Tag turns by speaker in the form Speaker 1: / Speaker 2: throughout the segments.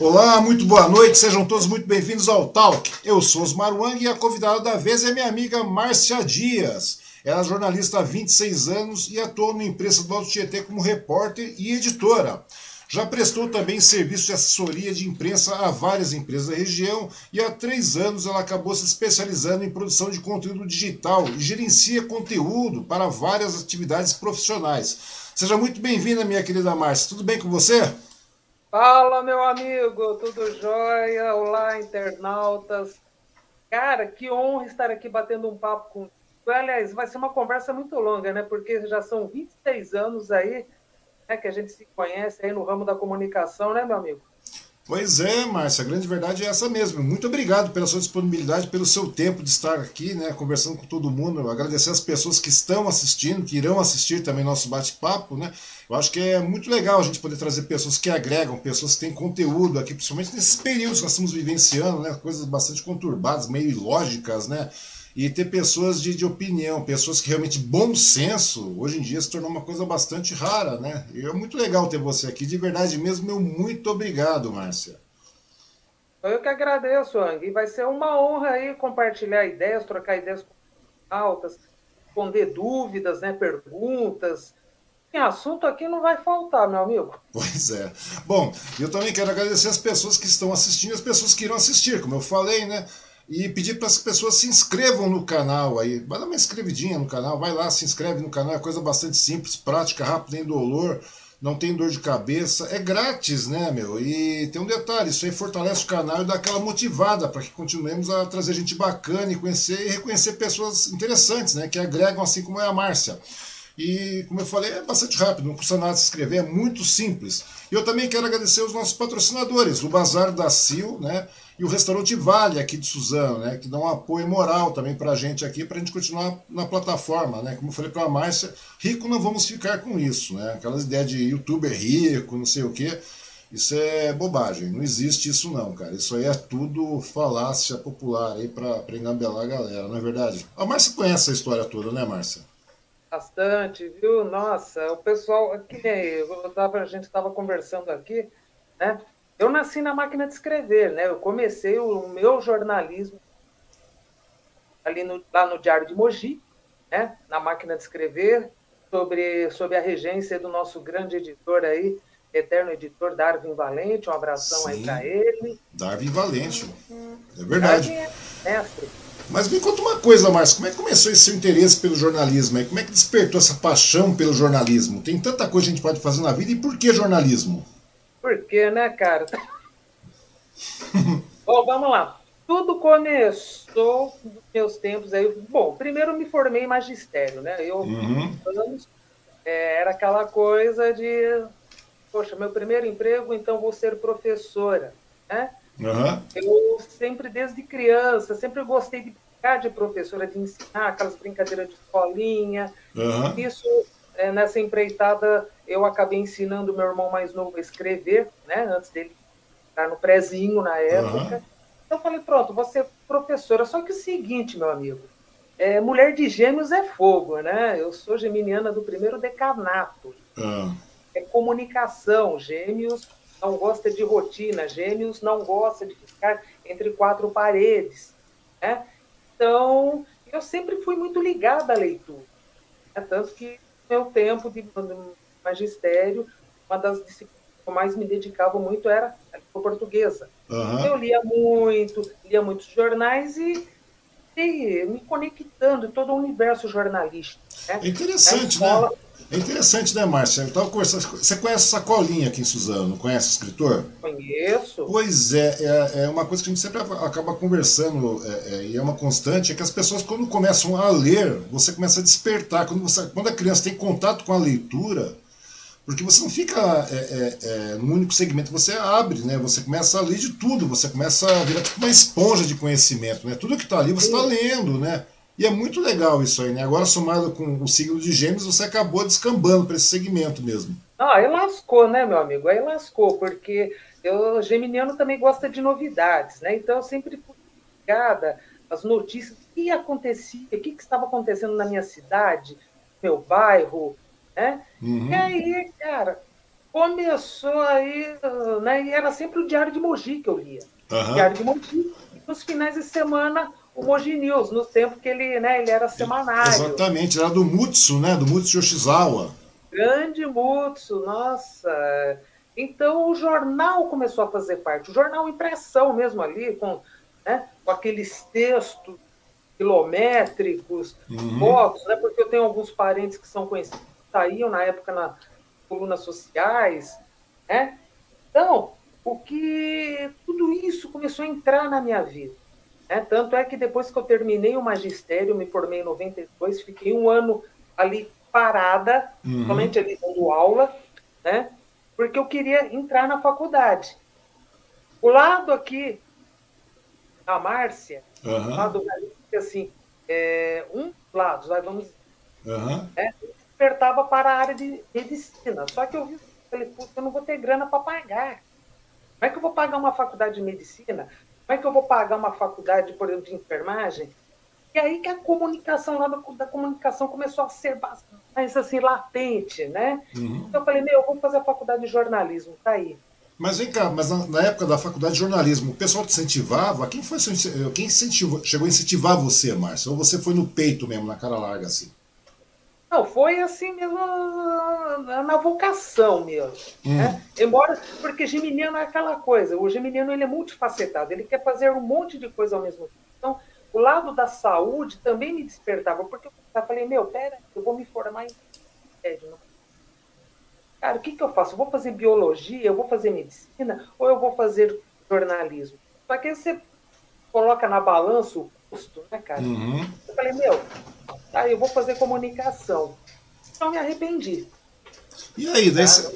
Speaker 1: Olá, muito boa noite, sejam todos muito bem-vindos ao Talk. Eu sou Osmar Wang e a convidada da vez é minha amiga Márcia Dias. Ela é jornalista há 26 anos e atua na imprensa do Alto Tietê como repórter e editora. Já prestou também serviço de assessoria de imprensa a várias empresas da região e há três anos ela acabou se especializando em produção de conteúdo digital e gerencia conteúdo para várias atividades profissionais. Seja muito bem-vinda, minha querida Márcia. Tudo bem com você?
Speaker 2: Fala, meu amigo, tudo jóia? Olá, internautas. Cara, que honra estar aqui batendo um papo com Aliás, vai ser uma conversa muito longa, né? Porque já são 26 anos aí né, que a gente se conhece aí no ramo da comunicação, né, meu amigo?
Speaker 1: Pois é, Márcia, a grande verdade é essa mesmo. Muito obrigado pela sua disponibilidade, pelo seu tempo de estar aqui, né, conversando com todo mundo. Agradecer as pessoas que estão assistindo, que irão assistir também nosso bate-papo, né? Eu acho que é muito legal a gente poder trazer pessoas que agregam, pessoas que têm conteúdo aqui, principalmente nesses períodos que nós estamos vivenciando, né, coisas bastante conturbadas, meio ilógicas, né? E ter pessoas de, de opinião, pessoas que realmente bom senso, hoje em dia se tornou uma coisa bastante rara, né? E é muito legal ter você aqui, de verdade mesmo, meu muito obrigado, Márcia.
Speaker 2: Eu que agradeço, Ang, e vai ser uma honra aí compartilhar ideias, trocar ideias altas, responder dúvidas, né, perguntas, tem assunto aqui não vai faltar, meu amigo.
Speaker 1: Pois é. Bom, eu também quero agradecer as pessoas que estão assistindo e as pessoas que irão assistir. Como eu falei, né? E pedir para as pessoas se inscrevam no canal aí. Vai dar uma inscrevidinha no canal, vai lá, se inscreve no canal, é coisa bastante simples, prática, rápida, indolor, não tem dor de cabeça, é grátis, né, meu? E tem um detalhe, isso aí fortalece o canal e dá aquela motivada para que continuemos a trazer gente bacana e conhecer e reconhecer pessoas interessantes, né, que agregam assim como é a Márcia. E, como eu falei, é bastante rápido, não custa nada se inscrever, é muito simples. E eu também quero agradecer os nossos patrocinadores, o Bazar da Sil, né? E o Restaurante Vale aqui de Suzano, né? Que dão um apoio moral também para a gente aqui, para a gente continuar na plataforma, né? Como eu falei para a Márcia, rico não vamos ficar com isso, né? Aquelas ideias de youtuber rico, não sei o quê. Isso é bobagem, não existe isso não, cara. Isso aí é tudo falácia popular aí para engabelar a galera, não é verdade? A Márcia conhece a história toda, né, Márcia?
Speaker 2: Bastante, viu? Nossa, o pessoal, que nem eu tava, a gente estava conversando aqui, né? Eu nasci na máquina de escrever, né? Eu comecei o meu jornalismo ali no, lá no Diário de Mogi, né? Na máquina de escrever, sobre, sobre a regência do nosso grande editor aí, eterno editor Darwin Valente. Um abração Sim, aí para ele.
Speaker 1: Darwin Valente, é verdade. Darwin
Speaker 2: é mestre.
Speaker 1: Mas me conta uma coisa, Márcio, como é que começou esse seu interesse pelo jornalismo? Como é que despertou essa paixão pelo jornalismo? Tem tanta coisa que a gente pode fazer na vida, e por que jornalismo?
Speaker 2: Por quê, né, cara? Bom, vamos lá. Tudo começou nos meus tempos aí. Bom, primeiro me formei em magistério, né? Eu, uhum. anos, é, era aquela coisa de, poxa, meu primeiro emprego, então vou ser professora, né? Uhum. Eu sempre, desde criança, sempre gostei de brincar de professora, de ensinar aquelas brincadeiras de escolinha.
Speaker 1: Uhum.
Speaker 2: Isso, é, nessa empreitada, eu acabei ensinando meu irmão mais novo a escrever, né? Antes dele estar no prezinho na época. Uhum. Então eu falei, pronto, você professora. Só que o seguinte, meu amigo, é, mulher de gêmeos é fogo, né? Eu sou geminiana do primeiro decanato.
Speaker 1: Uhum.
Speaker 2: É comunicação. Gêmeos não gosta de rotina. Gêmeos não gosta de ficar entre quatro paredes. Né? Então, eu sempre fui muito ligada à leitura. Né? Tanto que, no meu tempo de magistério, uma das disciplinas que eu mais me dedicava muito era a língua portuguesa.
Speaker 1: Uhum.
Speaker 2: Eu lia muito, lia muitos jornais e, e me conectando em todo o universo jornalístico. Né?
Speaker 1: É interessante, escola, né? É interessante, né, Márcia? Eu tava conversando. Você conhece Sacolinha aqui em Suzano, não conhece o escritor?
Speaker 2: Conheço.
Speaker 1: Pois é, é, é, uma coisa que a gente sempre acaba conversando, é, é, e é uma constante, é que as pessoas, quando começam a ler, você começa a despertar. Quando, você, quando a criança tem contato com a leitura, porque você não fica é, é, é, no único segmento, você abre, né? Você começa a ler de tudo, você começa a virar tipo uma esponja de conhecimento, né? Tudo que está ali você está lendo, né? E é muito legal isso aí, né? Agora, somado com o signo de Gêmeos, você acabou descambando para esse segmento mesmo.
Speaker 2: Ah, aí lascou, né, meu amigo? Aí lascou, porque eu, geminiano também gosta de novidades, né? Então eu sempre fui ligada às notícias, o que acontecia, o que, que estava acontecendo na minha cidade, meu bairro, né?
Speaker 1: Uhum.
Speaker 2: E aí, cara, começou aí, né? E era sempre o Diário de Mogi que eu lia.
Speaker 1: Uhum.
Speaker 2: Diário de Mogi. E nos finais de semana o News, no tempo que ele, né, ele era semanário.
Speaker 1: Exatamente, era do Mutsu, né? Do Mutsu Yoshizawa.
Speaker 2: Grande Mutsu, nossa. Então o jornal começou a fazer parte, o jornal impressão mesmo ali, com, né, com aqueles textos quilométricos,
Speaker 1: uhum.
Speaker 2: fotos, né? Porque eu tenho alguns parentes que são conhecidos, saíam na época na colunas sociais, né? Então, o que tudo isso começou a entrar na minha vida. Né? Tanto é que depois que eu terminei o magistério, me formei em 92, fiquei um ano ali parada,
Speaker 1: uhum.
Speaker 2: somente ali dando aula, né? porque eu queria entrar na faculdade. O lado aqui, a Márcia,
Speaker 1: uhum.
Speaker 2: o lado assim, é, um lado, vamos dizer,
Speaker 1: uhum.
Speaker 2: é, despertava para a área de medicina. Só que eu vi, falei, puta, eu não vou ter grana para pagar. Como é que eu vou pagar uma faculdade de medicina? Como é que eu vou pagar uma faculdade, por exemplo, de enfermagem? E aí que a comunicação lá da, comunicação começou a ser mais assim, latente, né?
Speaker 1: Uhum.
Speaker 2: Então eu falei, meu, eu vou fazer a faculdade de jornalismo, tá aí.
Speaker 1: Mas vem cá, mas na, na, época da faculdade de jornalismo, o pessoal te incentivava? Quem foi quem incentivou, chegou a incentivar você, Márcio? Ou você foi no peito mesmo, na cara larga, assim?
Speaker 2: Não, foi assim mesmo na vocação mesmo.
Speaker 1: Hum.
Speaker 2: Né? Embora, porque geminiano é aquela coisa, o geminiano ele é multifacetado, ele quer fazer um monte de coisa ao mesmo tempo. Então, o lado da saúde também me despertava, porque eu falei, meu, pera, eu vou me formar em Cara, o que, que eu faço? Eu vou fazer biologia, eu vou fazer medicina, ou eu vou fazer jornalismo? Só que você coloca na balança o custo, né, cara?
Speaker 1: Uhum.
Speaker 2: Eu falei, meu, Tá, eu vou fazer comunicação. Então me arrependi.
Speaker 1: E aí, daí cê,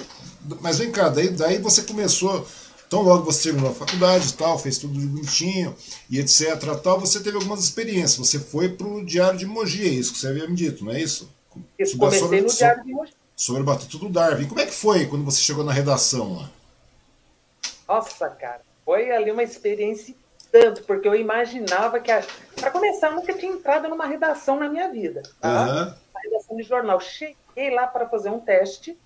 Speaker 1: mas vem cá, daí, daí você começou, então logo você terminou a faculdade tal, fez tudo bonitinho e etc. Tal, você teve algumas experiências. Você foi para o Diário de Mogi, é isso que você havia me dito, não é isso?
Speaker 2: Isso, comecei sobre, no Diário de Mogi.
Speaker 1: Sobre o Batuto do Darwin. Como é que foi quando você chegou na redação lá?
Speaker 2: Nossa, cara, foi ali uma experiência tanto, porque eu imaginava que. A... Para começar, eu nunca tinha entrado numa redação na minha vida. Tá?
Speaker 1: Uhum.
Speaker 2: Uma redação de jornal. Cheguei lá para fazer um teste.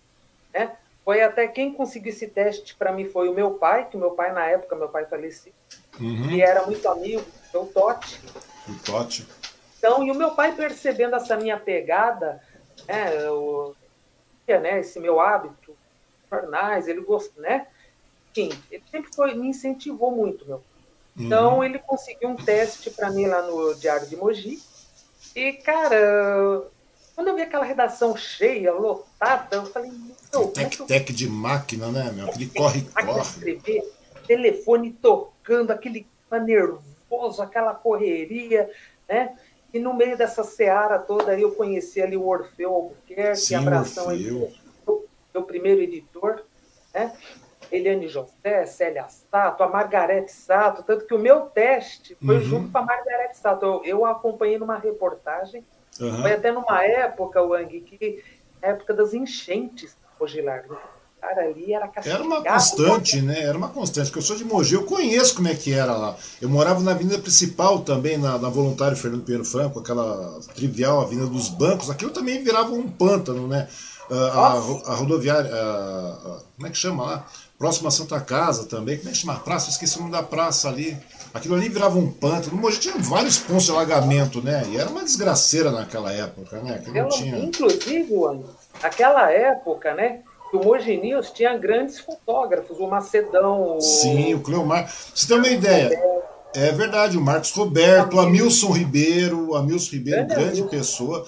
Speaker 2: Né? Foi até quem conseguiu esse teste para mim foi o meu pai, que o meu pai, na época, meu pai faleceu.
Speaker 1: Uhum.
Speaker 2: E era muito amigo, o Totti.
Speaker 1: O Totti.
Speaker 2: Então, e o meu pai percebendo essa minha pegada, né, o, né, esse meu hábito, jornais, ele gostou, né? Enfim, ele sempre foi, me incentivou muito, meu então, uhum. ele conseguiu um teste para mim lá no Diário de Mogi. E, cara, quando eu vi aquela redação cheia, lotada, eu falei, meu,
Speaker 1: Tec-tec de máquina, né, meu? Aquele corre-corre.
Speaker 2: Telefone tocando, aquele nervoso, aquela correria, né? E no meio dessa seara toda aí eu conheci ali o Orfeu Albuquerque,
Speaker 1: Sim,
Speaker 2: abração
Speaker 1: Orfeu.
Speaker 2: aí, meu primeiro editor, né? Eliane José, Célia Sato, a Margarete Sato, tanto que o meu teste foi uhum. junto com a Margarete Sato. Eu, eu a acompanhei numa reportagem, uhum. foi até numa época, Wang, que época das enchentes, hoje lá. Cara, ali era
Speaker 1: Era uma constante, né? Era uma constante, porque eu sou de Mogi, eu conheço como é que era lá. Eu morava na avenida principal também, na, na Voluntário Fernando Pinheiro Franco, aquela trivial avenida dos bancos. Aquilo também virava um pântano, né? a, a, rodoviária, a, como é que chama lá? Próxima a Santa Casa também, como é que chama a praça? Eu esqueci o nome da praça ali. Aquilo ali virava um pântano. No Mogi tinha vários pontos de alagamento, né? E era uma desgraceira naquela época, né? Que
Speaker 2: não tinha... Inclusive, naquela época, né? o Mogi News tinha grandes fotógrafos, o Macedão. O...
Speaker 1: Sim, o Cleomar. Você tem uma ideia? É verdade, o Marcos Roberto, o Amilson Ribeiro, o Amilson Ribeiro, grande, grande pessoa.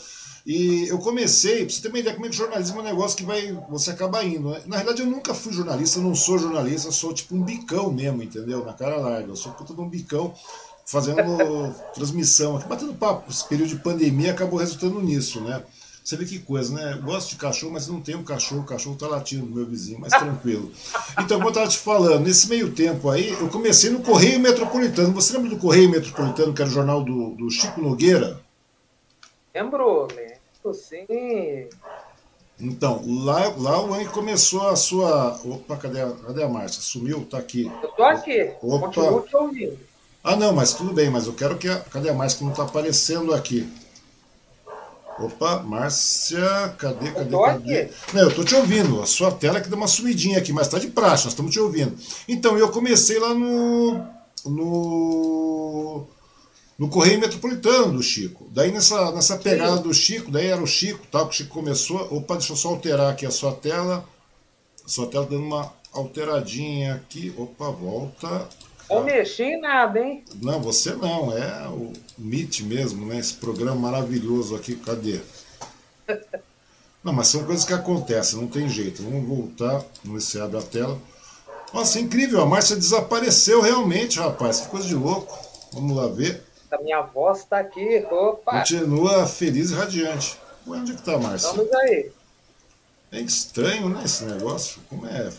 Speaker 1: E eu comecei, pra você ter uma ideia como é que jornalismo é um negócio que vai, você acaba indo. Né? Na verdade, eu nunca fui jornalista, não sou jornalista, sou tipo um bicão mesmo, entendeu? Na cara larga. Eu sou puta de um bicão fazendo transmissão aqui, batendo papo. Esse período de pandemia acabou resultando nisso, né? Você vê que coisa, né? Eu gosto de cachorro, mas não tenho um cachorro. O cachorro tá latindo no meu vizinho, mas tranquilo. Então, como eu estava te falando, nesse meio tempo aí, eu comecei no Correio Metropolitano. Você lembra do Correio Metropolitano, que era o jornal do, do Chico Nogueira?
Speaker 2: Lembro, lembro, sim.
Speaker 1: Então, lá, lá o Anne começou a sua. Opa, cadê a, cadê a Márcia? Sumiu? Tá aqui.
Speaker 2: Eu tô aqui. Opa. Continuo te ouvindo.
Speaker 1: Ah, não, mas tudo bem, mas eu quero que. A... Cadê a Márcia que não tá aparecendo aqui? Opa, Márcia, cadê, cadê, eu cadê? Aqui. Não, eu tô te ouvindo. A sua tela que deu uma sumidinha aqui, mas tá de praxe, nós estamos te ouvindo. Então, eu comecei lá no. no. No Correio Metropolitano do Chico. Daí nessa, nessa pegada do Chico, daí era o Chico, tal, que o Chico começou. Opa, deixa eu só alterar aqui a sua tela. A sua tela dando uma alteradinha aqui. Opa, volta.
Speaker 2: Não mexi em nada, hein?
Speaker 1: Não, você não, é o Meet mesmo, né? Esse programa maravilhoso aqui, cadê? Não, mas são coisas que acontecem, não tem jeito. Vamos voltar, vamos ver se abre a tela. Nossa, incrível, a Márcia desapareceu realmente, rapaz, que coisa de louco. Vamos lá ver.
Speaker 2: A minha voz tá aqui, opa.
Speaker 1: Continua feliz e radiante. Onde é que tá Márcia?
Speaker 2: Vamos aí.
Speaker 1: É estranho, né, esse negócio. Como é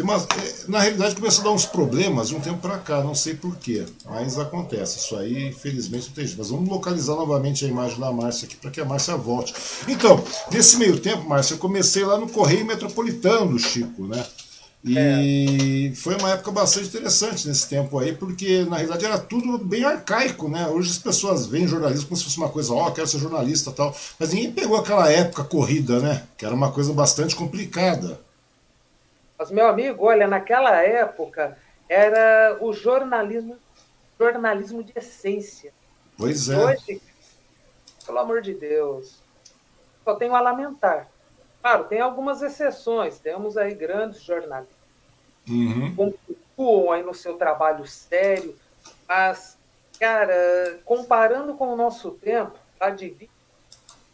Speaker 1: tem uma, na realidade começou a dar uns problemas de um tempo para cá, não sei porquê, mas acontece. Isso aí, infelizmente, não tem jeito. Mas vamos localizar novamente a imagem da Márcia aqui para que a Márcia volte. Então, nesse meio tempo, Márcia, eu comecei lá no Correio Metropolitano do Chico, né? E é. foi uma época bastante interessante nesse tempo aí, porque na realidade era tudo bem arcaico, né? Hoje as pessoas veem jornalismo como se fosse uma coisa, ó, oh, quero ser jornalista tal. Mas ninguém pegou aquela época corrida, né? Que era uma coisa bastante complicada.
Speaker 2: Mas, meu amigo, olha, naquela época era o jornalismo, jornalismo de essência.
Speaker 1: Pois é.
Speaker 2: Hoje, pelo amor de Deus, só tenho a lamentar. Claro, tem algumas exceções. Temos aí grandes jornalistas uhum. que continuam aí no seu trabalho sério, mas, cara, comparando com o nosso tempo, lá de 20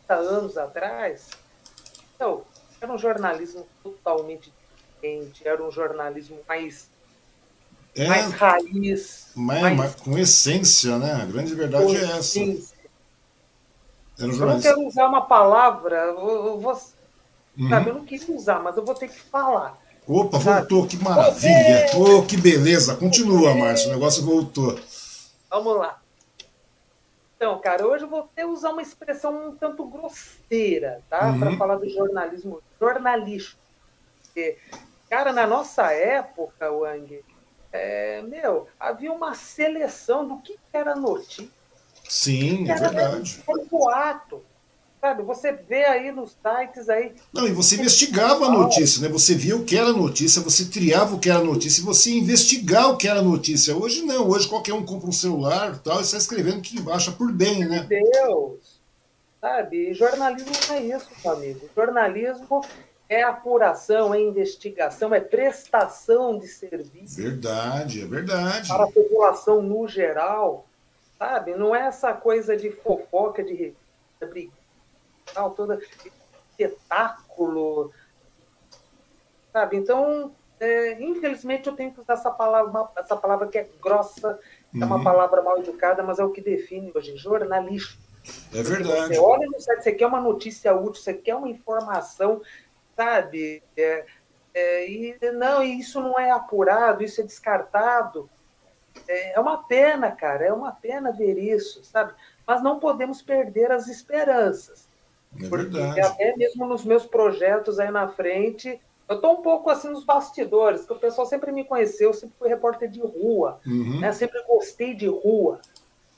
Speaker 2: anos atrás, então, era um jornalismo totalmente diferente, era um jornalismo mais, é, mais raiz.
Speaker 1: Mais, com essência, né? A grande verdade é essa.
Speaker 2: Era um jornalista. Eu não quero usar uma palavra, eu, vou, uhum. sabe, eu não quis usar, mas eu vou ter que falar.
Speaker 1: Opa, voltou, que maravilha! Oh, que beleza! Continua, Márcio, o negócio voltou.
Speaker 2: Vamos lá. Então, cara, hoje eu vou até usar uma expressão um tanto grosseira, tá? Uhum. Para falar do jornalismo jornalístico. Porque Cara, na nossa época, Wang, é, meu, havia uma seleção do que era notícia.
Speaker 1: Sim, é verdade.
Speaker 2: Era boato. Sabe, você vê aí nos sites aí.
Speaker 1: Não, e você investigava a notícia, né? Você via o que era notícia, você triava o que era notícia você ia investigar o que era notícia. Hoje não, hoje qualquer um compra um celular tal, e está escrevendo que acha por bem, né?
Speaker 2: Meu Deus! Sabe, jornalismo não é isso, meu amigo. Jornalismo é apuração, é investigação, é prestação de serviço.
Speaker 1: Verdade, é verdade.
Speaker 2: Para a população no geral, sabe? Não é essa coisa de fofoca, de revista, tal, toda espetáculo, sabe? Então, é, infelizmente, eu tenho que usar essa palavra, essa palavra que é grossa, uhum. é uma uhum. palavra mal educada, mas é o que define hoje jornalista.
Speaker 1: É verdade.
Speaker 2: Você olha no site, você quer uma notícia útil, você quer uma informação sabe? É, É, e não, isso não é apurado, isso é descartado. É, é uma pena, cara, é uma pena ver isso, sabe? Mas não podemos perder as esperanças.
Speaker 1: É
Speaker 2: porque
Speaker 1: verdade.
Speaker 2: até mesmo nos meus projetos aí na frente, eu estou um pouco assim nos bastidores, que o pessoal sempre me conheceu, eu sempre fui repórter de rua,
Speaker 1: Uhum.
Speaker 2: né? sempre gostei de rua.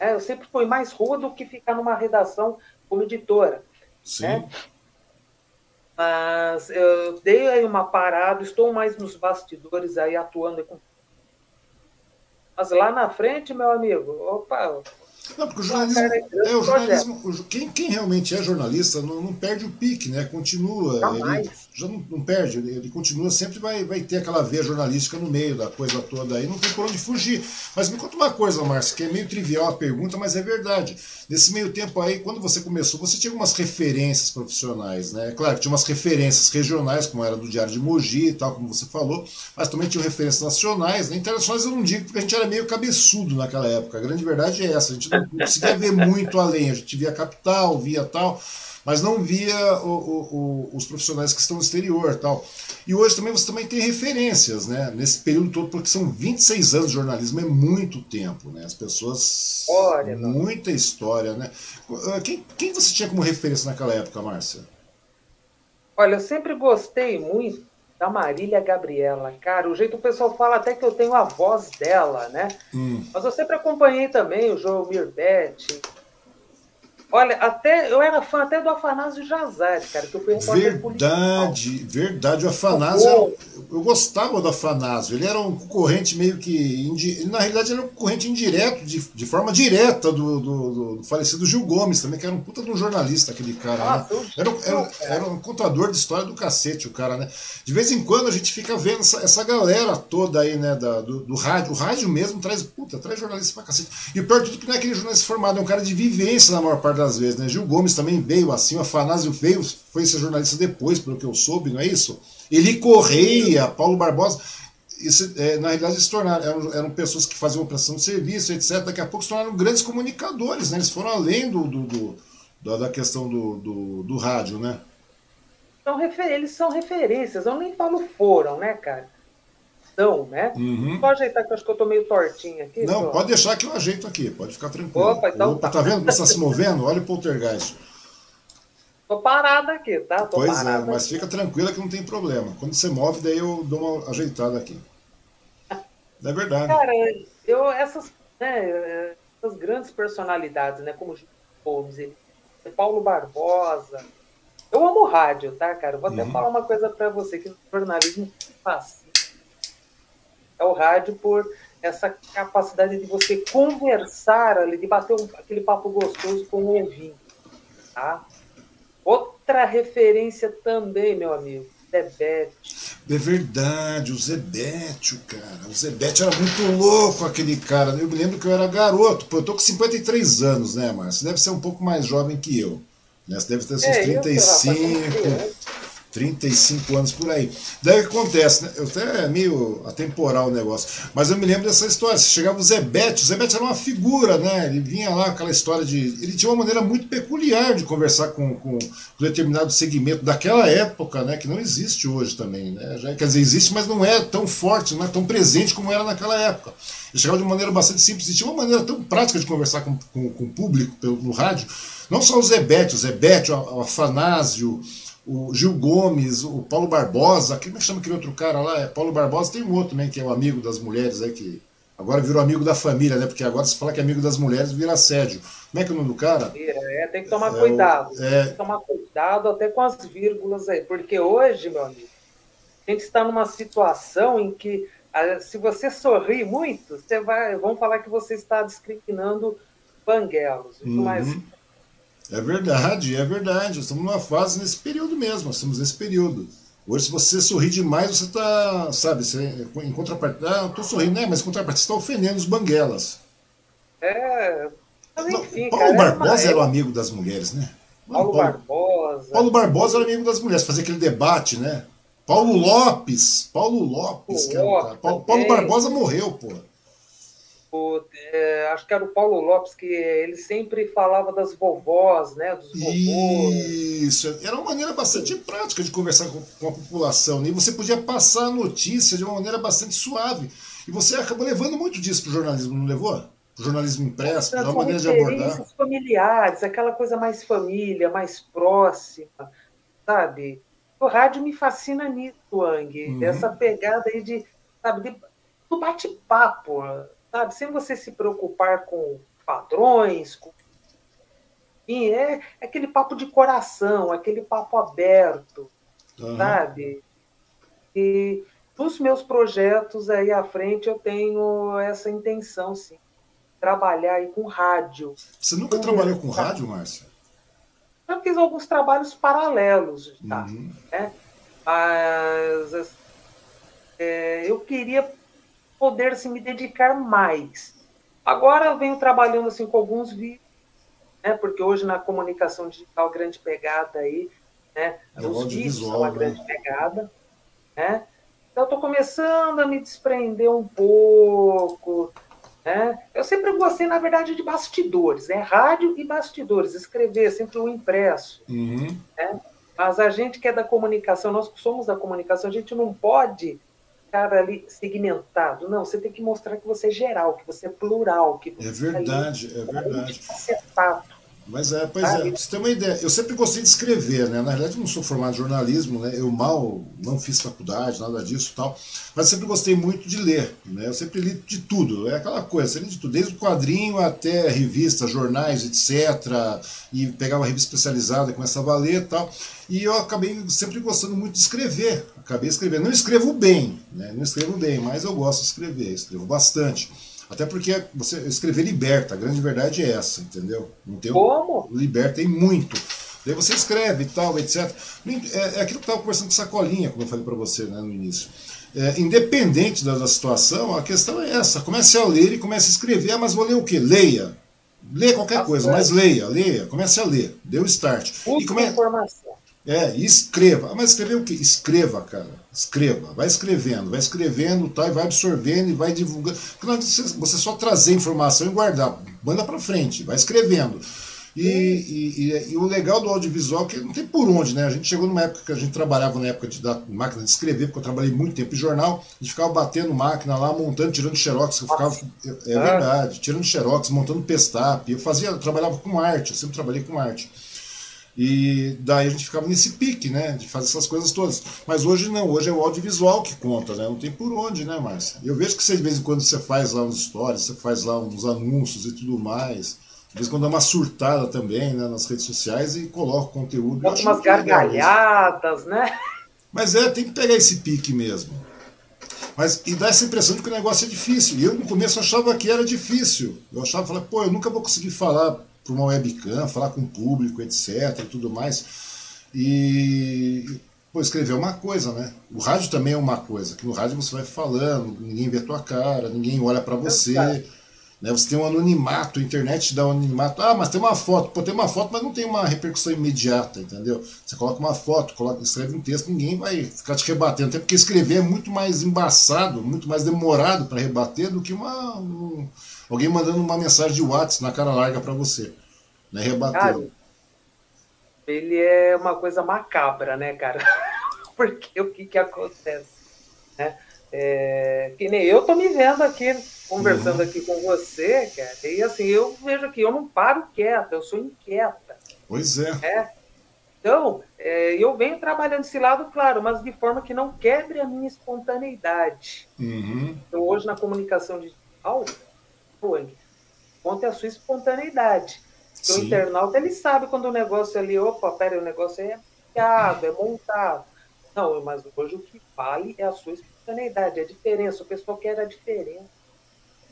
Speaker 2: né? Eu sempre fui mais rua do que ficar numa redação como editora.
Speaker 1: Sim.
Speaker 2: né? Mas eu dei aí uma parada, estou mais nos bastidores aí atuando com. Mas lá na frente, meu amigo, opa,
Speaker 1: Não, porque o jornalismo.
Speaker 2: É
Speaker 1: o jornalismo quem, quem realmente é jornalista não, não perde o pique, né? Continua.
Speaker 2: Jamais.
Speaker 1: Ele já não, não perde, ele, continua, sempre vai, vai ter aquela veia jornalística no meio da coisa toda aí, não tem por onde fugir. Mas me conta uma coisa, Márcio, que é meio trivial a pergunta, mas é verdade. Nesse meio tempo aí, quando você começou, você tinha algumas referências profissionais, né? Claro que tinha umas referências regionais, como era do Diário de Mogi e tal, como você falou, mas também tinha referências nacionais, né? Internacionais eu não digo, porque a gente era meio cabeçudo naquela época. A grande verdade é essa, a gente não não conseguia ver muito além, a gente via capital, via tal, mas não via o- o- o- os profissionais que estão no exterior tal. E hoje também você também tem referências, né? Nesse período todo, porque são 26 anos de jornalismo, é muito tempo, né? As pessoas.
Speaker 2: Olha,
Speaker 1: muita história, né? Quem, quem você tinha como referência naquela época, Márcia?
Speaker 2: olha, eu sempre gostei muito da Marília Gabriela. Cara, o jeito o pessoal fala até que eu tenho a voz dela, né?
Speaker 1: Hum.
Speaker 2: Mas eu sempre acompanhei também o João Mirbete. Olha, até eu era fã até do Afanásio Jazari, cara, que eu fui repórter policial.
Speaker 1: Verdade, verdade. O Afanásio, era- eu gostava do Afanásio. Ele era um concorrente meio que. indi- na realidade, era um concorrente indireto, de, de forma direta do, do- do falecido Gil Gomes, também, que era um puta de um jornalista, aquele cara. né?
Speaker 2: O Gil,
Speaker 1: Era, um- era, era um contador de história do cacete, o cara, né? De vez em quando a gente fica vendo essa, essa galera toda aí, né, da- do, do rádio. O rádio mesmo traz, puta, traz jornalista pra cacete. E pior de tudo que não é aquele jornalista formado, é um cara de vivência na maior parte das vezes, né? Gil Gomes também veio assim, o Afanásio veio, foi ser jornalista depois, pelo que eu soube, não é isso? Eli Correia, Paulo Barbosa. Isso, é, na realidade, se tornaram, eram, eram pessoas que faziam prestação de serviço, etc. Daqui a pouco se tornaram grandes comunicadores, né? Eles foram além do, do- do- da, questão do, do, do rádio, né?
Speaker 2: São Eles são referências, eu nem falo foram, né, cara? São, né?
Speaker 1: Uhum.
Speaker 2: Pode ajeitar que eu acho que eu tô meio tortinho aqui.
Speaker 1: Não,
Speaker 2: João?
Speaker 1: pode deixar que eu ajeito aqui, pode ficar tranquilo.
Speaker 2: Opa, então
Speaker 1: tá.
Speaker 2: tá.
Speaker 1: vendo como está se movendo? Olha o poltergeist.
Speaker 2: Tô parada aqui, tá? Tô
Speaker 1: Pois é, mas
Speaker 2: aqui.
Speaker 1: fica tranquila que não tem problema. Quando você move, daí eu dou uma ajeitada aqui. É verdade.
Speaker 2: Cara, eu, essas, né, essas grandes personalidades, né, como ele- Paulo Barbosa. Eu amo rádio, tá, cara? Vou até
Speaker 1: Uhum.
Speaker 2: falar uma coisa pra você, que no jornalismo faz. É o rádio por essa capacidade de você conversar ali, de bater um- aquele papo gostoso com o ouvinte, tá? Outra referência também, meu amigo, Debete.
Speaker 1: É verdade, o Zebetio, cara. O Zebetio era muito louco, aquele cara. Eu me lembro que eu era garoto. Pô, eu tô com 53 anos, né, Márcio? Você deve ser um pouco mais jovem que eu. Né? Você deve ter seus
Speaker 2: É, eu, rapaz,
Speaker 1: 35.
Speaker 2: como
Speaker 1: 35 anos por aí. Daí que acontece, né? Eu até é meio atemporal o negócio. Mas eu me lembro dessa história. Chegava o Zebete, o Zebete era uma figura, né? Ele vinha lá, aquela história de. Ele tinha uma maneira muito peculiar de conversar com, com determinado segmento daquela época, né? Que não existe hoje também, né? Já, quer dizer, existe, mas não é tão forte, não é tão presente como era naquela época. Ele chegava de uma maneira bastante simples e tinha uma maneira tão prática de conversar com, com, com o público pelo, no rádio. Não só o Zebete, o Zebete, o Afanásio, o Gil Gomes, o Paulo Barbosa, como é que chama aquele outro cara lá? É Paulo Barbosa, tem um outro também que é o amigo das mulheres aí, que agora virou amigo da família, né? Porque agora se fala que é amigo das mulheres vira assédio. Como é que é o nome do cara?
Speaker 2: É, tem que tomar
Speaker 1: É o-
Speaker 2: cuidado.
Speaker 1: é.
Speaker 2: Tem que tomar cuidado até com as vírgulas aí. Porque hoje, meu amigo, a gente está numa situação em que ah, se você sorri muito, você vai, vão falar que você está discriminando banguelos. viu?
Speaker 1: Uhum.
Speaker 2: Mas
Speaker 1: É verdade, é verdade. Nós estamos numa fase nesse período mesmo, nós estamos nesse período. Hoje, se você sorrir demais, você está, sabe, você, em contrapartida, ah, estou sorrindo, né? Mas em contrapartida, você está ofendendo os banguelas.
Speaker 2: é. Mas enfim,
Speaker 1: Paulo
Speaker 2: cara, é
Speaker 1: Barbosa
Speaker 2: uma-
Speaker 1: era o amigo das mulheres, né?
Speaker 2: Paulo Barbosa.
Speaker 1: Paulo Barbosa era amigo das mulheres, fazia aquele debate, né? Paulo Lopes, Paulo Lopes,
Speaker 2: Paulo
Speaker 1: que é o cara. Paulo, Paulo. Barbosa morreu, pô.
Speaker 2: O, é, acho que era o Paulo Lopes, que ele sempre falava das vovós, né? Dos vovôs.
Speaker 1: Isso, era uma maneira bastante prática de conversar com, com a população. Né? E você podia passar a notícia de uma maneira bastante suave. E você acabou levando muito disso para o jornalismo, não levou? o jornalismo impresso, da maneira de abordar.
Speaker 2: familiares, aquela coisa mais família, mais próxima, sabe? O rádio me fascina nisso, Wang, uhum. dessa pegada aí de, sabe, de, do bate-papo, sabe? Sem você se preocupar com padrões, com e é aquele papo de coração, aquele papo aberto, uhum. sabe? E nos meus projetos aí à frente eu tenho essa intenção, sim trabalhar aí com rádio.
Speaker 1: Você nunca com trabalhou com rádio, Márcia?
Speaker 2: Já fiz alguns trabalhos paralelos, tá? Uhum. Né? Mas é, eu queria poder assim, me dedicar mais. Agora eu venho trabalhando assim, com alguns vídeos, né? porque hoje na comunicação digital, grande pegada aí, né? É os vídeos são uma né? grande pegada. Né? Então, eu estou começando a me desprender um pouco né? Eu sempre gostei, na verdade, de bastidores, né? rádio e bastidores, escrever sempre o impresso. Uhum. Né? Mas a gente que é da comunicação, nós que somos da comunicação, a gente não pode ficar ali segmentado. Não, você tem que mostrar que você é geral, que você é plural. Que
Speaker 1: é verdade, ali, é verdade.
Speaker 2: Você fato.
Speaker 1: Mas é, pois é, você tem uma ideia. Eu sempre gostei de escrever, né? Na verdade, eu não sou formado em jornalismo, né? Eu mal não fiz faculdade, nada disso tal. Mas sempre gostei muito de ler, né? Eu sempre li de tudo. É aquela coisa, você lê de tudo, desde o quadrinho até revistas, jornais, etc. E pegava uma revista especializada, começava a ler e tal. E eu acabei sempre gostando muito de escrever. Acabei escrevendo. Não escrevo bem, né? Não escrevo bem, mas eu gosto de escrever, escrevo bastante. Até porque você escrever liberta, a grande verdade é essa, entendeu?
Speaker 2: Não tem Como?
Speaker 1: Liberta em muito. Daí você escreve e tal, etc. É, é aquilo que eu estava conversando com Sacolinha, como eu falei para você né, no início. É, independente da, da, situação, a questão é essa. Comece a ler e comece a escrever. Ah, mas vou ler o quê? Leia. Leia qualquer coisa, mas leia, leia. Comece a ler. Dê o start.
Speaker 2: e come... informação.
Speaker 1: É, e escreva. Ah, mas escrever o quê? Escreva, cara. Escreva. Vai escrevendo, vai escrevendo tá, e vai absorvendo e vai divulgando. Claro, você só trazer informação e guardar. Manda para frente, vai escrevendo. E, e, e, e, o legal do audiovisual é que não tem por onde, né? A gente chegou numa época que a gente trabalhava na época de, da máquina de escrever, porque eu trabalhei muito tempo em jornal, a gente ficava batendo máquina lá, montando, tirando xerox, eu ficava, é, é verdade, tirando xerox, montando pestap. Eu fazia, eu trabalhava com arte, eu sempre trabalhei com arte. E daí a gente ficava nesse pique, né? De fazer essas coisas todas. Mas hoje não, hoje é o audiovisual que conta, né? Não tem por onde, né, Márcia? Eu vejo que você, de vez em quando você faz lá uns stories, você faz lá uns anúncios e tudo mais. De vez em quando dá uma surtada também, né, nas redes sociais e coloca conteúdo.
Speaker 2: Bota umas gargalhadas, né?
Speaker 1: Mas é, tem que pegar esse pique mesmo. Mas e dá essa impressão de que o negócio é difícil. E eu no começo achava que era difícil. Eu achava, falei, pô, eu nunca vou conseguir falar para uma webcam, falar com o público, etc. e tudo mais. E pô, escrever é uma coisa, né? O rádio também é uma coisa, que no rádio você vai falando, ninguém vê tua cara, ninguém olha para você. Né? Você tem um anonimato, a internet dá um anonimato. Ah, mas tem uma foto. Pô, tem uma foto, mas não tem uma repercussão imediata, entendeu? Você coloca uma foto, coloca, escreve um texto, ninguém vai ficar te rebatendo. Até porque escrever é muito mais embaçado, muito mais demorado para rebater do que uma, um, alguém mandando uma mensagem de WhatsApp na cara larga para você. Né? Rebateu.
Speaker 2: ele é uma coisa macabra, né, cara? Porque o que, que acontece? Né? É, que nem eu tô me vendo aqui, conversando uhum. aqui com você, cara, e assim, eu vejo que eu não paro quieta, eu sou inquieta.
Speaker 1: Pois é.
Speaker 2: é. Então, é, eu venho trabalhando esse lado, claro, mas de forma que não quebre a minha espontaneidade.
Speaker 1: Uhum.
Speaker 2: Então, hoje na comunicação digital, foi, conta a sua espontaneidade. Porque o internauta, ele sabe quando o negócio ali, opa, pera, o negócio é criado, é montado. Não, mas hoje o que vale é a sua espontaneidade, a diferença. O pessoal quer a diferença.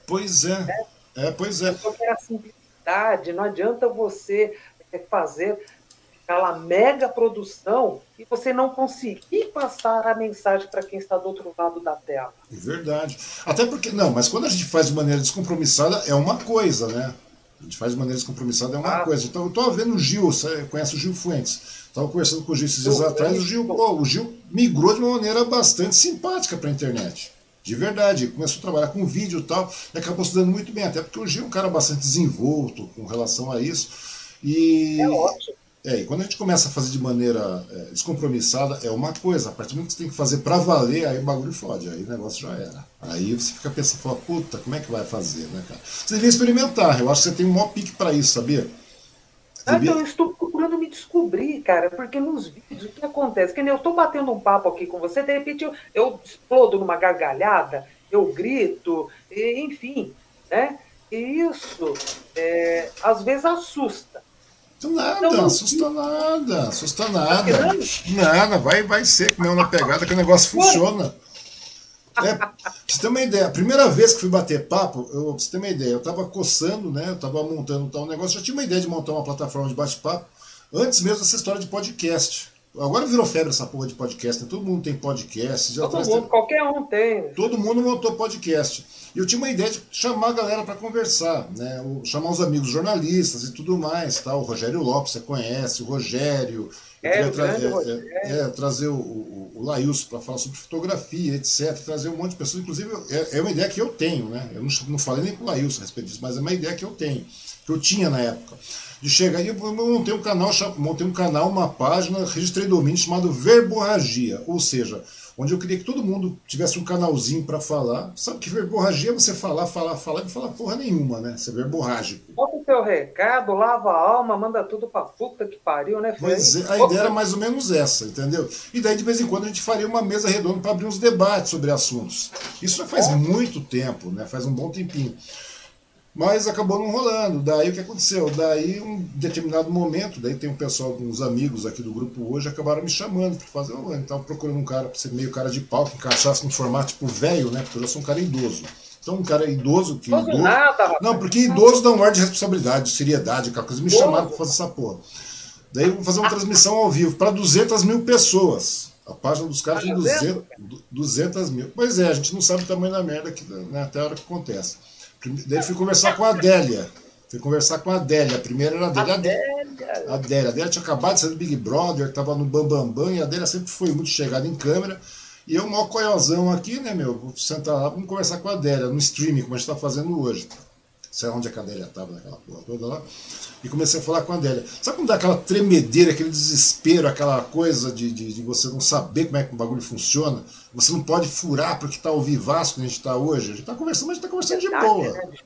Speaker 1: Pois é. é. é pois é.
Speaker 2: O pessoal quer a simplicidade. Não adianta você fazer aquela mega produção e você não conseguir passar a mensagem para quem está do outro lado da tela.
Speaker 1: Verdade. Até porque, não, mas quando a gente faz de maneira descompromissada, é uma coisa, né? A gente faz de maneira descompromissada, é uma ah. coisa. Então, eu estou vendo o Gil, você conhece o Gil Fuentes. Estava conversando com o Gil esses dias atrás. O Gil, oh, o Gil migrou de uma maneira bastante simpática para a internet. De verdade, começou a trabalhar com vídeo e tal, e acabou se dando muito bem, até porque hoje é um cara bastante desenvolto com relação a isso. E,
Speaker 2: é ótimo.
Speaker 1: É, e quando a gente começa a fazer de maneira é, descompromissada, é uma coisa. A partir do momento que você tem que fazer para valer, aí o bagulho fode, aí o negócio já era. Aí você fica pensando, fala, puta, como é que vai fazer, né, cara? Você devia experimentar, eu acho que você tem um maior pique para isso, sabia?
Speaker 2: Ah, então, eu estou procurando me descobrir, cara, porque nos vídeos o que acontece? Que nem eu estou batendo um papo aqui com você, de repente eu, eu explodo numa gargalhada, eu grito, e, enfim, né? E isso é, às vezes assusta.
Speaker 1: Nada, então, assusta nada, assusta nada. Nada, vai, vai ser com na pegada que o negócio funciona. É, pra você ter uma ideia, a primeira vez que fui bater papo, eu, pra você ter uma ideia, eu tava coçando, né? Eu tava montando tal negócio, já tinha uma ideia de montar uma plataforma de bate-papo, antes mesmo dessa história de podcast. Agora virou febre essa porra de podcast, né? Todo mundo tem podcast. Já
Speaker 2: todo mundo, qualquer um tem.
Speaker 1: Todo mundo montou podcast. E eu tinha uma ideia de chamar a galera para conversar, né? Chamar os amigos jornalistas e tudo mais, tá? O Rogério Lopes, você conhece, o Rogério.
Speaker 2: É,
Speaker 1: tra
Speaker 2: é,
Speaker 1: é, trazer o, o, o Laílson para falar sobre fotografia, etc. Trazer um monte de pessoas. Inclusive, é, é uma ideia que eu tenho, né? Eu não, não falei nem com o Laílson a respeito disso, mas é uma ideia que eu tenho, que eu tinha na época de chegar. E eu montei um canal, montei um canal, uma página, registrei domínio chamado Verborragia, ou seja, onde eu queria que todo mundo tivesse um canalzinho para falar. Sabe que verborragia é você falar, falar, falar e não falar porra nenhuma, né? Você é verborrágico.
Speaker 2: Bota o teu recado, lava a alma, manda tudo pra puta que pariu, né?
Speaker 1: É, a ideia era mais ou menos essa, entendeu? E daí de vez em quando a gente faria uma mesa redonda para abrir uns debates sobre assuntos. Isso já faz muito tempo, né? Faz um bom tempinho. Mas acabou não rolando. Daí o que aconteceu? Daí, um determinado momento, daí tem um pessoal, uns amigos aqui do grupo hoje, acabaram me chamando para fazer. Oh, então procurando um cara para ser meio cara de pau, que encaixasse no formato tipo velho, né? Porque eu sou um cara idoso. Então, um cara idoso que. Idoso,
Speaker 2: nada,
Speaker 1: não, porque idoso dá um ar de responsabilidade, de seriedade, aquela coisa. Me chamaram para fazer essa porra. Daí vou fazer uma transmissão ao vivo para 200 mil pessoas. A página dos caras tem 200, 200 mil. Pois é, a gente não sabe o tamanho da merda que, né, até a hora que acontece. Daí fui conversar com a Adélia. Fui conversar com a Adélia. A primeira era a Adélia. Adélia. A Adélia. A Adélia tinha acabado de sair do Big Brother, estava no Bambambam, Bam, Bam, e a Adélia sempre foi muito chegada em câmera. E eu, maior coiozão aqui, né, meu? Vou sentar lá, vamos conversar com a Adélia, no streaming, como a gente está fazendo hoje. Sei onde a Adélia estava, naquela porra toda lá. E comecei a falar com a Adélia. Sabe quando dá aquela tremedeira, aquele desespero, aquela coisa de, de, de você não saber como é que o bagulho funciona? Você não pode furar porque está ao vivaço que a gente está hoje. A gente está conversando, mas a gente está conversando de boa.
Speaker 2: Né,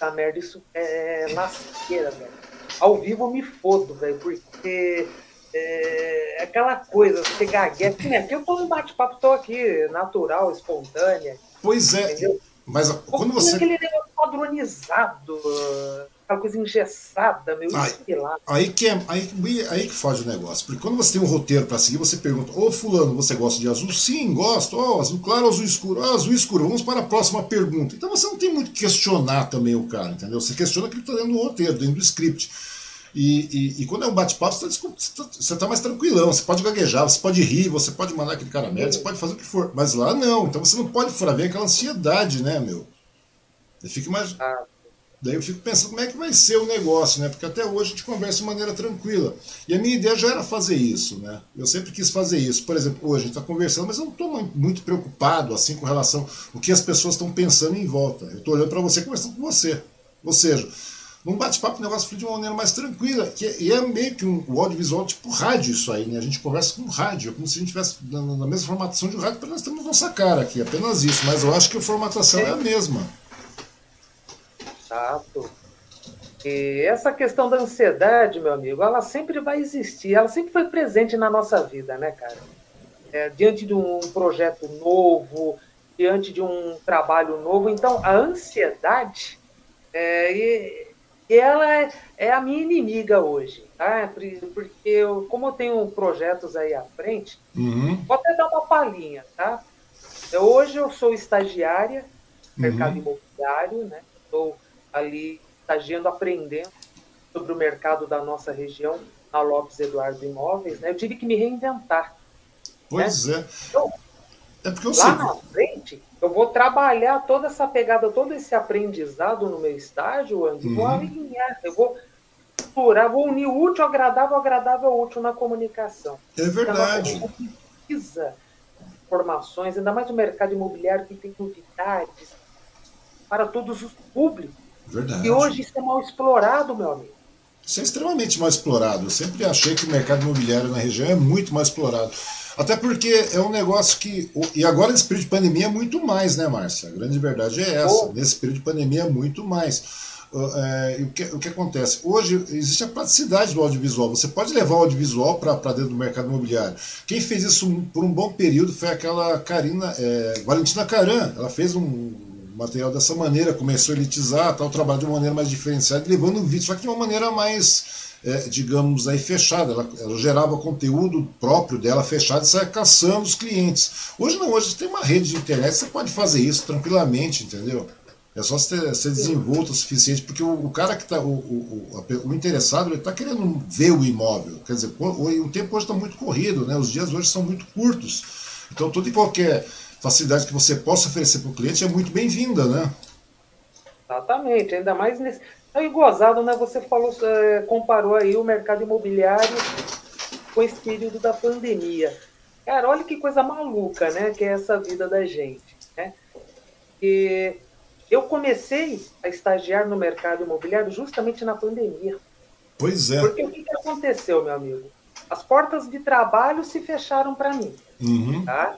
Speaker 2: tá merda, isso é lasqueira, velho. Ao vivo eu me fodo, velho, porque é aquela coisa, você gagueia. Né? Porque eu tô no bate-papo, tô aqui, natural, espontânea.
Speaker 1: Pois é. Entendeu? Mas quando você.
Speaker 2: aquele negócio padronizado, aquela coisa engessada, meu, aí,
Speaker 1: aí que é, aí, aí que foge o negócio. Porque quando você tem um roteiro para seguir, você pergunta: Ô Fulano, você gosta de azul? Sim, gosto. Oh, azul claro, azul escuro. Ah, azul escuro. Vamos para a próxima pergunta. Então você não tem muito que questionar também o cara, entendeu? Você questiona aquilo que está dentro do roteiro, dentro do script. E, e, e, quando é um bate-papo, você está tá mais tranquilão, você pode gaguejar, você pode rir, você pode mandar aquele cara merda, você pode fazer o que for. Mas lá não, então você não pode furar bem aquela ansiedade, né, meu? Eu fico mais. Ah. Daí eu fico pensando como é que vai ser o negócio, né? Porque até hoje a gente conversa de maneira tranquila. E a minha ideia já era fazer isso, né? Eu sempre quis fazer isso. Por exemplo, hoje a gente está conversando, mas eu não estou muito preocupado assim com relação ao que as pessoas estão pensando em volta. Eu estou olhando para você conversando com você. Ou seja, num bate-papo o negócio flui de uma maneira mais tranquila. Que é, e é meio que um, o audiovisual tipo rádio isso aí, né? A gente conversa com rádio, como se a gente estivesse na, na, mesma formatação de rádio, para nós temos nossa cara aqui, apenas isso. Mas eu acho que a formatação é, é a mesma.
Speaker 2: Exato. E essa questão da ansiedade, meu amigo, ela sempre vai existir, ela sempre foi presente na nossa vida, né, cara? É, diante de um projeto novo, diante de um trabalho novo. Então, a ansiedade é, e ela é, é, a minha inimiga hoje, tá? Porque eu, como eu tenho projetos aí à frente, uhum. vou até dar uma palhinha, tá? Hoje eu sou estagiária no uhum. mercado imobiliário, né? Estou ali estagiando, aprendendo sobre o mercado da nossa região, na Lopes Eduardo Imóveis, né? Eu tive que me reinventar.
Speaker 1: Pois né? é. Então,
Speaker 2: é porque eu lá sei. na frente, eu vou trabalhar toda essa pegada, todo esse aprendizado no meu estágio, Andy, uhum. vou alinhar, eu vou misturar, vou unir o útil, agradável, agradável, útil na comunicação.
Speaker 1: É verdade.
Speaker 2: Então, precisa informações, ainda mais o mercado imobiliário que tem novidades para todos os públicos.
Speaker 1: Verdade.
Speaker 2: E hoje isso é mal explorado, meu amigo.
Speaker 1: Isso é extremamente mal explorado. Eu sempre achei que o mercado imobiliário na região é muito mal explorado. Até porque é um negócio que. E agora, nesse período de pandemia, é muito mais, né, Márcia? A grande verdade é essa. Oh. Nesse período de pandemia, é muito mais. É, o, que, o que acontece? Hoje existe a praticidade do audiovisual. Você pode levar o audiovisual para dentro do mercado imobiliário. Quem fez isso por um bom período foi aquela Karina, é, Valentina Caran. Ela fez um material dessa maneira, começou a elitizar tal, trabalho de uma maneira mais diferenciada, levando o vídeo, só que de uma maneira mais é, digamos, aí fechada. Ela, ela, gerava conteúdo próprio dela fechado e saia caçando os clientes. Hoje não, hoje tem uma rede de internet, você pode fazer isso tranquilamente, entendeu? É só ser, ser desenvolto o suficiente, porque o, o cara que está, o, o, o, interessado, ele está querendo ver o imóvel. Quer dizer, o, o tempo hoje está muito corrido, né? os dias hoje são muito curtos. Então, toda e qualquer facilidade que você possa oferecer para o cliente é muito bem-vinda, né?
Speaker 2: Exatamente, ainda mais nesse. Aí, gozado, né? Você falou, é, comparou aí o mercado imobiliário com esse período da pandemia. Cara, olha que coisa maluca, né? Que é essa vida da gente, né? E eu comecei a estagiar no mercado imobiliário justamente na pandemia.
Speaker 1: Pois é.
Speaker 2: Porque o que, que aconteceu, meu amigo? As portas de trabalho se fecharam para mim.
Speaker 1: Uhum.
Speaker 2: Tá?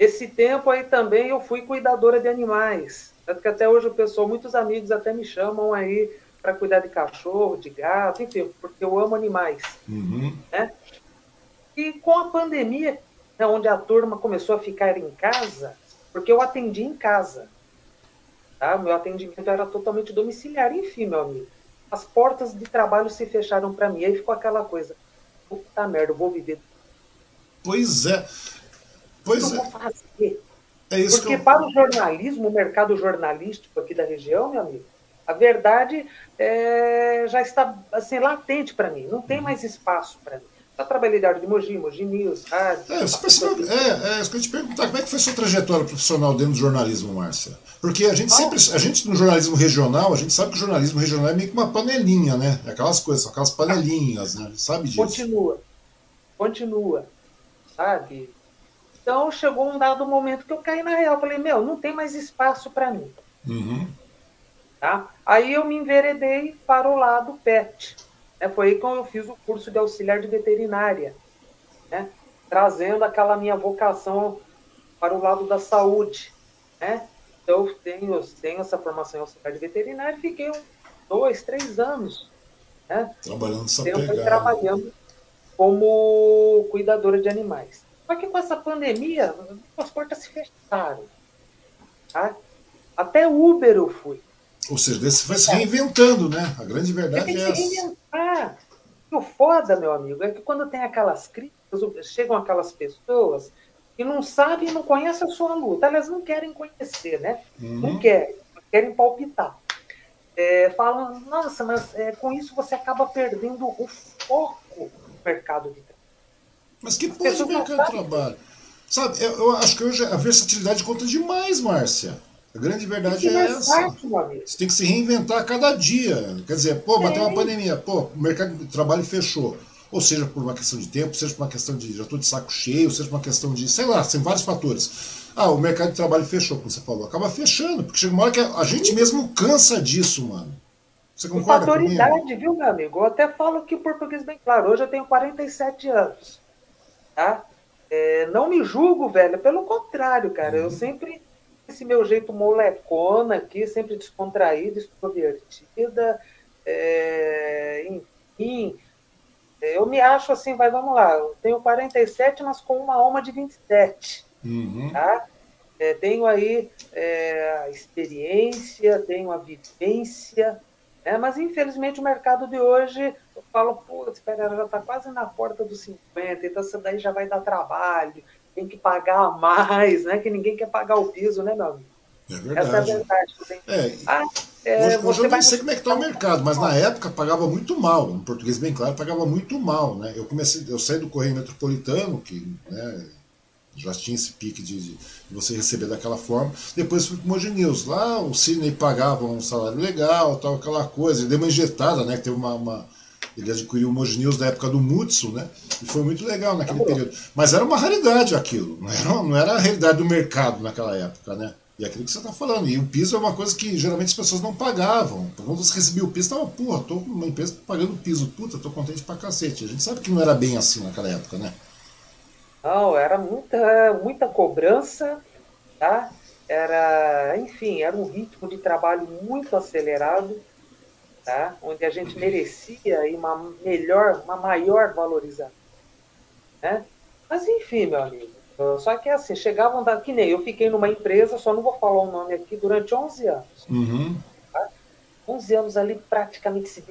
Speaker 2: Esse tempo aí também eu fui cuidadora de animais. Tanto que até hoje o pessoal, muitos amigos até me chamam aí para cuidar de cachorro, de gato, enfim, porque eu amo animais.
Speaker 1: Uhum.
Speaker 2: Né? E com a pandemia, né, onde a turma começou a ficar em casa, porque eu atendi em casa. Tá? Meu atendimento era totalmente domiciliar. Enfim, meu amigo, as portas de trabalho se fecharam para mim. Aí ficou aquela coisa: puta merda, eu vou viver.
Speaker 1: Pois é. Pois
Speaker 2: eu
Speaker 1: é.
Speaker 2: Vou fazer.
Speaker 1: É isso
Speaker 2: Porque
Speaker 1: eu...
Speaker 2: para o jornalismo, o mercado jornalístico aqui da região, meu amigo, a verdade é, já está assim, latente para mim. Não tem mais espaço para mim. Já trabalhei de área de Mogi, Mogi News, rádio.
Speaker 1: É, você percebeu, é, é, eu te perguntar, como é que foi a sua trajetória profissional dentro do jornalismo, Márcia? Porque a gente sempre, a gente no jornalismo regional, a gente sabe que o jornalismo regional é meio que uma panelinha, né? É aquelas coisas, aquelas panelinhas, né? Sabe disso?
Speaker 2: Continua, continua, sabe? Então chegou um dado momento que eu caí na real, falei, meu, não tem mais espaço para mim.
Speaker 1: Uhum.
Speaker 2: Tá? Aí eu me enveredei para o lado PET é, foi aí que eu fiz o curso de auxiliar de veterinária, né? trazendo aquela minha vocação para o lado da saúde. Né? Então, eu tenho, tenho essa formação em auxiliar de veterinária e fiquei dois, três anos né?
Speaker 1: trabalhando essa
Speaker 2: pegada. trabalhando como cuidadora de animais. Só que com essa pandemia, as portas se fecharam. Tá? Até Uber eu fui.
Speaker 1: Ou seja, você vai se reinventando, né? A grande verdade é essa.
Speaker 2: Ah, o foda, meu amigo, é que quando tem aquelas críticas, chegam aquelas pessoas que não sabem, não conhecem a sua luta. Elas não querem conhecer, né?
Speaker 1: Uhum.
Speaker 2: Não querem, querem palpitar. É, falam, nossa, mas é, com isso você acaba perdendo o foco do mercado de.
Speaker 1: Mas que porra de mercado de trabalho? Sabe, eu, eu acho que hoje a versatilidade conta demais, Márcia. A grande verdade é essa. Você tem que se reinventar a cada dia. Quer dizer, pô, bateu uma pandemia, pô, o mercado de trabalho fechou. Ou seja, por uma questão de tempo, seja por uma questão de já estou de saco cheio, seja por uma questão de, sei lá, tem vários fatores. Ah, o mercado de trabalho fechou, como você falou. Acaba fechando, porque chega uma hora que a gente mesmo cansa disso, mano. Você concorda
Speaker 2: Fatoridade, comigo? viu, meu amigo? Eu até falo aqui o português bem claro. Hoje eu tenho 47 anos. Tá? É, não me julgo, velho. Pelo contrário, cara. Uhum. Eu sempre esse meu jeito molecona aqui, sempre descontraída, extrovertida, é, enfim, eu me acho assim, vai, vamos lá, eu tenho 47, mas com uma alma de 27,
Speaker 1: uhum.
Speaker 2: tá? É, tenho aí é, a experiência, tenho a vivência, né? mas infelizmente o mercado de hoje, eu falo, pô, espera, já está quase na porta dos 50, então isso daí já vai dar trabalho, tem que pagar mais, né? Que ninguém quer pagar o piso, né, meu amigo?
Speaker 1: É verdade. Essa é a verdade.
Speaker 2: É,
Speaker 1: ah, é, hoje, hoje eu não sei como é que está o mercado, mas na época pagava muito mal, em português bem claro, pagava muito mal, né? Eu comecei, eu saí do Correio Metropolitano, que né, já tinha esse pique de, de, você receber daquela forma. Depois fui para o Mogi News. Lá o Sidney pagava um salário legal, tal, aquela coisa. Deu uma injetada, né? Teve uma, uma Ele adquiriu o Moji News na época do Mutsu, né? E foi muito legal naquele período. Mas era uma raridade aquilo, não era, não era a realidade do mercado naquela época, né? E é aquilo que você está falando. E o piso é uma coisa que geralmente as pessoas não pagavam. Quando você recebia o piso, tava, porra, tô com uma empresa pagando piso. Puta, tô contente pra cacete. A gente sabe que não era bem assim naquela época, né?
Speaker 2: Não, era muita, muita cobrança, tá? Era, enfim, era um ritmo de trabalho muito acelerado, tá? Onde a gente merecia uma melhor, uma maior valorização, né? Mas enfim, meu amigo, só que assim, chegavam da. Que nem eu fiquei numa empresa, só não vou falar o nome aqui, durante 11 anos.
Speaker 1: Uhum.
Speaker 2: Tá? 11 anos ali praticamente se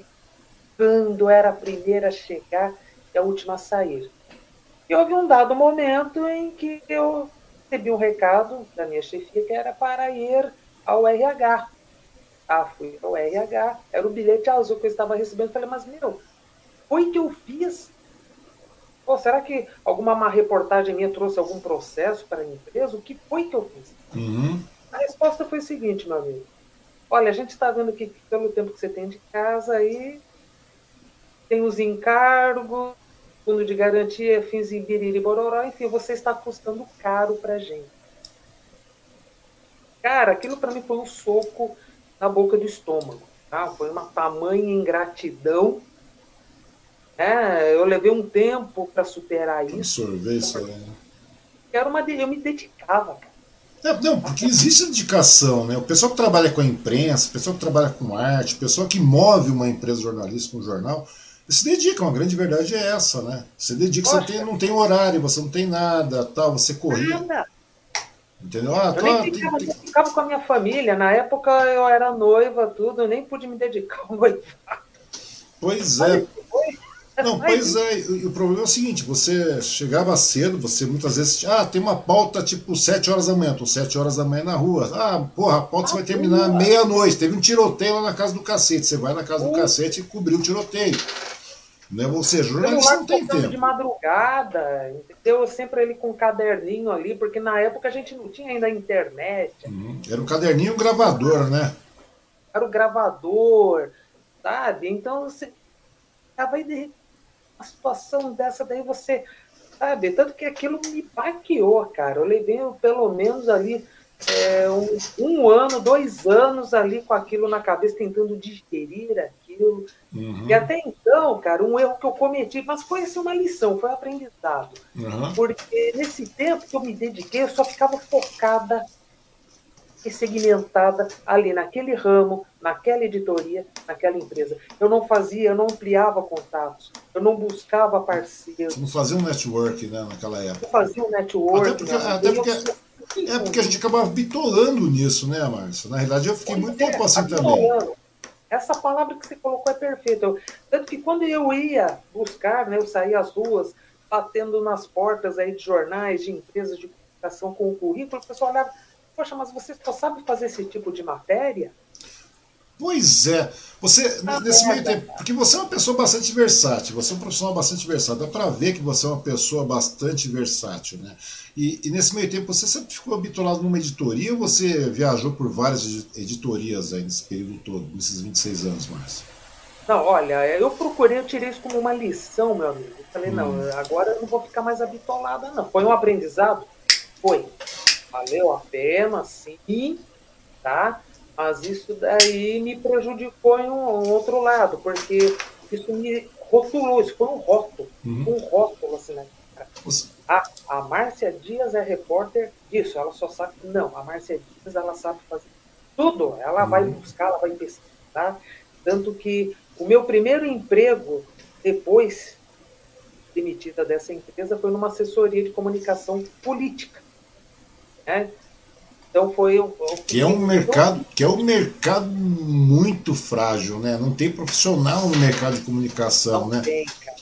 Speaker 2: quando era a primeira a chegar e a última a sair. E houve um dado momento em que eu recebi um recado da minha chefia que era para ir ao RH. Ah, fui ao RH, era o bilhete azul que eu estava recebendo. Falei, mas meu, foi que eu fiz Pô, será que alguma má reportagem minha trouxe algum processo para a empresa? O que foi que eu fiz?
Speaker 1: Uhum.
Speaker 2: A resposta foi o seguinte, meu amigo. Olha, a gente está vendo que pelo tempo que você tem de casa aí, tem os encargos, fundo de garantia, fins e biriri bororó, enfim, você está custando caro para gente. Cara, aquilo para mim foi um soco na boca do estômago. Tá? Foi uma tamanha ingratidão é, eu levei um tempo para superar isso.
Speaker 1: Absorver isso aí.
Speaker 2: Né? Era uma, eu me dedicava, cara.
Speaker 1: É, não, porque existe dedicação, né? O pessoal que trabalha com a imprensa, o pessoal que trabalha com arte, o pessoal que move uma empresa jornalística, um jornal, se dedicam, a grande verdade é essa, né? Você dedica, Poxa. você tem, não tem horário, você não tem nada, tal, você corria. Nada. Entendeu? Ah,
Speaker 2: eu nem ficava, tem... ficava com a minha família, na época eu era noiva, tudo, eu nem pude me dedicar ao noivado.
Speaker 1: Pois é. Não, pois é, o problema é o seguinte, você chegava cedo, você muitas vezes, ah, tem uma pauta tipo 7 horas da manhã, tô 7 horas da manhã na rua. Ah, porra, a pauta ah, vai terminar meia-noite, teve um tiroteio lá na casa do cacete, você vai na casa do cacete e cobriu o tiroteio. Né? Seja, jornalista não tem tempo.
Speaker 2: de madrugada, entendeu? Sempre ele com um caderninho ali, porque na época a gente não tinha ainda a internet.
Speaker 1: Uhum. Era um caderninho gravador, né?
Speaker 2: Era o gravador, sabe? Então você tava aí de uma situação dessa daí você, sabe? Tanto que aquilo me baqueou, cara. Eu levei pelo menos ali é, um, um, ano, dois anos ali com aquilo na cabeça, tentando digerir aquilo. Uhum. E até então, cara, um erro que eu cometi, mas foi assim uma lição, foi um aprendizado.
Speaker 1: Uhum.
Speaker 2: Porque nesse tempo que eu me dediquei, eu só ficava focada e segmentada ali naquele ramo, naquela editoria, naquela empresa. Eu não fazia, eu não ampliava contatos, eu não buscava parceiros.
Speaker 1: Não fazia um network né, naquela época.
Speaker 2: Eu fazia um network.
Speaker 1: Até porque, né? até porque, é porque a gente acabava bitolando nisso, né, Márcio? Na realidade, eu fiquei muito tempo assim também.
Speaker 2: Essa palavra que você colocou é perfeita. Tanto que quando eu ia buscar, né, eu saía às ruas, batendo nas portas aí de jornais, de empresas de comunicação com o currículo, o pessoal olhava Poxa, mas você só sabe fazer esse tipo de matéria?
Speaker 1: Pois é. Você, ah, nesse meio tempo, porque você é uma pessoa bastante versátil, você é um profissional bastante versátil. Dá para ver que você é uma pessoa bastante versátil, né? E, e, nesse meio tempo, você sempre ficou habituado numa editoria ou você viajou por várias editorias aí nesse período todo, nesses 26 anos, Márcio?
Speaker 2: Não, olha, eu procurei, eu tirei isso como uma lição, meu amigo. Eu falei, hum. não, agora eu não vou ficar mais habitolada, não. Foi um aprendizado? Foi valeu a pena, sim, tá? Mas isso daí me prejudicou em um, outro lado, porque isso me rotulou, isso foi um rótulo, uhum. um rótulo assim, né? A, a Márcia Dias é repórter disso, ela só sabe. Não, a Márcia Dias ela sabe fazer tudo, ela uhum. vai buscar, ela vai pesquisar. Tanto que o meu primeiro emprego, depois demitida dessa empresa, foi numa assessoria de comunicação política. Né? Então foi o,
Speaker 1: que é um mercado que é um mercado muito frágil, né? Não tem profissional no mercado de comunicação,
Speaker 2: não
Speaker 1: né?
Speaker 2: Tem, cara.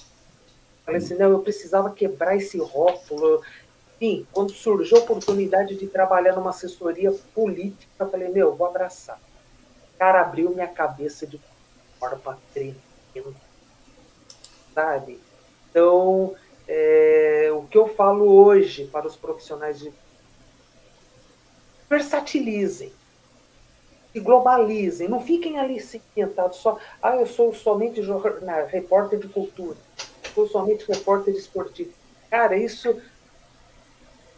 Speaker 2: Falei assim, não, eu precisava quebrar esse rótulo. Enfim, quando surgiu a oportunidade de trabalhar numa assessoria política, eu falei, meu, vou abraçar. O cara abriu minha cabeça de forma tremenda, sabe? Então, é, o que eu falo hoje para os profissionais de versatilizem. se globalizem, não fiquem ali sentados só, ah, eu sou somente jornal, repórter de cultura, sou somente repórter esportivo. Cara, isso,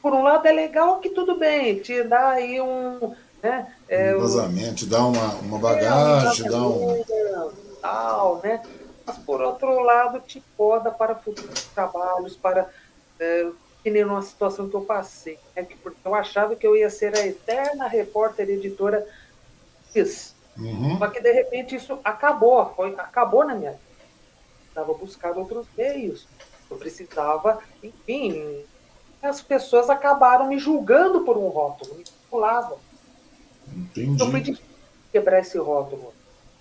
Speaker 2: por um lado, é legal que tudo bem, te dá aí um. Né,
Speaker 1: é, um vazamento, te dá uma, uma bagagem, é, dá um.
Speaker 2: Tal, né? Mas, por outro lado, te poda para futuros trabalhos, para. É, nem numa situação que eu passei, né? porque eu achava que eu ia ser a eterna repórter editora X. Uhum. Só que de repente isso acabou, foi, acabou na minha vida. Estava buscando outros meios. Eu precisava, enfim, as pessoas acabaram me julgando por um rótulo, me circulavam.
Speaker 1: Entendi.
Speaker 2: Então foi difícil quebrar esse rótulo.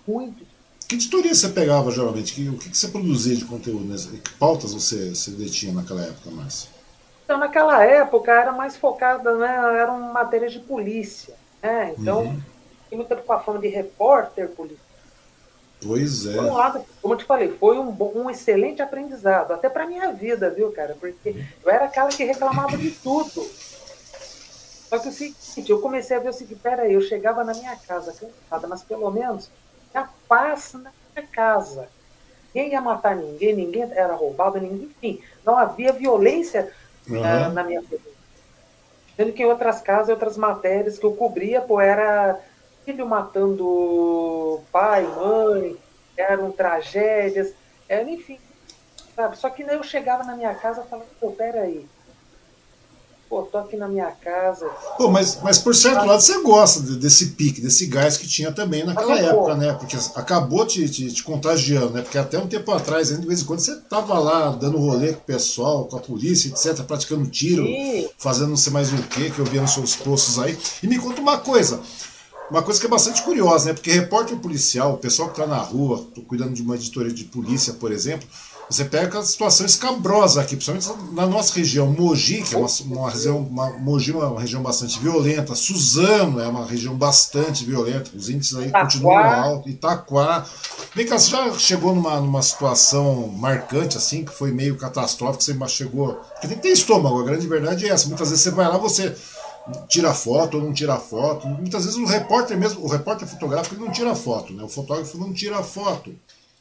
Speaker 2: Muito
Speaker 1: que editoria você pegava geralmente? Que, o que, que você produzia de conteúdo? Né? Que pautas você, você detinha naquela época, Márcia?
Speaker 2: Então, naquela época era mais focada, né? Eram matérias de polícia. Né? Então, uhum. tinha muita preocupação de repórter polícia.
Speaker 1: Pois é.
Speaker 2: Por um lado, como eu te falei, foi um, um excelente aprendizado, até para minha vida, viu, cara? Porque eu era aquela que reclamava de tudo. Só que o seguinte, eu comecei a ver o seguinte, peraí, eu chegava na minha casa cansada, mas pelo menos tinha paz na minha casa. Ninguém ia matar ninguém, ninguém era roubado, ninguém, enfim, não havia violência uhum. na, na, minha família. Sendo que em outras casas, outras matérias que eu cobria, pô, era filho matando pai, mãe, eram tragédias, era, enfim. Sabe? Só que eu chegava na minha casa e falava, pô, peraí, Pô, tô aqui na minha casa.
Speaker 1: Pô, mas, mas por certo lado você gosta desse pique, desse gás que tinha também naquela época, né? Porque acabou te, te, te, contagiando, né? Porque até um tempo atrás, de vez em quando, você tava lá dando rolê com o pessoal, com a polícia, etc., praticando tiro, Sim. fazendo não sei mais o que, que eu via nos seus postos aí. E me conta uma coisa. Uma coisa que é bastante curiosa, né? Porque repórter policial, o pessoal que está na rua, tô cuidando de uma editoria de polícia, por exemplo, você pega a situação escabrosa aqui, principalmente na nossa região, Mogi, que é uma, uma região, uma, Mogi é uma região bastante violenta, Suzano é uma região bastante violenta, os índices aí Itaquá. continuam altos, Itaquá. Vem cá, você já chegou numa, numa situação marcante, assim, que foi meio catastrófica, você chegou. Porque tem que ter estômago, a grande verdade é essa. Muitas vezes você vai lá, você tira foto ou não tira foto. Muitas vezes o repórter mesmo, o repórter fotográfico ele não tira foto, né? O fotógrafo não tira foto.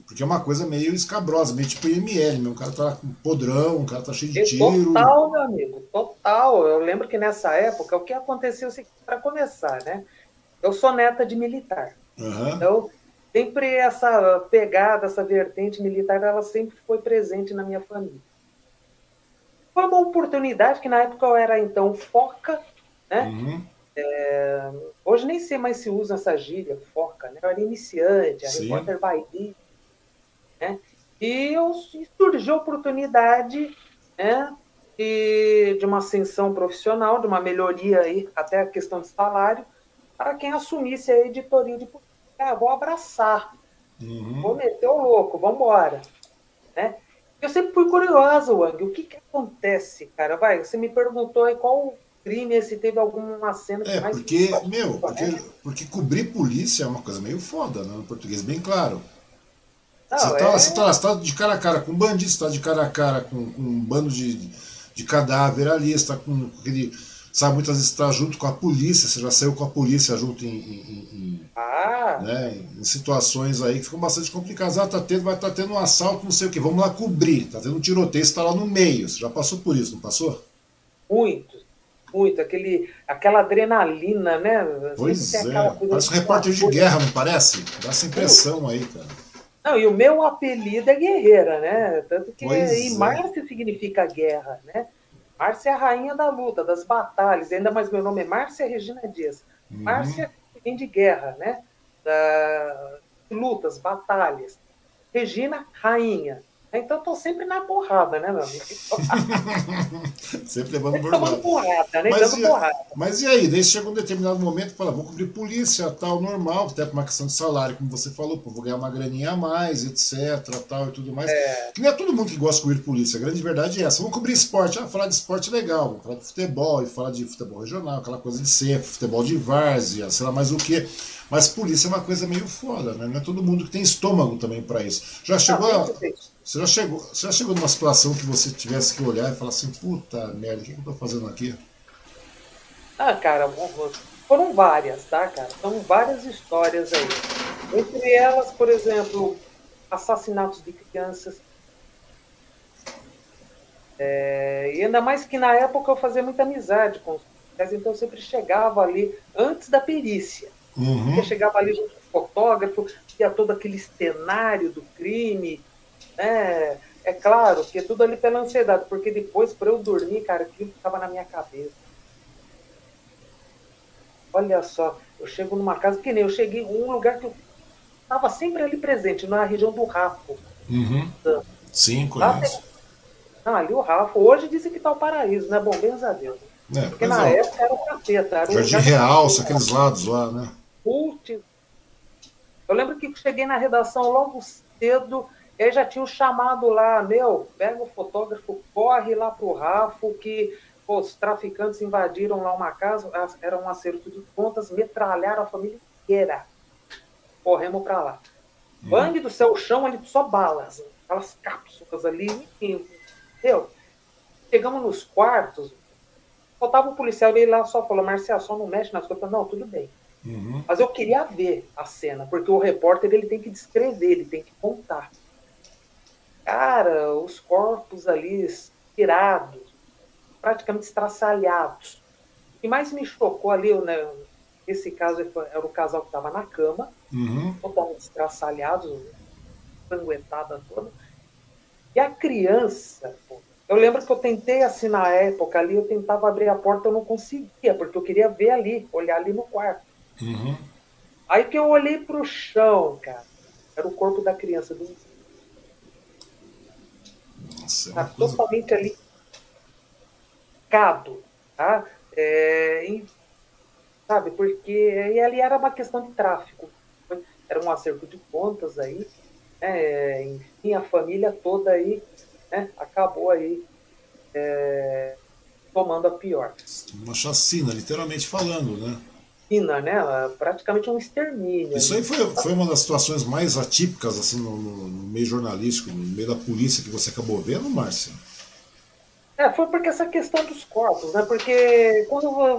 Speaker 1: Porque é uma coisa meio escabrosa, meio tipo IML, meu. O cara tá com podrão, o cara tá cheio de tiro.
Speaker 2: Total, meu amigo, total. Eu lembro que nessa época, o que aconteceu, assim, para começar, né? Eu sou neta de militar. Uhum. Então, sempre essa pegada, essa vertente militar, ela sempre foi presente na minha família. Foi uma oportunidade que na época eu era, então, foca, né? Uhum. É, hoje nem sei mais se usa essa gíria, foca, né? Eu era iniciante, a Sim. repórter bairrista né? E surgiu a oportunidade né, de uma ascensão profissional, de uma melhoria aí, até a questão de salário, para quem assumisse a editoria de política. Ah, vou abraçar, uhum. vou meter o louco, vamos embora. Né? Eu sempre fui curiosa, Wang, o que, que acontece, cara? Vai, você me perguntou aí qual crime, se teve alguma cena
Speaker 1: que é, mais... Porque, meu, porque, porque cobrir polícia é uma coisa meio foda, né? No português, bem claro. Não, você, tá, é... você, tá, você tá de cara a cara com um bandido, você tá de cara a cara com, com um bando de, de cadáver ali, você tá com aquele. Sabe, muitas vezes está junto com a polícia, você já saiu com a polícia junto em, em, em, ah. né, em situações aí que ficam bastante complicadas. Ah, tá tendo, vai estar tá tendo um assalto, não sei o que, vamos lá cobrir. Tá tendo um tiroteio, você está lá no meio. Você já passou por isso, não passou?
Speaker 2: Muito, muito. Aquele, aquela adrenalina, né?
Speaker 1: Pois é. Parece um repórter de guerra, não parece? Dá essa impressão aí, cara.
Speaker 2: Não, e o meu apelido é guerreira, né? Tanto que pois e é. Márcia significa guerra, né? Márcia é a rainha da luta, das batalhas. Ainda mais meu nome é Márcia Regina Dias. Uhum. Márcia vem de guerra, né? Da, lutas, batalhas. Regina, rainha. Então tô sempre na porrada, né, meu amigo?
Speaker 1: sempre levando bordada.
Speaker 2: porrada, né? Mas,
Speaker 1: e, porrada. Mas e aí? Daí chega um determinado momento e fala, vou cobrir polícia, tal, normal, até por uma questão de salário, como você falou, pô, vou ganhar uma graninha a mais, etc, tal e tudo mais. É. Que não é todo mundo que gosta de cobrir polícia, a grande verdade é essa. Vamos cobrir esporte, ah, falar de esporte é legal, vamos falar de futebol, e falar de futebol regional, aquela coisa de sempre, futebol de várzea, sei lá mais o que. Mas polícia é uma coisa meio foda, né? Não é todo mundo que tem estômago também para isso. Já chegou a... Você já, chegou, você já chegou numa situação que você tivesse que olhar e falar assim, puta merda, o que, eu tô fazendo aqui?
Speaker 2: Ah, cara, foram várias, tá, cara? São várias histórias aí. Entre elas, por exemplo, assassinatos de crianças. É, e ainda mais que na época eu fazia muita amizade com os policiais, então eu sempre chegava ali antes da perícia.
Speaker 1: Uhum.
Speaker 2: Eu chegava ali junto com o fotógrafo, via todo aquele cenário do crime, né? É claro que é tudo ali pela ansiedade, porque depois, para eu dormir, cara, aquilo ficava na minha cabeça. Olha só, eu chego numa casa, que nem eu cheguei em um lugar que eu estava sempre ali presente, na região do Rafo.
Speaker 1: Uhum. Sim,
Speaker 2: Lá
Speaker 1: conheço.
Speaker 2: Não, ali o Rafo. Hoje dizem que tá o paraíso, né? Bom, bem a Deus.
Speaker 1: É,
Speaker 2: Porque na
Speaker 1: é,
Speaker 2: época era o capeta. Era um
Speaker 1: Jardim
Speaker 2: lugar-
Speaker 1: Realça, aqueles lados lá, né?
Speaker 2: Putz. Eu lembro que cheguei na redação logo cedo, e aí já tinha o chamado lá, meu, pega o fotógrafo, corre lá pro Rafo, que pô, os traficantes invadiram lá uma casa, as- era um acerto de contas, metralharam a família inteira. Corremos pra lá. Bang do céu, o chão ali só balas, aquelas cápsulas ali, enfim. Meu, chegamos nos quartos, faltava o policial, ele lá só falou, Marcial, só não mexe nas coisas. Eu Não, tudo bem.
Speaker 1: Uhum.
Speaker 2: Mas eu queria ver a cena, porque o repórter ele tem que descrever, ele tem que contar. Cara, os corpos ali tirados, praticamente estraçalhados. O que mais me chocou ali, né, nesse caso era o casal que estava na cama,
Speaker 1: Uhum.
Speaker 2: totalmente estraçalhados, sanguentada toda. E a criança, pô, eu lembro que eu tentei assim na época ali, eu tentava abrir a porta, eu não conseguia, porque eu queria ver ali, olhar ali no quarto.
Speaker 1: Uhum.
Speaker 2: Aí que eu olhei pro chão, cara. Era o corpo da criança, do,
Speaker 1: Nossa, é
Speaker 2: tá
Speaker 1: coisa...
Speaker 2: totalmente ali cado, tá? É, e- sabe, porque e ali era uma questão de tráfico. Era um acerto de contas aí, né? Enfim, a família toda aí, né? Acabou aí é, tomando a pior.
Speaker 1: Uma chacina, literalmente falando, né?
Speaker 2: China, né? Praticamente um extermínio.
Speaker 1: Isso aí foi, foi uma das situações mais atípicas assim no, no- no meio jornalístico, no meio da polícia que você acabou vendo, Márcia?
Speaker 2: É, foi porque essa questão dos corpos, né? Porque quando eu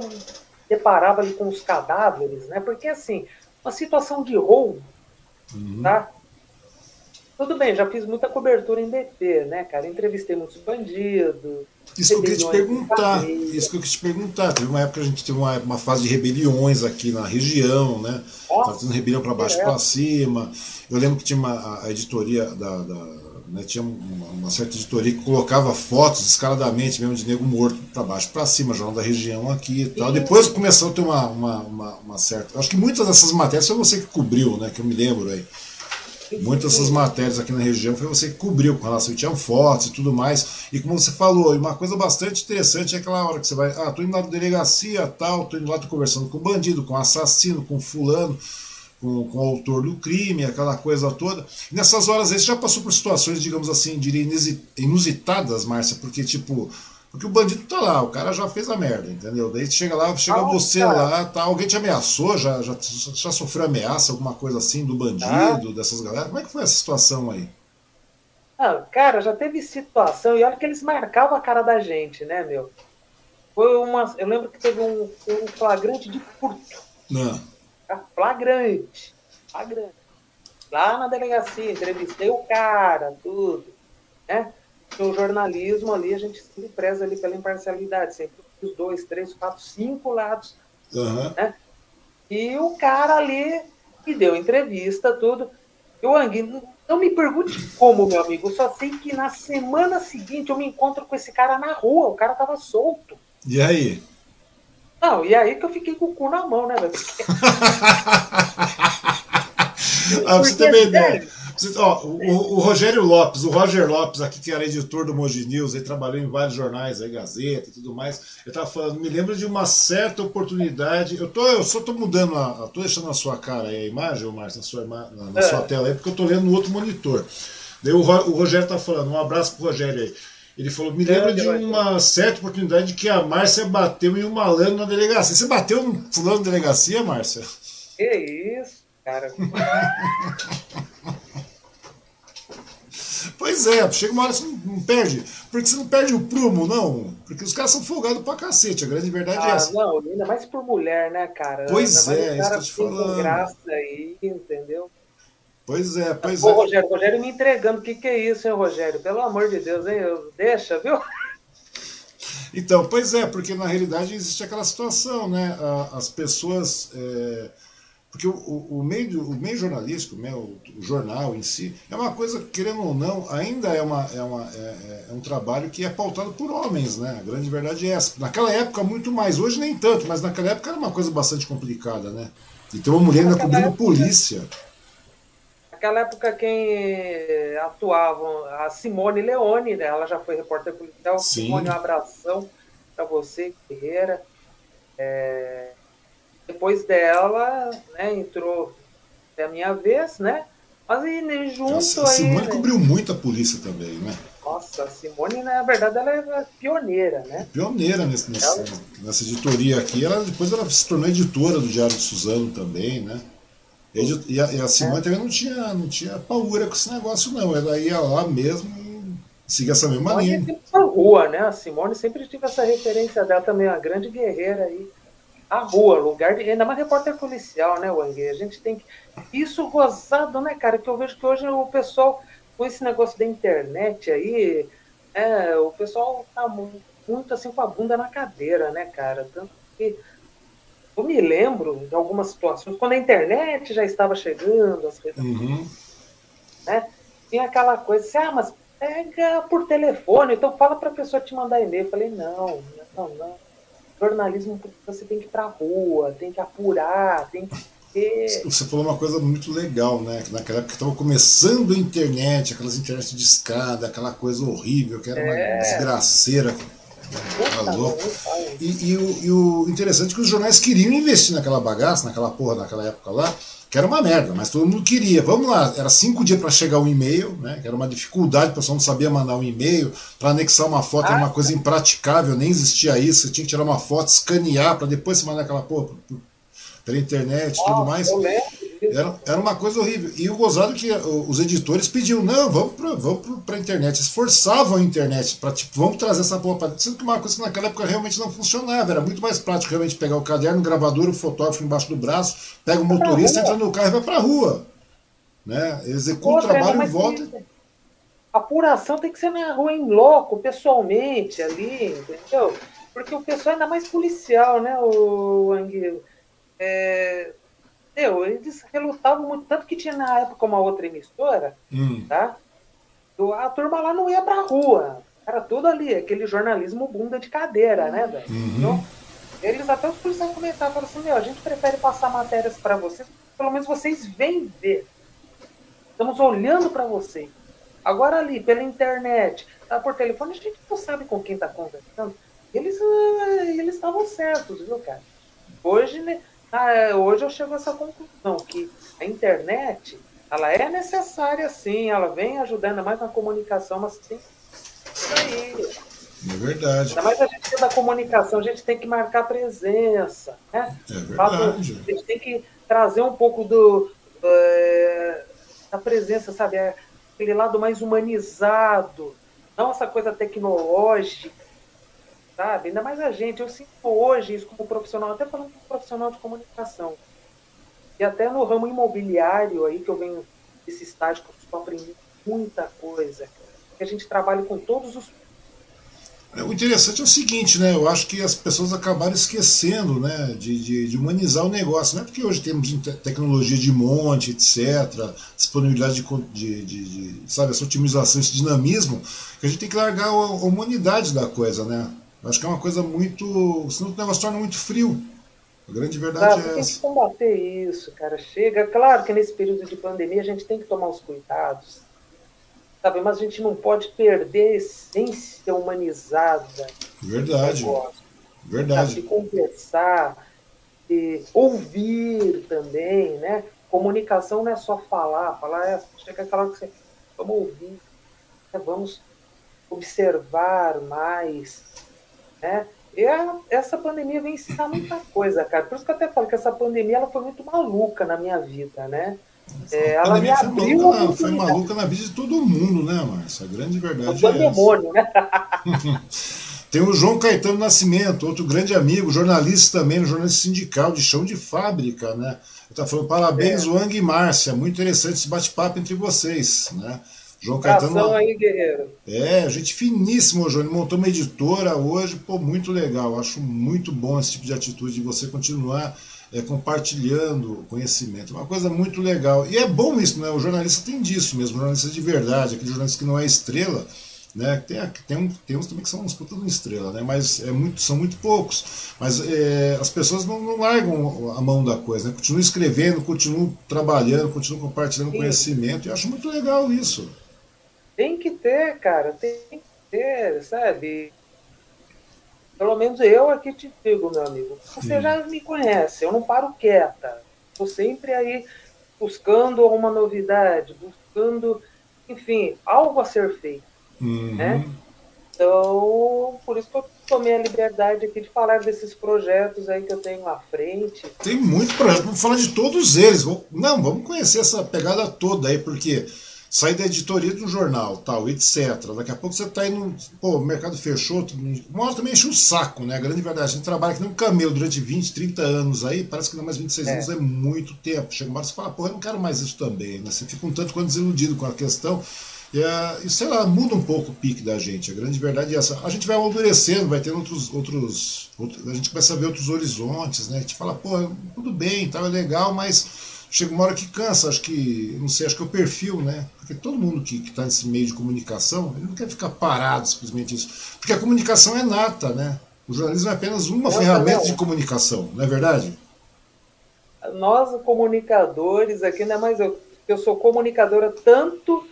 Speaker 2: deparava ali com os cadáveres, né? Porque assim, uma situação de roubo,
Speaker 1: Uhum.
Speaker 2: tá? Tudo bem, já fiz muita cobertura em DP, né, cara? Entrevistei muitos bandidos.
Speaker 1: Isso que eu queria te perguntar. Isso que eu queria te perguntar. Teve uma época que a gente teve uma, uma fase de rebeliões aqui na região, né?
Speaker 2: Nossa,
Speaker 1: Tava tendo rebelião para baixo e
Speaker 2: direto.
Speaker 1: para cima. Eu lembro que tinha uma, a- a editoria da. da- né, tinha uma, uma certa editoria que colocava fotos descaradamente mesmo de nego morto para baixo para cima, jornal da região aqui e tal.
Speaker 2: Sim.
Speaker 1: Depois começou a ter uma, uma, uma, uma certa. Acho que muitas dessas matérias foi você que cobriu, né? Que eu me lembro aí. Muitas dessas matérias aqui na região foi você que cobriu com relação, tinha fotos e tudo mais. E como você falou, uma coisa bastante interessante é aquela hora que você vai, ah, tô indo lá na delegacia, tal, tô indo lá, tô conversando com o bandido, com assassino, com fulano, com, com o autor do crime, aquela coisa toda. Nessas horas aí você já passou por situações, digamos assim, diria inusi- inusitadas, Márcia, porque tipo, porque o bandido tá lá, o cara já fez a merda, entendeu? Daí chega lá, chega
Speaker 2: Ah,
Speaker 1: você
Speaker 2: cara.
Speaker 1: lá, tá, alguém te ameaçou, já, já, já sofreu ameaça, alguma coisa assim do bandido, dessas galera? Como é que foi essa situação aí?
Speaker 2: Ah, cara, já teve situação, e olha que eles marcavam a cara da gente, né, meu? Foi uma. Eu lembro que teve um, um flagrante de furto.
Speaker 1: Não.
Speaker 2: tá? Flagrante. Flagrante. Lá na delegacia, entrevistei o cara, tudo. Né? Porque o jornalismo ali, a gente sempre preza ali pela imparcialidade, sempre os dois, três, quatro, cinco lados.
Speaker 1: Aham.
Speaker 2: E o cara ali me deu entrevista, tudo. E o Ang, não me pergunte como, meu amigo. Eu só sei que na semana seguinte eu me encontro com esse cara na rua. O cara tava solto.
Speaker 1: E aí?
Speaker 2: Não, e aí que eu fiquei com o cu na mão, né, velho?
Speaker 1: Ah, você ter uma ideia. Ó, o, o Rogério Lopes, o Roger Lopes, aqui que era editor do Moji News, ele trabalhou em vários jornais, aí, Gazeta e tudo mais. Eu tava falando, me lembro de uma certa oportunidade. Eu, tô, eu só tô mudando, a, tô deixando na sua cara aí a imagem, Márcio, na, sua, na, na
Speaker 2: É.
Speaker 1: sua tela aí, porque eu tô lendo no outro monitor. Daí o, o Rogério tá falando, um abraço pro Rogério aí. Ele falou, me lembro
Speaker 2: Grande
Speaker 1: de uma certa oportunidade que a Márcia bateu em um malandro na delegacia. Você bateu um fulano na delegacia, Márcia?
Speaker 2: que isso, cara.
Speaker 1: Pois é, chega uma hora que você não, não, perde. Porque você não perde o prumo, não. Porque os caras são folgados pra cacete, a grande verdade é
Speaker 2: ah,
Speaker 1: é essa.
Speaker 2: Não, ainda mais por mulher, né, cara?
Speaker 1: Pois é, isso que eu te falando.
Speaker 2: graça aí, entendeu?
Speaker 1: Pois é, pois
Speaker 2: Ô,
Speaker 1: é.
Speaker 2: Rogério, Rogério me entregando. O que, que é isso, hein, Rogério? Pelo amor de Deus, hein? Deixa, viu?
Speaker 1: Então, pois é, porque na realidade existe aquela situação, né? As pessoas. É porque o, o, meio, o meio jornalístico, o, meio, o, jornal em si, é uma coisa, querendo ou não, ainda é, uma, é, uma, é, é, um trabalho que é pautado por homens, né? A grande verdade é essa. Naquela época, muito mais. Hoje, nem tanto, mas naquela época era uma coisa bastante complicada, né? Então, uma mulher ainda cobrindo época, polícia.
Speaker 2: Naquela época, quem atuava, a Simone Leone, né? Ela já foi repórter policial. Sim. Simone, um abração para você, Guerreira. É depois dela, né, entrou é a minha vez, né? Mas e junto Nossa,
Speaker 1: a Simone
Speaker 2: aí, né?
Speaker 1: cobriu muito a polícia também, né?
Speaker 2: Nossa, a Simone, na verdade, ela é pioneira, né?
Speaker 1: Pioneira nesse, nesse, ela... nessa editoria aqui. Ela, depois ela se tornou editora do Diário de Suzano também, né? E a, e a Simone é. também não tinha, não tinha paura com esse negócio, não. Ela ia lá mesmo e seguia essa mesma linha.
Speaker 2: Na rua, né? A Simone sempre tive essa referência dela também, uma grande guerreira aí a rua, lugar de. Ainda mais repórter policial, né, Wang? A gente tem que. Isso gozado, né, cara? Que eu vejo que hoje o pessoal, com esse negócio da internet aí, é, o pessoal tá muito, muito assim com a bunda na cadeira, né, cara? Tanto que. Eu me lembro de algumas situações, quando a internet já estava chegando, as redes
Speaker 1: uhum.
Speaker 2: né? Tinha aquela coisa assim, ah, mas pega por telefone, então fala para a pessoa te mandar e-mail. Eu falei, não, não, não jornalismo você tem que ir para a rua, tem que apurar, tem que ter...
Speaker 1: Você falou uma coisa muito legal, né? Que naquela época estava começando a internet, aquelas internet de escada, aquela coisa horrível, que era uma é. desgraceira. Tá e, e, o, e o interessante é que os jornais queriam investir naquela bagaça, naquela porra, naquela época lá, que era uma merda, mas todo mundo queria. Vamos lá, era cinco dias para chegar um e-mail, né? Que era uma dificuldade, o pessoal não sabia mandar um e-mail, para anexar uma foto ah, era uma coisa impraticável, nem existia isso, você tinha que tirar uma foto, escanear, para depois você mandar aquela porra pela internet e tudo mais. Era, era uma coisa horrível. E o gozado que os editores pediam, não, vamos para vamos a internet. Esforçavam a internet para, tipo, vamos trazer essa porra para Sendo que uma coisa que naquela época realmente não funcionava. Era muito mais prático realmente pegar o caderno, o gravador, o fotógrafo embaixo do braço, pega o motorista, entra no carro e vai para a rua. Né? Executa o trabalho e volta.
Speaker 2: A apuração tem que ser na rua, em loco, pessoalmente, ali, entendeu? Porque o pessoal é ainda mais policial, né, o Anguilo? É, meu, eles relutavam muito, tanto que tinha na época uma outra emissora,
Speaker 1: hum.
Speaker 2: tá? A turma lá não ia pra rua. Era tudo ali, aquele jornalismo bunda de cadeira, né, velho?
Speaker 1: Uhum.
Speaker 2: Então, eles até os policiais comentavam, falaram assim, meu, a gente prefere passar matérias para vocês, pelo menos vocês vêm ver. Estamos olhando para vocês. Agora ali, pela internet, tá por telefone, a gente não sabe com quem tá conversando. Eles ah, eles estavam certos, viu, cara? Hoje, né, ah, é, hoje eu chego a essa conclusão, que a internet, ela é necessária sim, ela vem ajudando mais na comunicação, mas tem isso aí.
Speaker 1: É verdade.
Speaker 2: Ainda mais a gente da comunicação, a gente tem que marcar presença. Né?
Speaker 1: É verdade.
Speaker 2: A gente tem que trazer um pouco do, é, da presença, sabe? Aquele lado mais humanizado, não essa coisa tecnológica sabe? Ainda mais a gente. Eu sinto hoje isso como profissional, até falando como profissional de comunicação. E até no ramo imobiliário aí, que eu venho desse estágio, que eu estou aprendendo muita coisa. Que a gente trabalha com todos os
Speaker 1: é, o interessante é o seguinte, né? Eu acho que as pessoas acabaram esquecendo, né, de, de, de humanizar o negócio. Não é porque hoje temos tecnologia de monte, etc., disponibilidade de, de, de, sabe, essa otimização, esse dinamismo, que a gente tem que largar a humanidade da coisa, né? Acho que é uma coisa muito. Senão o negócio torna muito frio. A grande verdade
Speaker 2: é
Speaker 1: essa.
Speaker 2: Tem que combater isso, cara. Chega. Claro que nesse período de pandemia a gente tem que tomar os cuidados. Sabe? Mas a gente não pode perder a essência humanizada.
Speaker 1: Verdade. Verdade.
Speaker 2: De conversar, de ouvir também, né? Comunicação não é só falar, falar é. Chega aquela que você. Vamos ouvir, né? vamos observar mais né? E a, essa pandemia vem ensinar muita coisa, cara. Por isso que eu até falo que essa pandemia ela foi muito maluca na minha vida, né? É, ela me abriu foi,
Speaker 1: maluca, foi maluca na vida de todo mundo, né, Márcia? A grande verdade
Speaker 2: é demônio, né?
Speaker 1: Tem o João Caetano Nascimento, outro grande amigo, jornalista também, jornalista sindical de chão de fábrica, né? Ele tá falando parabéns, é. Wang e Márcia, muito interessante esse bate-papo entre vocês, né?
Speaker 2: João Caetano. aí, guerreiro.
Speaker 1: É, gente finíssimo, João. Ele montou uma editora hoje, pô, muito legal. Acho muito bom esse tipo de atitude de você continuar é, compartilhando conhecimento. Uma coisa muito legal. E é bom isso, né? O jornalista tem disso mesmo, jornalista de verdade, aquele jornalista que não é estrela né? Tem, tem, tem uns também que são uns putas de estrela, né? mas é muito, são muito poucos. Mas é, as pessoas não, não, largam a mão da coisa, né? continuam escrevendo, continuam trabalhando, continuam compartilhando Sim. conhecimento, e eu acho muito legal isso.
Speaker 2: Tem que ter, cara, tem que ter, sabe? Pelo menos eu aqui te digo, meu amigo. Você Sim. já me conhece, eu não paro quieta. Estou sempre aí buscando uma novidade, buscando, enfim, algo a ser feito. Uhum. Né? Então, por isso que eu tomei a liberdade aqui de falar desses projetos aí que eu tenho à frente.
Speaker 1: Tem muito projeto, vamos falar de todos eles. Não, vamos conhecer essa pegada toda aí, porque sai da editoria do jornal, tal, etc. Daqui a pouco você está indo, pô, o mercado fechou, uma hora também enche o saco, né? A grande verdade, a gente trabalha que nem um camelo durante 20, 30 anos aí, parece que não mais 26 é. anos é muito tempo. Chega uma hora você fala, pô, eu não quero mais isso também, né? Você fica um tanto quanto desiludido com a questão. E, uh, sei lá, muda um pouco o pique da gente. A grande verdade é essa. A gente vai amadurecendo, vai tendo outros, outros, outros. A gente começa a ver outros horizontes, né? A gente fala, pô, tudo bem, tava legal, mas chega uma hora que cansa. Acho que, não sei, acho que é o perfil, né? Porque todo mundo que está nesse meio de comunicação, ele não quer ficar parado simplesmente isso. Porque a comunicação é nata, né? O jornalismo é apenas uma ferramenta de comunicação, não é verdade?
Speaker 2: Nós, comunicadores, aqui, não é mais eu, eu sou comunicadora tanto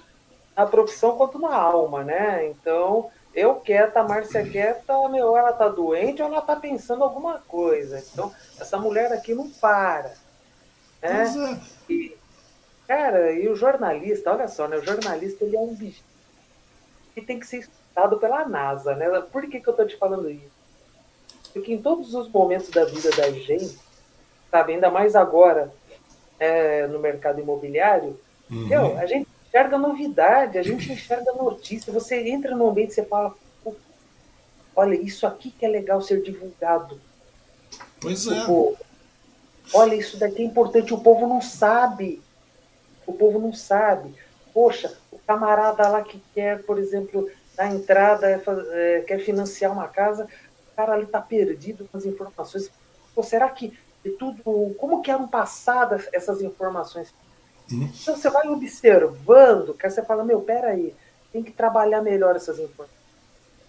Speaker 2: na profissão quanto na alma, né? Então, eu quieta, a Márcia quieta, meu, ela tá doente ou ela tá pensando alguma coisa. Então, essa mulher aqui não para. Né? É. E, cara, e o jornalista, olha só, né? O jornalista, ele é um bicho que tem que ser estudado pela NASA, né? Por que, que eu tô te falando isso? Porque em todos os momentos da vida da gente, sabe, ainda mais agora é, no mercado imobiliário, uhum. a gente enxerga novidade, a gente enxerga notícia. Você entra no ambiente e você fala, olha, isso aqui que é legal ser divulgado.
Speaker 1: Pois é.
Speaker 2: Povo. Olha, isso daqui é importante, o povo não sabe. O povo não sabe. Poxa, o camarada lá que quer, por exemplo, na entrada, é, é, quer financiar uma casa, o cara ali está perdido com as informações. Pô, será que tudo. Como que eram passadas essas informações? Uhum. Então você vai observando, que você fala, meu, peraí, tem que trabalhar melhor essas informações.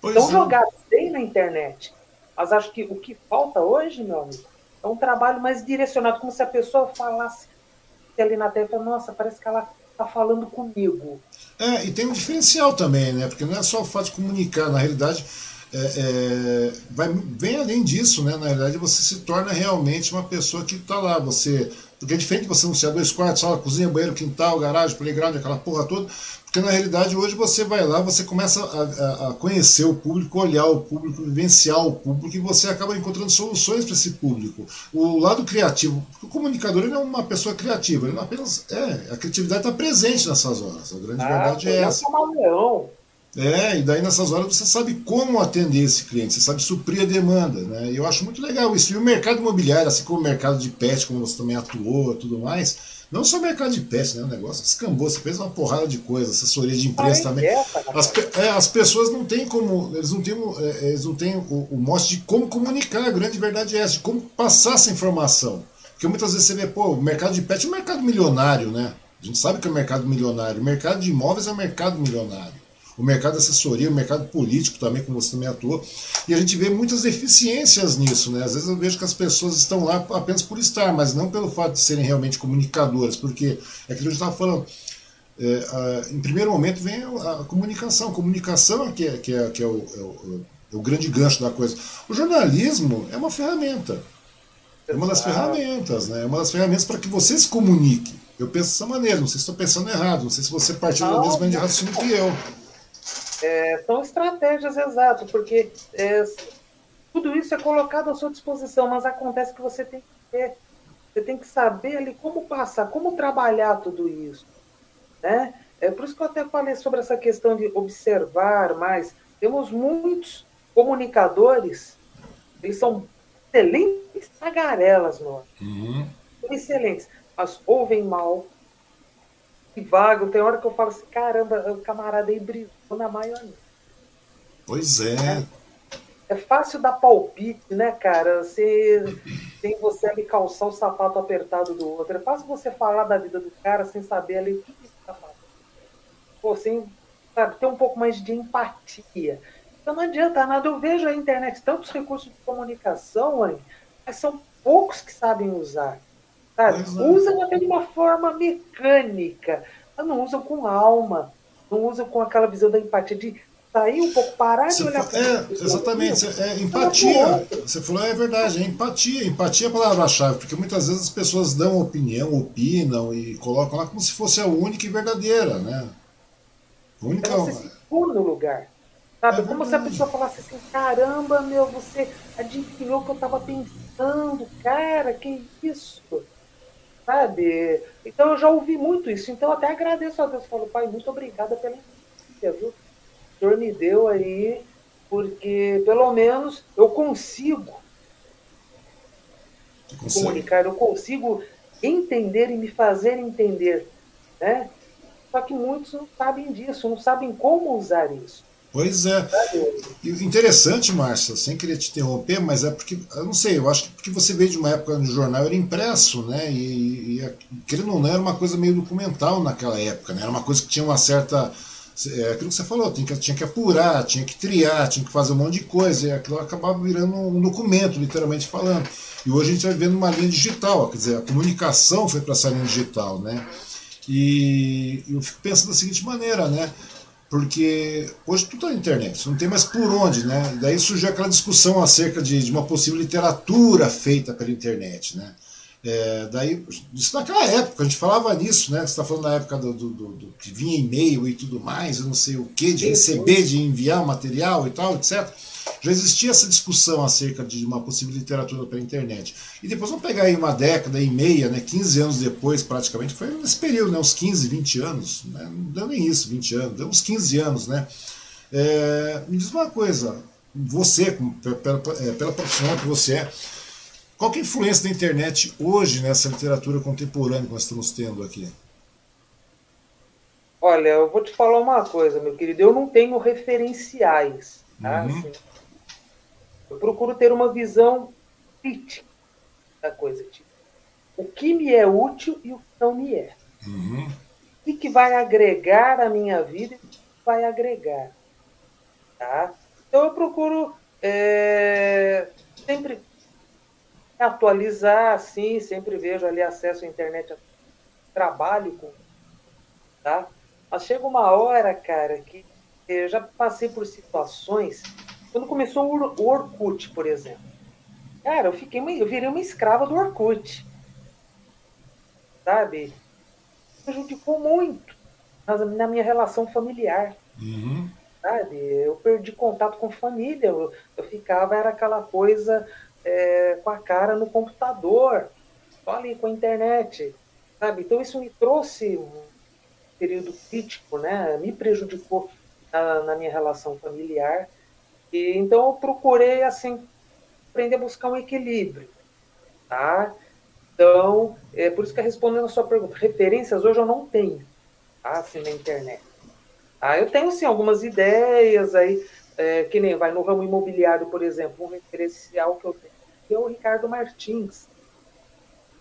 Speaker 2: Pois Estão é. jogadas bem na internet. Mas acho que o que falta hoje, meu amigo, é um trabalho mais direcionado, como se a pessoa falasse ali na tela, nossa, parece que ela está falando comigo.
Speaker 1: É, e tem um diferencial também, né? Porque não é só o fato de comunicar, na realidade, é, é, vai, vem além disso, né? Na realidade, você se torna realmente uma pessoa que está lá. Você porque é diferente você anunciar dois quartos, sala, cozinha, banheiro, quintal, garagem, playground, aquela porra toda. Porque na realidade hoje você vai lá, você começa a, a, a conhecer o público, olhar o público, vivenciar o público e você acaba encontrando soluções para esse público. O lado criativo, o comunicador ele é uma pessoa criativa, ele apenas é, a criatividade está presente nessas horas. A grande ah, verdade é essa.
Speaker 2: É
Speaker 1: é, e daí nessas horas você sabe como atender esse cliente, você sabe suprir a demanda, né? E eu acho muito legal isso. E o mercado imobiliário, assim como o mercado de pet, como você também atuou e tudo mais, não só o mercado de pet, né? O negócio descambou, você fez uma porrada de coisa, assessoria de imprensa também. É, as, é, as, pessoas não têm como, eles não têm, é, eles não têm o, o mote de como comunicar, a grande verdade é essa, de como passar essa informação. Porque muitas vezes você vê, pô, o mercado de pet é um mercado milionário, né? A gente sabe que é um mercado milionário. O mercado de imóveis é um mercado milionário o mercado de assessoria, o mercado político também, como você também atua. E a gente vê muitas deficiências nisso, né? Às vezes eu vejo que as pessoas estão lá apenas por estar, mas não pelo fato de serem realmente comunicadoras, porque é aquilo que a gente estava falando. É, a, em primeiro momento vem a, a comunicação. A comunicação é que é, que é, que é, o, é, o, é o grande gancho da coisa. O jornalismo é uma ferramenta. É uma das ferramentas, né? É uma das ferramentas para que você se comunique. Eu penso dessa maneira, não sei se estou pensando errado, não sei se você partilha do mesmo de raciocínio que eu.
Speaker 2: É, são estratégias exatas, porque é, tudo isso é colocado à sua disposição, mas acontece que você tem que ter Você tem que saber ali como passar, como trabalhar tudo isso. Né? É por isso que eu até falei sobre essa questão de observar mais. Temos muitos comunicadores, eles são excelentes tagarelas, nós. Uhum. Excelentes, mas ouvem mal, vago. Tem hora que eu falo assim, caramba, o camarada aí brilhou na maionese.
Speaker 1: Pois é. é.
Speaker 2: É fácil dar palpite, né, cara? Você, tem você ali calçar o sapato apertado do outro. É fácil você falar da vida do cara sem saber ali o que está fazendo. Pô, sem, sabe, ter um pouco mais de empatia. Então não adianta nada. Eu vejo a internet tantos recursos de comunicação, mas são poucos que sabem usar. Sabe? É. Usam até de uma forma mecânica, mas não usam com alma, não usam com aquela visão da empatia de sair um pouco, parar de olhar
Speaker 1: para É, exatamente. É, é empatia. Você falou, é verdade, é empatia. Empatia é a palavra-chave, porque muitas vezes as pessoas dão opinião, opinam e colocam lá como se fosse a única e verdadeira, né?
Speaker 2: A única. Então, você se pôr no lugar. Sabe? É como se a pessoa falasse assim, caramba, meu, você adivinhou o que eu estava pensando, cara, que isso? Sabe? Então eu já ouvi muito isso. Então até agradeço a Deus. Falo, pai, muito obrigada pela entrevista, viu? O senhor me deu aí, porque pelo menos eu consigo comunicar, eu consigo entender e me fazer entender, né? Só que muitos não sabem disso, não sabem como usar isso.
Speaker 1: Pois é. Interessante, Márcia, sem querer te interromper, mas é porque, eu não sei, eu acho que porque você veio de uma época onde o jornal era impresso, né? E, e querendo ou não, era uma coisa meio documental naquela época, né? Era uma coisa que tinha uma certa é aquilo que você falou, tinha que, tinha que apurar, tinha que triar, tinha que fazer um monte de coisa, e aquilo acabava virando um documento, literalmente falando. E hoje a gente está vivendo uma linha digital, quer dizer, a comunicação foi para essa linha digital, né? E eu fico pensando da seguinte maneira, né? Porque hoje tudo está na internet, você não tem mais por onde, né? E daí surgiu aquela discussão acerca de, de uma possível literatura feita pela internet, né? É, daí, isso naquela época, a gente falava nisso, né? Você está falando da época do, do, do, do que vinha e-mail e tudo mais, eu não sei o que, de receber, de enviar material e tal, etc. Já existia essa discussão acerca de uma possível literatura pela internet. E depois vamos pegar aí uma década e meia, né, 15 anos depois, praticamente, foi nesse período, né, uns 15, 20 anos, né, não deu nem isso, 20 anos, deu uns 15 anos, né? É, me diz uma coisa, você, pela, é, pela profissional que você é, qual que é a influência da internet hoje nessa literatura contemporânea que nós estamos tendo aqui?
Speaker 2: Olha, eu vou te falar uma coisa, meu querido. Eu não tenho referenciais. Tá? Uhum. Assim, eu procuro ter uma visão crítica da coisa. Tipo, o que me é útil e o que não me é. Uhum. O que vai agregar à minha vida e o que vai agregar. Tá? Então eu procuro é, sempre atualizar, sim, sempre vejo ali acesso à internet, trabalho com, tá? Mas chega uma hora, cara, que eu já passei por situações, quando começou o Orkut, por exemplo. Cara, eu fiquei, eu virei uma escrava do Orkut. Sabe? Prejudicou muito na minha relação familiar. Uhum. Sabe? Eu perdi contato com família. Eu, eu ficava, era aquela coisa é, com a cara no computador, só ali com a internet, sabe? Então isso me trouxe um período crítico, né? Me prejudicou na, na minha relação familiar. E então eu procurei assim aprender a buscar um equilíbrio, tá? Então, é por isso que respondendo a sua pergunta, referências hoje eu não tenho, tá? Assim, na internet. Ah, eu tenho sim algumas ideias aí, é, que nem vai no ramo imobiliário, por exemplo, um referencial que eu tenho é o Ricardo Martins,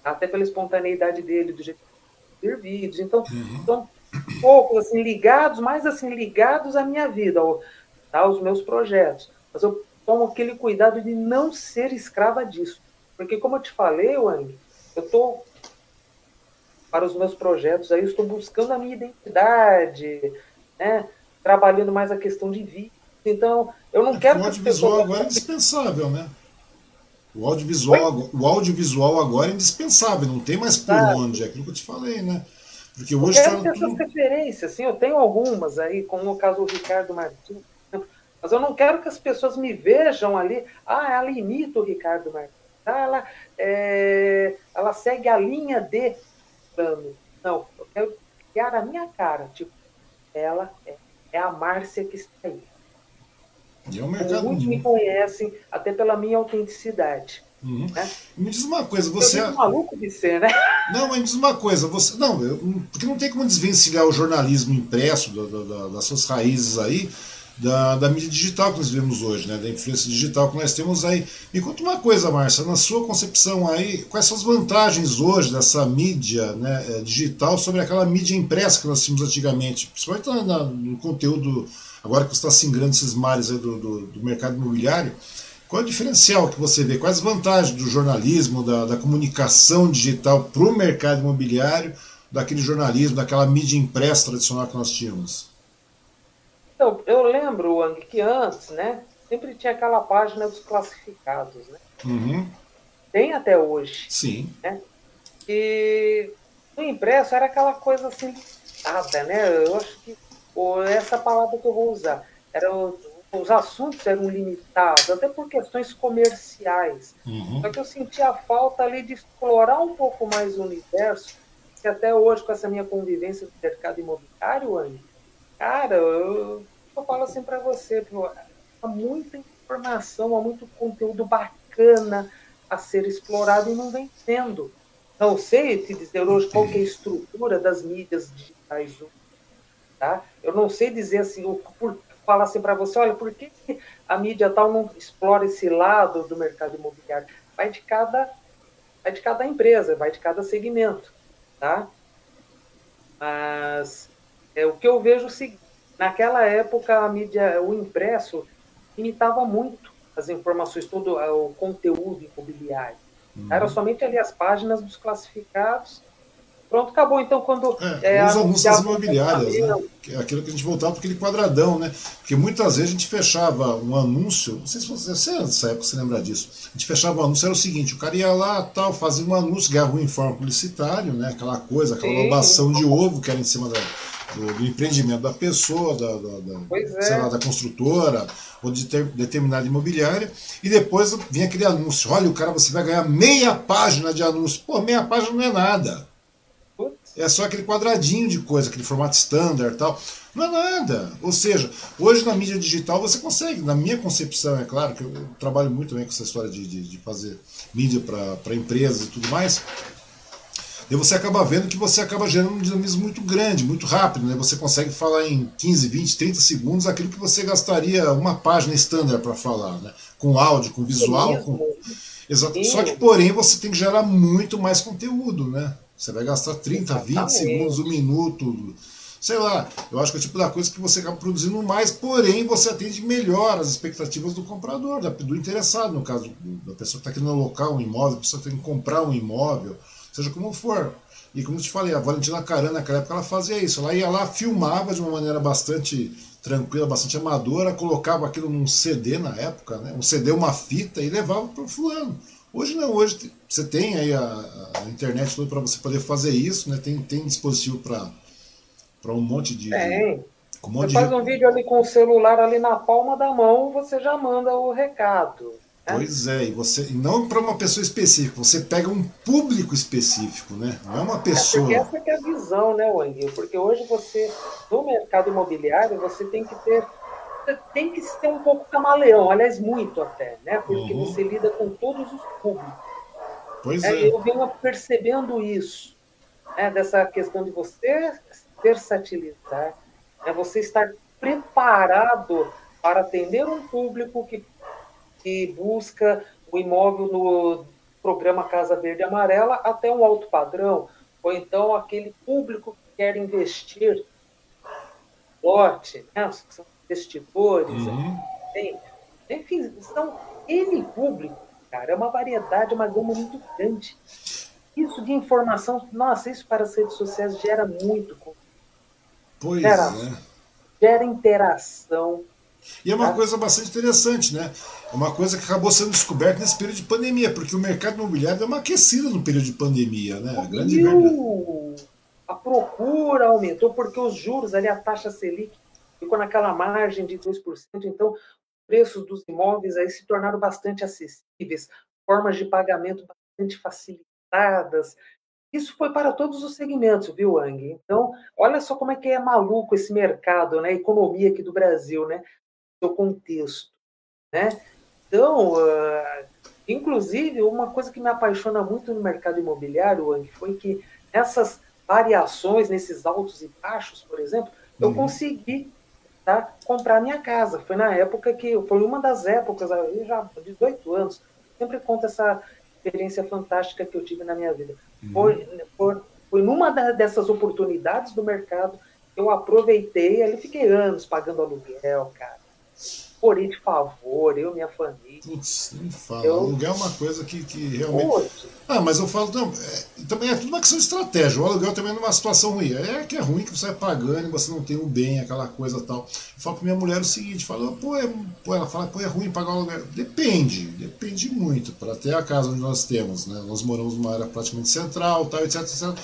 Speaker 2: até pela espontaneidade dele, do jeito de ter vídeos. Então, uhum. são poucos assim, ligados, mais assim, ligados à minha vida, ao, tá, aos meus projetos. Mas eu tomo aquele cuidado de não ser escrava disso. Porque, como eu te falei, Wang, eu estou, para os meus projetos, aí, eu estou buscando a minha identidade, né? trabalhando mais a questão de vida. Então, eu não é quero.
Speaker 1: O audiovisual agora é indispensável, né? O audiovisual, o audiovisual agora é indispensável, não tem mais por ah, onde, é aquilo que eu te falei, né?
Speaker 2: Porque hoje. Eu quero ter tudo... essas referências, sim, eu tenho algumas aí, como no caso do Ricardo Martins, mas eu não quero que as pessoas me vejam ali, ah, ela imita o Ricardo Martins. ela, é, ela segue a linha de plano. Não, eu quero criar a minha cara. Tipo, ela é, é a Márcia que está aí.
Speaker 1: E é um mercado.
Speaker 2: Muitos me conhecem, até pela minha autenticidade.
Speaker 1: Uhum. Né? Me diz uma coisa, você.
Speaker 2: Eu maluco de ser, né?
Speaker 1: Não, mas me diz uma coisa, você. Não, eu... porque não tem como desvencilhar o jornalismo impresso da, da, das suas raízes aí da, da mídia digital que nós vivemos hoje, né? Da influência digital que nós temos aí. Me conta uma coisa, Márcia, na sua concepção aí, quais são as vantagens hoje dessa mídia né, é, digital sobre aquela mídia impressa que nós tínhamos antigamente, principalmente no conteúdo, agora que você está singrando esses mares do, do, do mercado imobiliário. Qual é o diferencial que você vê? Quais as vantagens do jornalismo, da, da comunicação digital para o mercado imobiliário, daquele jornalismo, daquela mídia impressa tradicional que nós tínhamos?
Speaker 2: Então, eu lembro, Wang, que antes, né, sempre tinha aquela página dos classificados, né?
Speaker 1: Uhum.
Speaker 2: Tem até hoje.
Speaker 1: Sim.
Speaker 2: Né? E no impresso era aquela coisa assim, limitada, né? Eu acho que ou essa palavra que eu vou usar. Era os assuntos eram limitados, até por questões comerciais.
Speaker 1: Uhum.
Speaker 2: Só que eu sentia a falta ali de explorar um pouco mais o universo, que até hoje, com essa minha convivência no mercado imobiliário, Anny, cara, eu, eu falo assim para você, pô, há muita informação, há muito conteúdo bacana a ser explorado e não vem sendo. Não sei te dizer hoje qual é a estrutura das mídias digitais. Tá? Eu não sei dizer assim, o, por, falar assim para você, olha, por que a mídia tal não explora esse lado do mercado imobiliário? Vai de cada, vai de cada empresa, vai de cada segmento, tá? Mas é, o que eu vejo é seguinte, naquela época a mídia, o impresso, limitava muito as informações, todo o conteúdo imobiliário. Uhum. Era somente ali as páginas dos classificados Pronto, acabou. Então, quando.
Speaker 1: É, é os anúncios imobiliárias, né? É aquilo que a gente voltava para aquele quadradão, né? Porque muitas vezes a gente fechava um anúncio, não sei se você, você nessa época você lembra disso. A gente fechava um anúncio, era o seguinte: o cara ia lá, tal, fazia um anúncio, ganhava um informe publicitário, né? Aquela coisa, aquela louvação de ovo que era em cima da, do, do, empreendimento da pessoa, da, da, da sei lá, da construtora ou de ter, determinada imobiliária, e depois vinha aquele anúncio: olha, o cara você vai ganhar meia página de anúncio. Pô, meia página não é nada é só aquele quadradinho de coisa, aquele formato standard e tal. Não é nada. Ou seja, hoje na mídia digital você consegue, na minha concepção, é claro, que eu trabalho muito também com essa história de, de, de fazer mídia para empresas e tudo mais. E você acaba vendo que você acaba gerando um dinamismo muito grande, muito rápido. Né? Você consegue falar em 15, 20, 30 segundos aquilo que você gastaria uma página standard para falar, né? com áudio, com visual. Com... Exato. Só que, porém, você tem que gerar muito mais conteúdo, né? Você vai gastar 30, Exatamente. 20 segundos, um minuto, sei lá. Eu acho que é o tipo da coisa que você acaba produzindo mais, porém você atende melhor as expectativas do comprador, do interessado, no caso, da pessoa que está querendo alocar um imóvel, da pessoa que comprar um imóvel, seja como for. E como eu te falei, a Valentina Caran naquela época ela fazia isso. Ela ia lá, filmava de uma maneira bastante tranquila, bastante amadora, colocava aquilo num CD na época, né? um CD, uma fita, e levava para o fulano. Hoje não, hoje você tem aí a, a internet toda para você poder fazer isso, né? Tem, tem dispositivo para um monte de.
Speaker 2: Tem. Um monte você de... faz um vídeo ali com o celular ali na palma da mão, você já manda o recado.
Speaker 1: Né? Pois é, e você e não para uma pessoa específica, você pega um público específico, né? Não é uma pessoa.
Speaker 2: É porque essa é a visão, né, Wang? Porque hoje você, no mercado imobiliário, você tem que ter tem que ser um pouco camaleão, aliás, muito até, né? Porque uhum. você lida com todos os públicos.
Speaker 1: Pois é, é.
Speaker 2: Eu venho percebendo isso, né? dessa questão de você versatilizar, né? você estar preparado para atender um público que, que busca o imóvel no programa Casa Verde e Amarela até um alto padrão, ou então aquele público que quer investir lote, né? são investidores, uhum. tem, enfim, são N público, cara, é uma variedade, uma gama muito grande. Isso de informação, nossa, isso para as redes sociais gera muito.
Speaker 1: Pois gera, é.
Speaker 2: Gera interação.
Speaker 1: E é uma tá? coisa bastante interessante, né? É uma coisa que acabou sendo descoberta nesse período de pandemia, porque o mercado imobiliário deu uma aquecida no período de pandemia, né?
Speaker 2: A grande. A procura aumentou porque os juros ali, a taxa Selic ficou naquela margem de 2%, então preços dos imóveis aí se tornaram bastante acessíveis. formas de pagamento bastante facilitadas. Isso foi para todos os segmentos, viu, Ang? Então, olha só como é que é maluco esse mercado, né? A economia aqui do Brasil, né? Seu contexto, né? Então, uh, inclusive, uma coisa que me apaixona muito no mercado imobiliário, Ang, foi que essas variações, nesses altos e baixos, por exemplo, eu uhum. consegui tá, comprar minha casa. Foi na época que, foi uma das épocas, aí já 18 anos, sempre conto essa experiência fantástica que eu tive na minha vida. Uhum. Foi, foi, foi numa dessas oportunidades do mercado que eu aproveitei, ali fiquei anos pagando aluguel, cara porém de favor, eu minha família.
Speaker 1: Putz, nem fala. Eu... Aluguel é uma coisa que, que realmente. Putz. Ah, mas eu falo, não, é, também é tudo uma questão de estratégia. O aluguel também é uma situação ruim. É que é ruim que você vai pagando e você não tem o bem, aquela coisa tal. Eu falo pra minha mulher o seguinte: falo, pô, é, pô, ela fala, pô, é ruim pagar o aluguel. Depende, depende muito. Para ter a casa onde nós temos, né? Nós moramos numa área praticamente central, tal, etc, etc.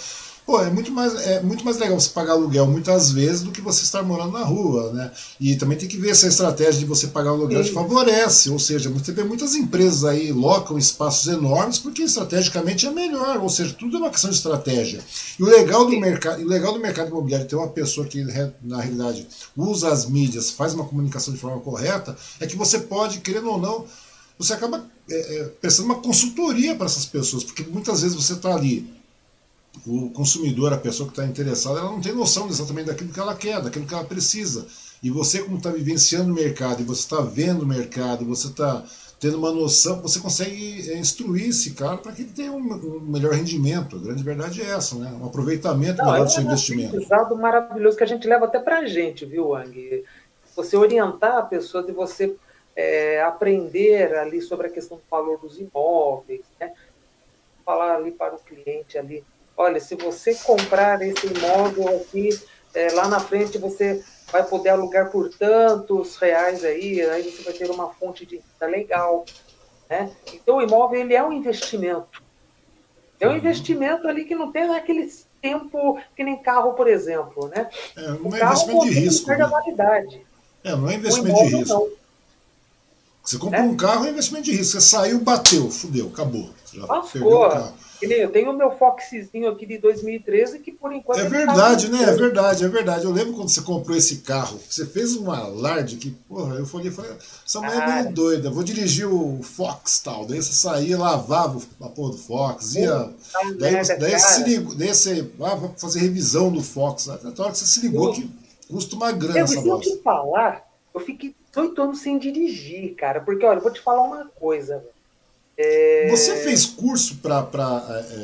Speaker 1: Pô, é muito mais, é muito mais legal você pagar aluguel muitas vezes do que você estar morando na rua, né? E também tem que ver se a estratégia de você pagar aluguel Sim. te favorece, ou seja, você vê muitas empresas aí locam espaços enormes porque estrategicamente é melhor, ou seja, tudo é uma questão de estratégia. E o legal do mercado, o legal do mercado imobiliário ter uma pessoa que na realidade usa as mídias, faz uma comunicação de forma correta, é que você pode, querendo ou não, você acaba é, é, prestando uma consultoria para essas pessoas, porque muitas vezes você está ali o consumidor, a pessoa que está interessada, ela não tem noção exatamente daquilo que ela quer, daquilo que ela precisa. E você, como está vivenciando o mercado, e você está vendo o mercado, você está tendo uma noção, você consegue é, instruir esse cara para que ele tenha um, um, melhor rendimento. A grande verdade é essa, né? Um aproveitamento não, melhor é do seu investimento.
Speaker 2: É um maravilhoso que a gente leva até para a gente, viu, Ang? Você orientar a pessoa de você é, aprender ali sobre a questão do valor dos imóveis, né? falar ali para o cliente ali olha, se você comprar esse imóvel aqui, é, lá na frente você vai poder alugar por tantos reais aí, aí você vai ter uma fonte de renda legal. Né? Então, o imóvel ele é um investimento. É um uhum. investimento ali que não tem aquele tempo que nem carro, por exemplo. Né?
Speaker 1: É, não o é investimento de risco. Né?
Speaker 2: validade.
Speaker 1: É, não é investimento de risco. Não. Você compra é? um carro, é investimento de risco. Você saiu, bateu, fudeu, acabou.
Speaker 2: Você já Lascou. perdeu o carro. Eu tenho o meu Foxzinho aqui de 2013 que por enquanto.
Speaker 1: É tá verdade, tá né? É verdade, é verdade. Eu lembro quando você comprou esse carro, você fez um alarde que, porra, eu falei, falei essa mulher ah, é meio doida, vou dirigir o Fox tal. Daí você saía, lavava a porra do Fox, ia. daí, merda, daí, você se ligou, daí você ah, fazer revisão do Fox. Até a hora que você se ligou eu, que custa uma grana eu, essa
Speaker 2: eu te falar, eu fiquei oito anos sem dirigir, cara. Porque, olha, eu vou te falar uma coisa, velho.
Speaker 1: É... Você fez curso para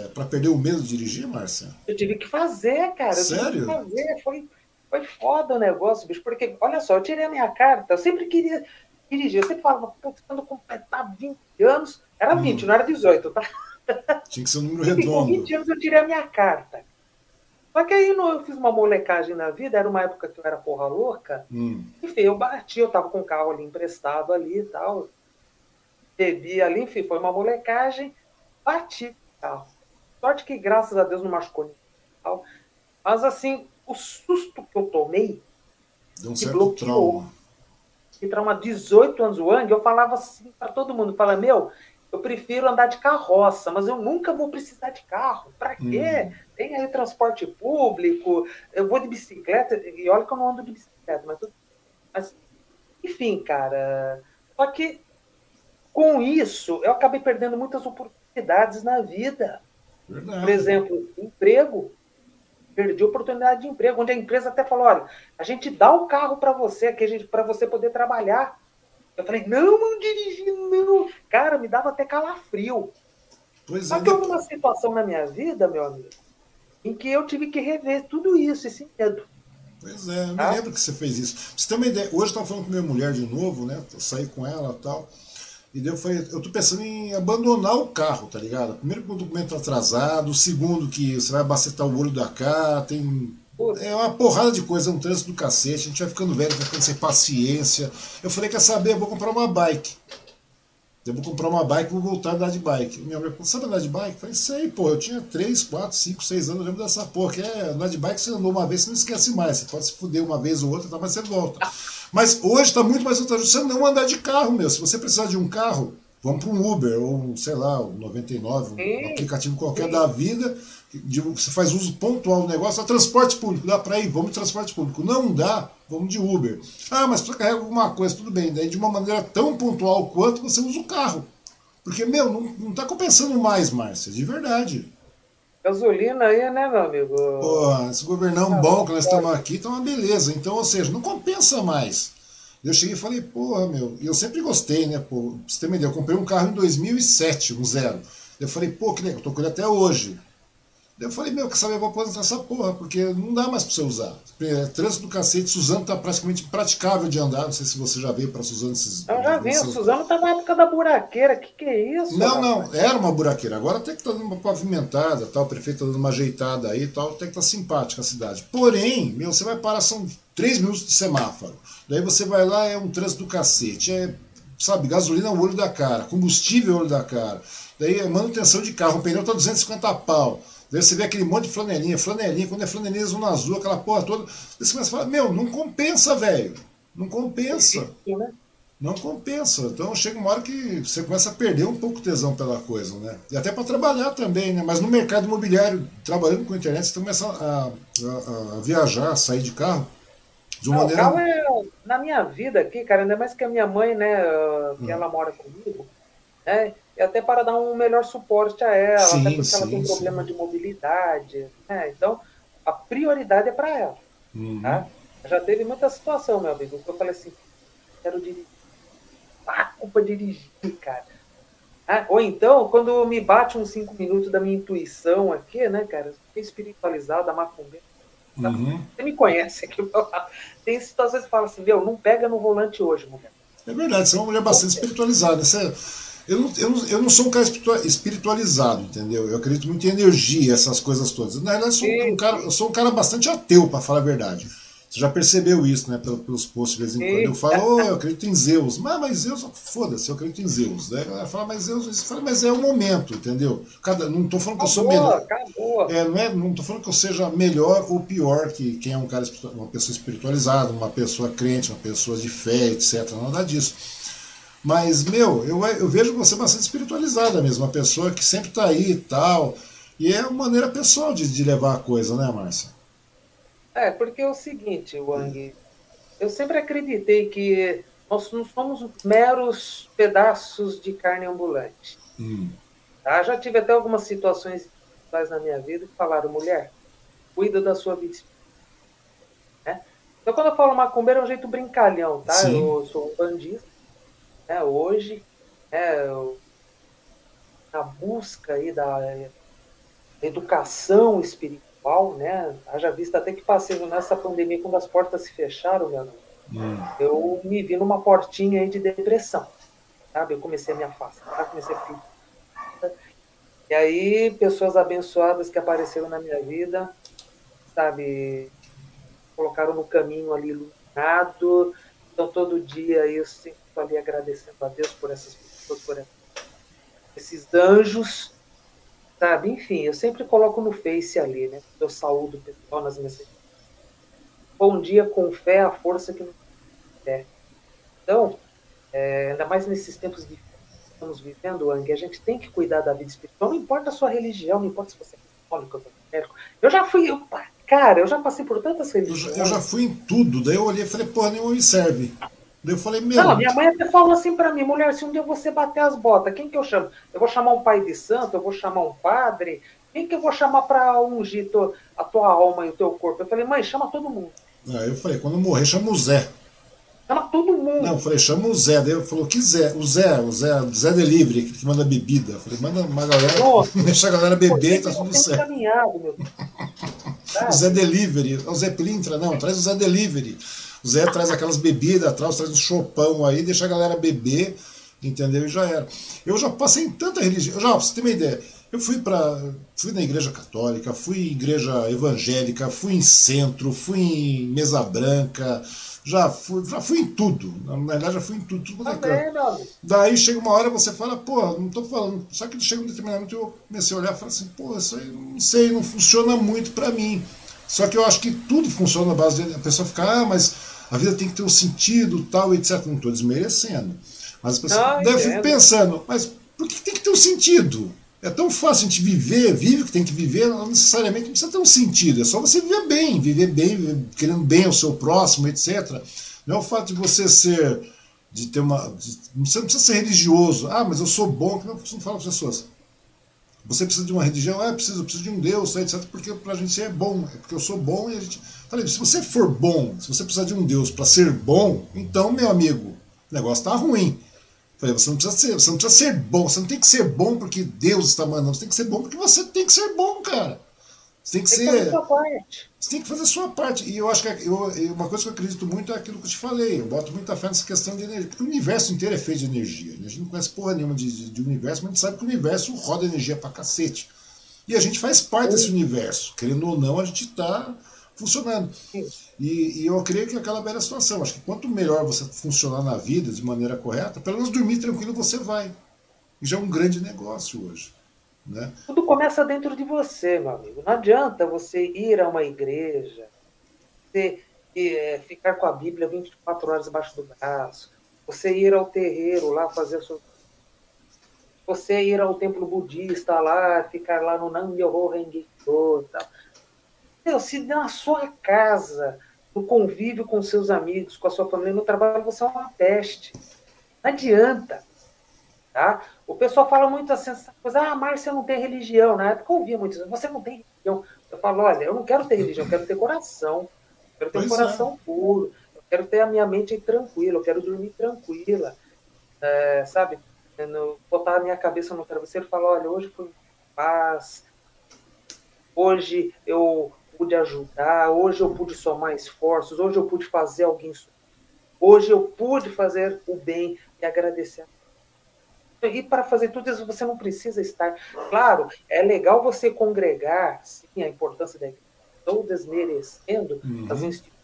Speaker 1: é, perder o medo de dirigir, Márcia?
Speaker 2: Eu tive que fazer, cara.
Speaker 1: Sério?
Speaker 2: fazer. Foi, foi foda o negócio, bicho. Porque, olha só, eu tirei a minha carta, eu sempre queria dirigir. Eu sempre falava, putz, quando completar 20 anos. Era 20, hum. não era 18, tá?
Speaker 1: Tinha que ser um número redondo. Com
Speaker 2: 20 anos eu tirei a minha carta. Só que aí eu fiz uma molecagem na vida, era uma época que eu era porra louca. Hum. Enfim, eu bati, eu tava com o carro ali emprestado ali e tal bebi ali, enfim, foi uma molecagem, bati carro. Sorte que, graças a Deus, não machucou ninguém. Tal. Mas, assim, o susto que eu tomei
Speaker 1: Deu um certo bloqueou. trauma.
Speaker 2: Que trauma, 18 anos o Ang, eu falava assim para todo mundo, fala, meu, eu prefiro andar de carroça, mas eu nunca vou precisar de carro. Para quê? Hum. Tem aí transporte público, eu vou de bicicleta, e olha que eu não ando de bicicleta, mas, mas enfim, cara. Só que com isso, eu acabei perdendo muitas oportunidades na vida. Verdade. Por exemplo, emprego. Perdi oportunidade de emprego, onde a empresa até falou: olha, a gente dá o carro para você, para você poder trabalhar. Eu falei: não, não dirigi, não. Cara, me dava até calafrio. Pois Só é. que houve uma situação na minha vida, meu amigo, em que eu tive que rever tudo isso, esse medo.
Speaker 1: Pois é, eu tá? me lembro que você fez isso. Você tem uma ideia, hoje eu estava falando com minha mulher de novo, né? Eu saí com ela e tal. E daí eu falei, eu tô pensando em abandonar o carro, tá ligado? Primeiro com o documento atrasado, segundo que você vai abastetar o olho da cá, tem. É uma porrada de coisa, é um trânsito do cacete, a gente vai ficando velho, vai ficando sem paciência. Eu falei, quer saber, eu vou comprar uma bike. Eu vou comprar uma bike e vou voltar a andar de bike. Minha mulher falou, sabe andar de bike? Eu falei, sei, pô, eu tinha 3, 4, 5, 6 anos, eu lembro dessa porra, que é andar de bike, você andou uma vez, você não esquece mais. Você pode se fuder uma vez ou outra, tá, mas você volta. Mas hoje está muito mais vantajoso você não andar de carro, meu. Se você precisar de um carro, Vamos para um Uber, ou sei lá, o 99, um aplicativo qualquer Sim. da vida, de, você faz uso pontual do negócio, é transporte público, dá para ir, vamos de transporte público. Não dá, vamos de Uber. Ah, mas para carregar alguma coisa, tudo bem. Daí de uma maneira tão pontual quanto você usa o carro. Porque, meu, não, não tá compensando mais, Márcia, de verdade.
Speaker 2: Gasolina aí, né, meu amigo?
Speaker 1: Pô, esse governão ah, bom que nós estamos aqui tá uma beleza. Então, ou seja, não compensa mais. Eu cheguei e falei, porra, meu, e eu sempre gostei, né, pô, pra você ter uma ideia, eu comprei um carro em 2007, um zero. Eu falei, pô, que legal, eu tô com ele até hoje. Eu falei, meu, quer saber, eu vou aposentar essa porra, porque não dá mais pra você usar. É, trânsito do cacete, Suzano tá praticamente praticável de andar. Não sei se você já veio pra Suzano esses.
Speaker 2: Eu já vi, o Suzano tá na época da buraqueira. Que que é isso?
Speaker 1: Não, não, era uma buraqueira. Agora até que tá dando uma pavimentada, tal, o prefeito tá dando uma ajeitada aí tal, até que tá simpática a cidade. Porém, meu, você vai parar, são três minutos de semáforo. Daí você vai lá, é um trânsito do cacete. É, sabe, gasolina é o olho da cara, combustível é o olho da cara. Daí é manutenção de carro, o pneu tá 250 pau. Daí você vê aquele monte de flanelinha, flanelinha, quando é flanelinha zona azul, aquela porra toda. Você começa a falar, meu, não compensa, velho. Não compensa. Né? Não compensa. Então chega uma hora que você começa a perder um pouco o tesão pela coisa, né? E até para trabalhar também, né? Mas no mercado imobiliário, trabalhando com internet, você começa a, a, a viajar, a sair de carro.
Speaker 2: De uma não, maneira... O carro é, na minha vida aqui, cara, ainda mais que a minha mãe, né, que hum. ela mora comigo, né? E até para dar um melhor suporte a ela, sim, até porque sim, ela tem um problema de mobilidade. Né? Então, a prioridade é para ela. Uhum. Tá? Já teve muita situação, meu amigo, que eu falei assim, quero dirigir. Ah, culpa dirigir, cara. Ah, ou então, quando me bate uns cinco minutos da minha intuição aqui, né, cara? Fiquei espiritualizado, a macumbeira. Tá? Uhum. Você me conhece aqui. Tem situações que falam assim, meu, não pega no volante hoje, mulher.
Speaker 1: É verdade, você é uma mulher bastante espiritualizada. Você eu não, eu, não, eu não sou um cara espiritualizado, entendeu? Eu acredito muito em energia, essas coisas todas. Na verdade, eu sou um cara, eu sou um cara bastante ateu, para falar a verdade. Você já percebeu isso, né? Pelos posts de vez em quando. Eu falo, oh, eu acredito em Zeus. Mas, mas Zeus, foda-se, eu acredito em Zeus. Daí ela fala, mas Zeus, eu falo, mas é o momento, entendeu? Cada, não estou falando que eu sou melhor. Acabou. É, não, é, não tô falando que eu seja melhor ou pior que quem é um cara, uma pessoa espiritualizada, uma pessoa crente, uma pessoa de fé, etc. Nada disso. Mas, meu, eu, eu vejo você bastante espiritualizada mesmo, uma pessoa que sempre está aí e tal. E é uma maneira pessoal de, de levar a coisa, né, Márcia?
Speaker 2: É, porque é o seguinte, Wang, eu sempre acreditei que nós não somos meros pedaços de carne ambulante. Hum. Tá? Já tive até algumas situações na minha vida que falaram, mulher, cuida da sua vida né? Então, quando eu falo macumbeiro, é um jeito brincalhão, tá? Sim. Eu sou um bandista, né, hoje, né, na busca aí da educação espiritual, né, haja vista até que passei nessa pandemia, quando as portas se fecharam, meu, hum. eu me vi numa portinha aí de depressão, sabe? Eu comecei a me afastar, comecei a ficar... E aí, pessoas abençoadas que apareceram na minha vida, sabe, colocaram no caminho ali iluminado, então todo dia eu sempre estou ali agradecendo a Deus por essas pessoas, por esses anjos, sabe? Enfim, eu sempre coloco no Face ali, né? Eu saúdo o pessoal nas mensagens. Bom dia com fé, a força que é. Então, é, ainda mais nesses tempos que estamos vivendo, Ang, a gente tem que cuidar da vida espiritual. Não importa a sua religião, não importa se você é católico ou evangélico. Eu já fui, eu, cara, eu já passei por tantas religiões.
Speaker 1: Eu já, eu já fui em tudo, daí eu olhei e falei, porra, nenhuma me serve. Daí eu falei, meu.
Speaker 2: Não, minha mãe até falou assim para mim, mulher, se um dia você bater as botas, quem que eu chamo? Eu vou chamar um pai de santo, eu vou chamar um padre, quem que eu vou chamar para ungir a tua alma e o teu corpo? Eu falei, mãe, chama todo mundo.
Speaker 1: Aí eu falei, quando eu morrer, chama o Zé.
Speaker 2: Chama todo mundo.
Speaker 1: Não, eu falei, chama o Zé. Daí eu falou, que Zé? O Zé, o Zé, o Zé Delivery, que manda bebida. Eu falei, manda uma galera, Nossa, deixa a galera beber e tá tudo certo. Meu. Zé Delivery, o Zé Plintra, não, traz o Zé Delivery. O Zé traz aquelas bebidas, traz, traz um chopão aí, deixa a galera beber, entendeu? E já era. Eu já passei em tanta religião. Eu já, pra você ter uma ideia, eu fui para fui na igreja católica, fui em igreja evangélica, fui em centro, fui em mesa branca, já fui, já fui em tudo. Na verdade, já fui em tudo. tudo tá Daí chega uma hora você fala, pô, não tô falando. Só que chega um determinado momento eu comecei a olhar e falei assim, pô, isso aí não sei, não funciona muito para mim. Só que eu acho que tudo funciona na base de a pessoa ficar, ah, mas a vida tem que ter um sentido, tal, etc. Não estou desmerecendo. Mas as pessoas ah, devem ficar pensando, mas por que tem que ter um sentido? É tão fácil a gente viver, vive o que tem que viver, não necessariamente não precisa ter um sentido, é só você viver bem, viver bem, querendo bem ao seu próximo, etc. Não é o fato de você ser, de ter uma. De, você não precisa ser religioso, ah, mas eu sou bom, que não, não fala para as pessoas. Você precisa de uma religião, ah, preciso, preciso de um Deus, etc. Porque para a gente é bom, é porque eu sou bom e a gente. Falei, se você for bom, se você precisar de um Deus para ser bom, então, meu amigo, o negócio está ruim. Falei, você não, precisa ser, você não precisa ser bom, você não tem que ser bom porque Deus está mandando, você tem que ser bom porque você tem que ser bom, cara. Você tem que tem ser. Que você tem que fazer a sua parte. E eu acho que eu, uma coisa que eu acredito muito é aquilo que eu te falei. Eu boto muita fé nessa questão de energia. Porque o universo inteiro é feito de energia. Né? A gente não conhece porra nenhuma de, de, de universo, mas a gente sabe que o universo roda energia pra cacete. E a gente faz parte desse universo. Querendo ou não, a gente está funcionando. E, e, eu creio que é aquela velha situação. Acho que quanto melhor você funcionar na vida de maneira correta, pelo menos dormir tranquilo você vai. E já é um grande negócio hoje. Né?
Speaker 2: Tudo começa dentro de você, meu amigo. Não adianta você ir a uma igreja, você é, ficar com a Bíblia 24 horas debaixo do braço, você ir ao terreiro lá fazer a sua. Você ir ao templo budista lá, ficar lá no Nam-myoho Renge-kyo e tal. Se na sua casa, no convívio com seus amigos, com a sua família, no trabalho, você é uma peste. Não adianta. Tá? O pessoal fala muito assim, essa coisa, ah, Márcia não tem religião. Na época eu ouvia muito isso, você não tem religião. Eu falo, olha, eu não quero ter religião, eu quero ter coração. Eu quero ter pois um coração é. puro. Eu quero ter a minha mente tranquila, eu quero dormir tranquila. É, sabe? No, botar a minha cabeça no travesseiro e falar, olha, hoje foi paz. Hoje eu pude ajudar, hoje eu pude somar esforços, hoje eu pude fazer alguém Hoje eu pude fazer o bem e agradecer. E para fazer tudo isso você não precisa estar. Claro, é legal você congregar, sim, a importância da igreja. Estou desmerecendo uhum. as instituições.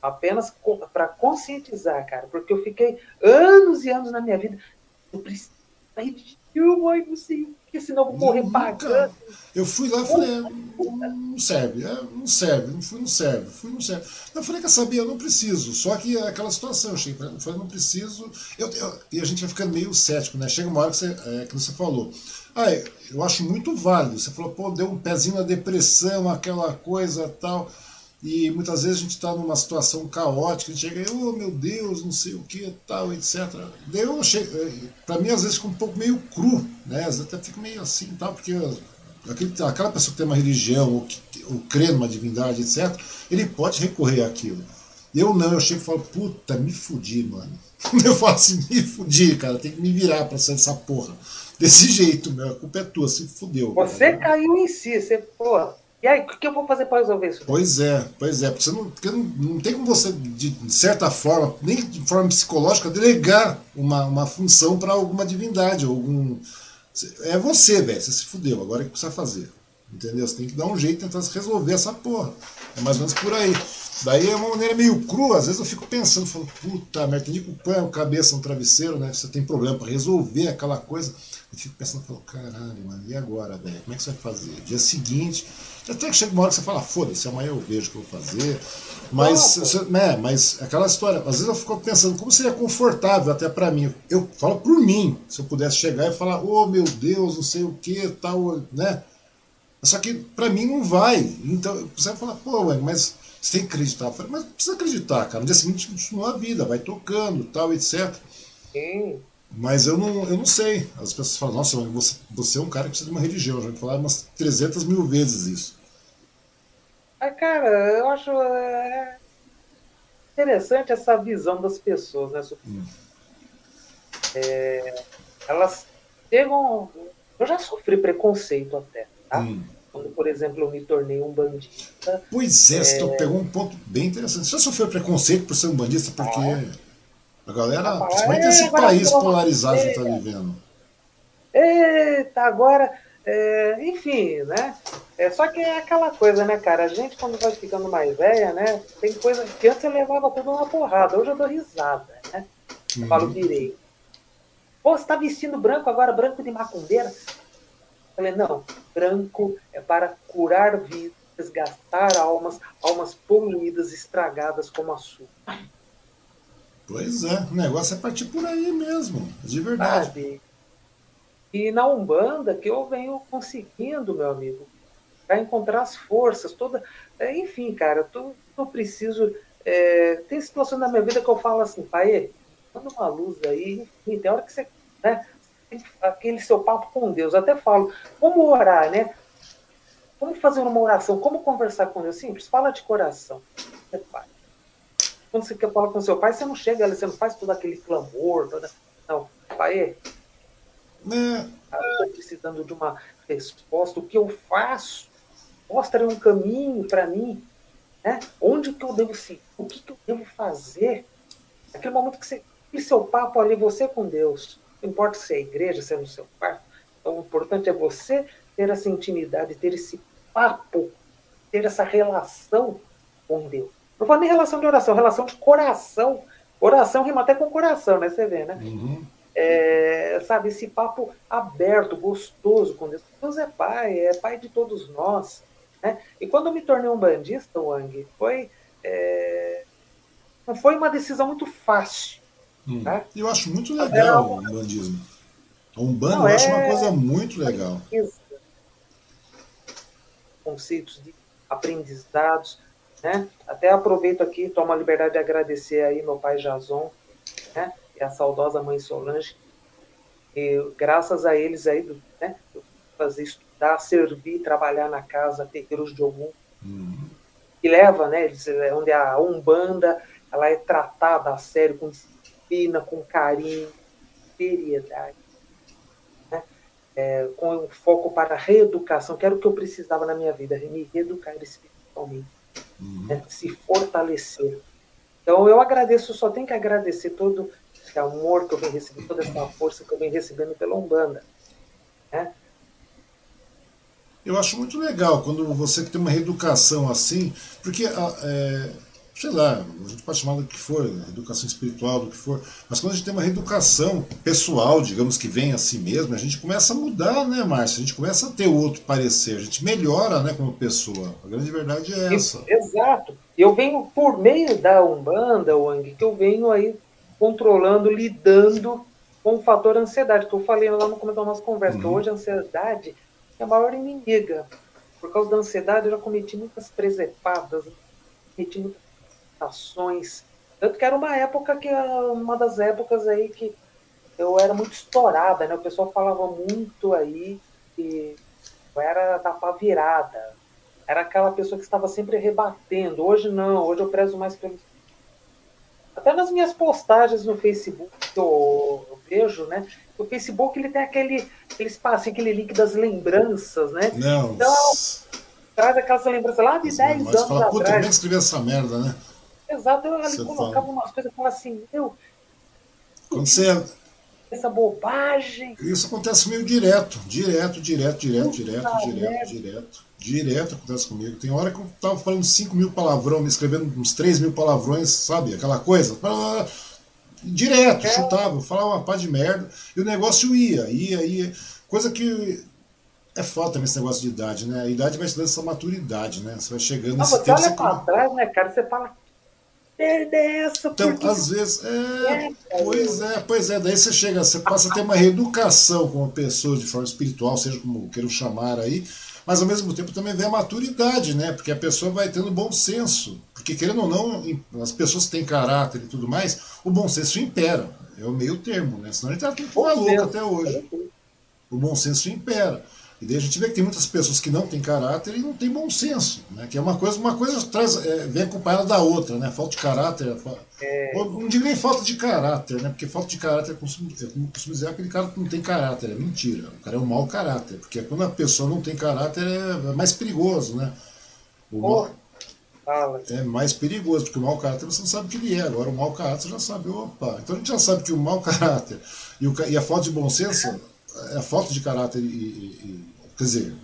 Speaker 2: Apenas para conscientizar, cara, porque eu fiquei anos e anos na minha vida. Eu preciso eu, ai, não sei o que, senão eu vou morrer Nunca. pagando.
Speaker 1: Eu fui lá e falei, é, não serve, é, não serve, não fui, não serve, fui, não serve. Eu falei, quer saber, eu não preciso. Só que é aquela situação, eu cheguei, eu falei, não preciso. Eu, eu, e a gente vai ficando meio cético, né? Chega uma hora que você, é, que você falou. Ah, eu acho muito válido. Você falou, pô, deu um pezinho na depressão, aquela coisa tal. E muitas vezes a gente está numa situação caótica, a gente chega oh meu Deus, não sei o que, tal, etc. Daí eu achei, para mim às vezes fica um pouco meio cru, né? Às vezes até fica meio assim tal, porque aquele, aquela pessoa que tem uma religião, ou, que, ou crê numa divindade, etc., ele pode recorrer àquilo. Eu não, eu chego e falo, puta, me fudi, mano. Eu falo assim, me fudi, cara, tem que me virar pra sair dessa porra. Desse jeito, meu, a culpa é tua, se fudeu.
Speaker 2: Você cara. caiu em si, você, porra e aí, o que eu vou fazer para resolver isso?
Speaker 1: Pois é, pois é, porque, não, porque não, não tem como você, de certa forma, nem de forma psicológica, delegar uma, uma função para alguma divindade, algum. É você, velho, você se fudeu, agora o que vai fazer? Entendeu? Você tem que dar um jeito tentar resolver essa porra. É mais ou menos por aí. Daí é uma maneira meio crua, às vezes eu fico pensando, falo, puta merda, tem que pôr a cabeça no travesseiro, né? Você tem problema para resolver aquela coisa. Eu fico pensando, falo, caralho, mano, e agora, velho? Como é que você vai fazer? Dia seguinte, até que chega uma hora que você fala, foda-se, amanhã eu vejo o que eu vou fazer. Mas, você, né, mas aquela história, às vezes eu fico pensando, como seria confortável até para mim. Eu falo por mim, se eu pudesse chegar e falar, oh meu Deus, não sei o que, tal, né? Só que para mim não vai. Então você vai falar, pô, mas que acreditar. Eu falei, mas precisa acreditar, cara. No dia seguinte continua a vida, vai tocando, tal, etc. Sim. Mas eu não, eu não sei. As pessoas falam, nossa, você, você é um cara que precisa de uma religião. Já me falaram umas 300 mil vezes isso.
Speaker 2: Ah, cara, eu acho é, interessante essa visão das pessoas, né? Hum. É, elas chegam. Eu já sofri preconceito até, tá? Hum. Quando, por exemplo, eu me tornei um bandista.
Speaker 1: Pois é, você é... pegou um ponto bem interessante. Você sofreu preconceito por ser um bandista? Porque. Ah. A galera, ah, principalmente é, esse país polarizado que está vivendo.
Speaker 2: Eita, agora, é, enfim, né? É, só que é aquela coisa, né, cara? A gente, quando vai ficando mais velha, né? Tem coisa que antes eu levava tudo uma porrada, hoje eu dou risada, né? Eu uhum. falo direito. Pô, você tá vestindo branco agora, branco de macumbeira? Falei, não, branco é para curar vidas, resgatar almas, almas poluídas, estragadas como a sua.
Speaker 1: Pois é, o negócio é partir por aí mesmo, de verdade. Sabe?
Speaker 2: E na Umbanda que eu venho conseguindo, meu amigo, para encontrar as forças, toda. É, enfim, cara, eu, eu preciso. É, tem situação na minha vida que eu falo assim, pai, manda uma luz aí, enfim, tem hora que você. Né, aquele seu papo com Deus. Eu até falo, como orar, né? Como fazer uma oração? Como conversar com Deus? Simples, fala de coração. É pai. Quando você quer falar com seu pai, você não chega ali, você não faz todo aquele clamor. Toda... Não, pai, é. estou precisando de uma resposta. O que eu faço? Mostra um caminho para mim. Né? Onde que eu devo seguir? O que, que eu devo fazer? Aquele momento que você. E seu papo ali, você com Deus. Não importa se é a igreja, se é no seu quarto. Então, o importante é você ter essa intimidade, ter esse papo, ter essa relação com Deus. Não falo nem relação de oração, relação de coração. Oração rima até com coração, né? Você vê, né? Uhum. É, sabe, esse papo aberto, gostoso com Deus. Deus é pai, é pai de todos nós. Né? E quando eu me tornei um bandista, Wang, foi, é, não foi uma decisão muito fácil.
Speaker 1: Hum. Tá? Eu acho muito legal o bandismo. O Umbanda eu acho uma é coisa muito legal.
Speaker 2: Conceitos de aprendizados. Né? Até aproveito aqui, tomo a liberdade de agradecer aí meu pai Jason, né? e a saudosa mãe Solange. E graças a eles aí, né? fazer estudar, servir, trabalhar na casa, terreiros de algum. Uhum. E leva, né? Eles, é onde a Umbanda ela é tratada a sério, com disciplina, com carinho, seriedade. Né? É, com um foco para a reeducação, que era o que eu precisava na minha vida, me reeducar espiritualmente uhum. né, se fortalecer. Então eu agradeço, só tenho que agradecer todo esse amor que eu venho recebendo, toda essa força que eu venho recebendo pela Umbanda. Né?
Speaker 1: Eu acho muito legal quando você tem uma reeducação assim, porque ah, é, sei lá, a gente pode chamar do que for, educação espiritual, do que for, mas quando a gente tem uma reeducação pessoal, digamos que vem a si mesmo, a gente começa a mudar, né, Márcia? A gente começa a ter outro parecer, a gente melhora, né, como pessoa. A grande verdade é essa.
Speaker 2: Exato. Eu venho, por meio da Umbanda, Wang, que eu venho aí controlando, lidando com o fator ansiedade, que eu falei lá no começo da nossa conversa, uhum. que hoje a ansiedade é a maior inimiga. Por causa da ansiedade, eu já cometi muitas presepadas, cometi muitas ações. Tanto que era uma época que, uma das épocas aí que eu era muito estourada, né? O pessoal falava muito aí que eu era tapa virada. Era aquela pessoa que estava sempre rebatendo. Hoje não, hoje eu prezo mais pelo. Até nas minhas postagens no Facebook eu, eu vejo, né? O Facebook ele tem aquele, aquele espaço, aquele link das lembranças, né?
Speaker 1: Não.
Speaker 2: Então, traz aquelas lembranças lá de 10 anos fala,
Speaker 1: Puta, atrás. Puta, escrever essa merda, né?
Speaker 2: Exato, eu ali você colocava fala. umas coisas e falava assim, meu.
Speaker 1: Quando você.
Speaker 2: Essa bobagem.
Speaker 1: Isso acontece meio direto, direto, direto, direto, direto, direto, direto. Direto acontece comigo. Tem hora que eu tava falando 5 mil palavrões, me escrevendo uns 3 mil palavrões, sabe? Aquela coisa. Direto, é. chutava, falava uma pá de merda. E o negócio ia, ia, ia. Coisa que é foda também esse negócio de idade, né? A idade vai te dando essa maturidade, né? Você vai chegando
Speaker 2: Não, nesse você tempo. Olha você olha pra trás, né, cara? Você fala, essa.
Speaker 1: Então, às vezes, é, é, pois é, pois é, daí você chega, você passa a ter uma reeducação como pessoa de forma espiritual, seja como queiram chamar aí, mas ao mesmo tempo também vem a maturidade, né? Porque a pessoa vai tendo bom senso. Porque querendo ou não, as pessoas que têm caráter e tudo mais, o bom senso impera. É o meio termo, né? Senão a gente tá tudo maluco até hoje. O bom senso impera. E daí a gente vê que tem muitas pessoas que não têm caráter e não têm bom senso, né? Que é uma coisa, uma coisa traz, é, vem acompanhada da outra, né? Falta de caráter. É... Não digo nem falta de caráter, né? Porque falta de caráter, como costumo dizer, aquele cara que não tem caráter, é mentira. O cara é um mau caráter, porque quando a pessoa não tem caráter é, é mais perigoso, né? O mal, é mais perigoso, porque o mau caráter você não sabe o que ele é. Agora o mau caráter você já sabe, opa. Então a gente já sabe que o mau caráter e, o, e a falta de bom senso a falta de caráter e, e, quer dizer,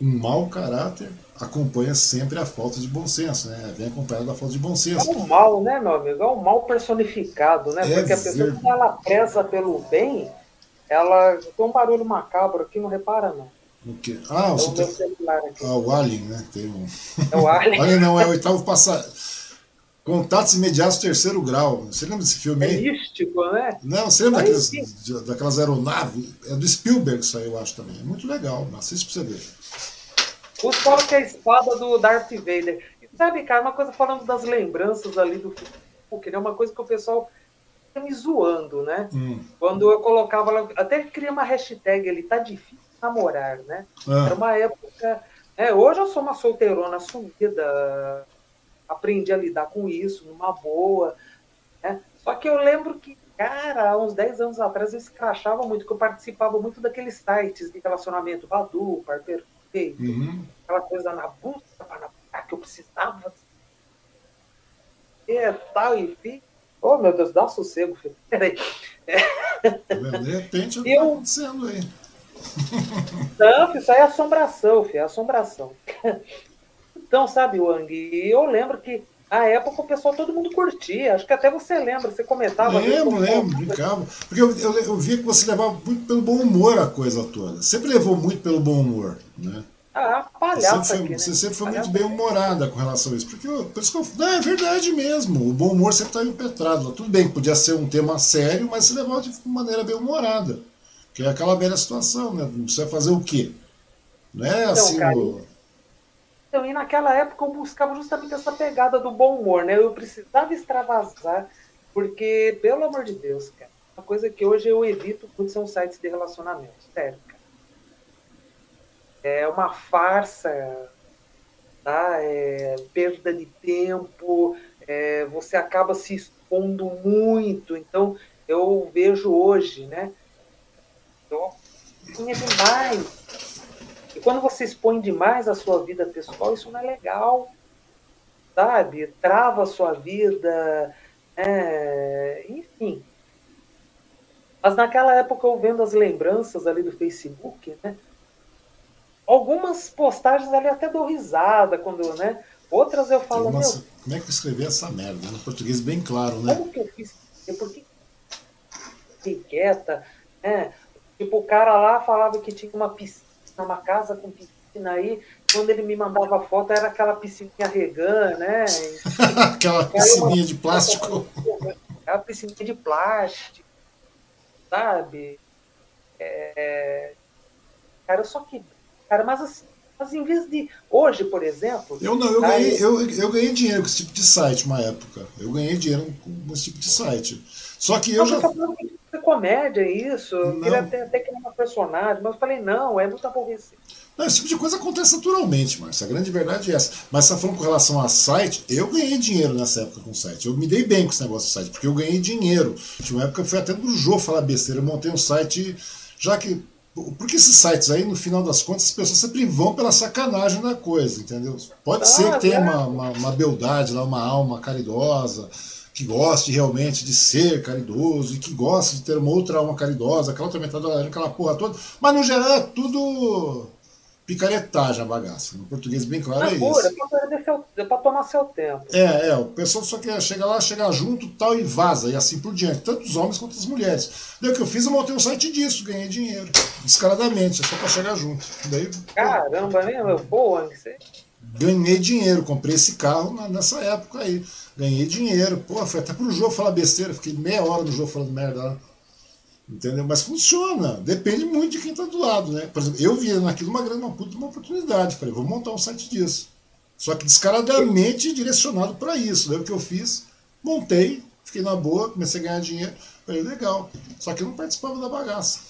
Speaker 1: um mau caráter acompanha sempre a falta de bom senso, né? Vem acompanhado da falta de bom senso.
Speaker 2: É um mal, né, meu amigo? É um mal personificado, né? É Porque a pessoa, quando ela preza pelo bem, ela tem um barulho macabro aqui, não repara, não.
Speaker 1: O quê? Ah, é o, tem... ah, o Alien, né? Tem um...
Speaker 2: É o Alien.
Speaker 1: Alien não, é o oitavo passageiro. Contatos Imediatos Terceiro Grau. Você lembra desse filme
Speaker 2: É
Speaker 1: aí?
Speaker 2: místico, né?
Speaker 1: Não, você lembra de- daquelas aeronaves? É do Spielberg isso aí, eu acho também. É muito legal. Assiste pra você ver.
Speaker 2: Os falam que é a espada do Darth Vader. E sabe, cara, uma coisa falando das lembranças ali do Facebook, né? Uma coisa que o pessoal fica me zoando, né?
Speaker 1: Hum.
Speaker 2: Quando eu colocava lá, até criei uma hashtag ali, tá difícil namorar, né? Era
Speaker 1: Ah,
Speaker 2: uma época. né? Hoje eu sou uma solteirona assumida, aprendi a lidar com isso numa boa. Né? Só que eu lembro que, cara, há uns 10 anos atrás eu escrachava muito, que eu participava muito daqueles sites de relacionamento, Badu, Par Perfeito,
Speaker 1: uhum.
Speaker 2: aquela coisa na busca para que eu precisava. E tal, enfim. Oh, meu Deus, dá sossego, filho. Peraí.
Speaker 1: Tá? De repente, o que
Speaker 2: Eu-
Speaker 1: tá acontecendo aí?
Speaker 2: Não, isso aí é assombração, filho, é assombração. Então, sabe, Wang, eu lembro que na época o pessoal, todo mundo curtia. Acho que até você lembra, você comentava.
Speaker 1: Lembro,
Speaker 2: como-
Speaker 1: lembro, brincava. Porque eu, eu, eu via que você levava muito pelo bom humor a coisa toda. Sempre levou muito pelo bom humor, né?
Speaker 2: Ah,
Speaker 1: Você
Speaker 2: palhaça
Speaker 1: sempre, foi,
Speaker 2: aqui, né?
Speaker 1: você sempre foi
Speaker 2: Palhaça.
Speaker 1: muito bem humorada com relação a isso. Porque eu, por isso que eu, não, é verdade mesmo. O bom humor sempre está impetrado. Tudo bem, podia ser um tema sério, mas você levava de maneira bem humorada. Que é aquela velha situação, né? Você vai fazer o quê? Não é assim.
Speaker 2: cara,
Speaker 1: o-
Speaker 2: Então, e naquela época eu buscava justamente essa pegada do bom humor, né? Eu precisava extravasar, porque, pelo amor de Deus, cara, uma coisa que hoje eu evito muito são sites de relacionamento, sério, cara. É uma farsa, tá? É perda de tempo, é, você acaba se expondo muito, então eu vejo hoje, né? Eu tinha demais e quando você expõe demais a sua vida pessoal, isso não é legal, sabe? Trava a sua vida, é, enfim. Mas naquela época, eu vendo as lembranças ali do Facebook, né? Algumas postagens ali até dou risada quando, né? Outras eu falo,
Speaker 1: Nossa,
Speaker 2: meu,
Speaker 1: como é que eu escrevi essa merda? No português bem claro, né?
Speaker 2: como que eu fiz? isso? Por que fiquei quieta? né? Tipo, o cara lá falava que tinha uma piscina, uma casa com piscina aí. Quando ele me mandava foto, era aquela piscininha regã, né?
Speaker 1: Aquela piscininha de plástico.
Speaker 2: Aquela piscininha de plástico, sabe? É... Cara, eu só que. Cara, mas assim, mas em vez de. Hoje, por exemplo.
Speaker 1: Eu não, eu
Speaker 2: Aí-
Speaker 1: ganhei, eu, eu ganhei dinheiro com esse tipo de site uma época. Eu ganhei dinheiro com esse tipo de site. Só que eu
Speaker 2: Não,
Speaker 1: já.
Speaker 2: você tá falando que é comédia isso.
Speaker 1: Não.
Speaker 2: queria até, até criar uma personagem, mas eu falei, não, é muito aborrecido.
Speaker 1: Não, esse tipo de coisa acontece naturalmente, Márcio. A grande verdade é essa. Mas você está falando com relação a site, eu ganhei dinheiro nessa época com o site. Eu me dei bem com esse negócio de site, porque eu ganhei dinheiro. Tinha uma época que foi até do Jô falar besteira. Eu montei um site, já que. Porque esses sites aí, no final das contas, as pessoas sempre vão pela sacanagem da coisa, entendeu? Pode
Speaker 2: Ah,
Speaker 1: ser que tenha
Speaker 2: é.
Speaker 1: uma, uma, uma beldade lá, uma alma caridosa, que goste realmente de ser caridoso e que goste de ter uma outra alma caridosa, aquela outra metade da aquela porra toda. Mas no geral é tudo picaretagem a bagaça. No português bem claro é
Speaker 2: Pura,
Speaker 1: isso.
Speaker 2: seu, pra tomar seu tempo.
Speaker 1: É, é, o pessoal só quer chegar lá, chegar junto tal e vaza, e assim por diante, tanto os homens quanto as mulheres. Daí o que eu fiz, eu montei um site disso, ganhei dinheiro, descaradamente, é só pra chegar junto. Daí
Speaker 2: Caramba, meu, pô, você...
Speaker 1: ganhei dinheiro, comprei esse carro nessa época aí. Ganhei dinheiro, pô, foi até pro jogo falar besteira, fiquei meia hora no jogo falando merda lá. Entendeu? Mas funciona, depende muito de quem tá do lado, né? Por exemplo, eu via naquilo uma grande uma puta uma oportunidade, falei, vou montar um site disso. Só que descaradamente direcionado para isso. Daí o que eu fiz, montei, fiquei na boa, comecei a ganhar dinheiro, falei, legal. Só que eu não participava da bagaça.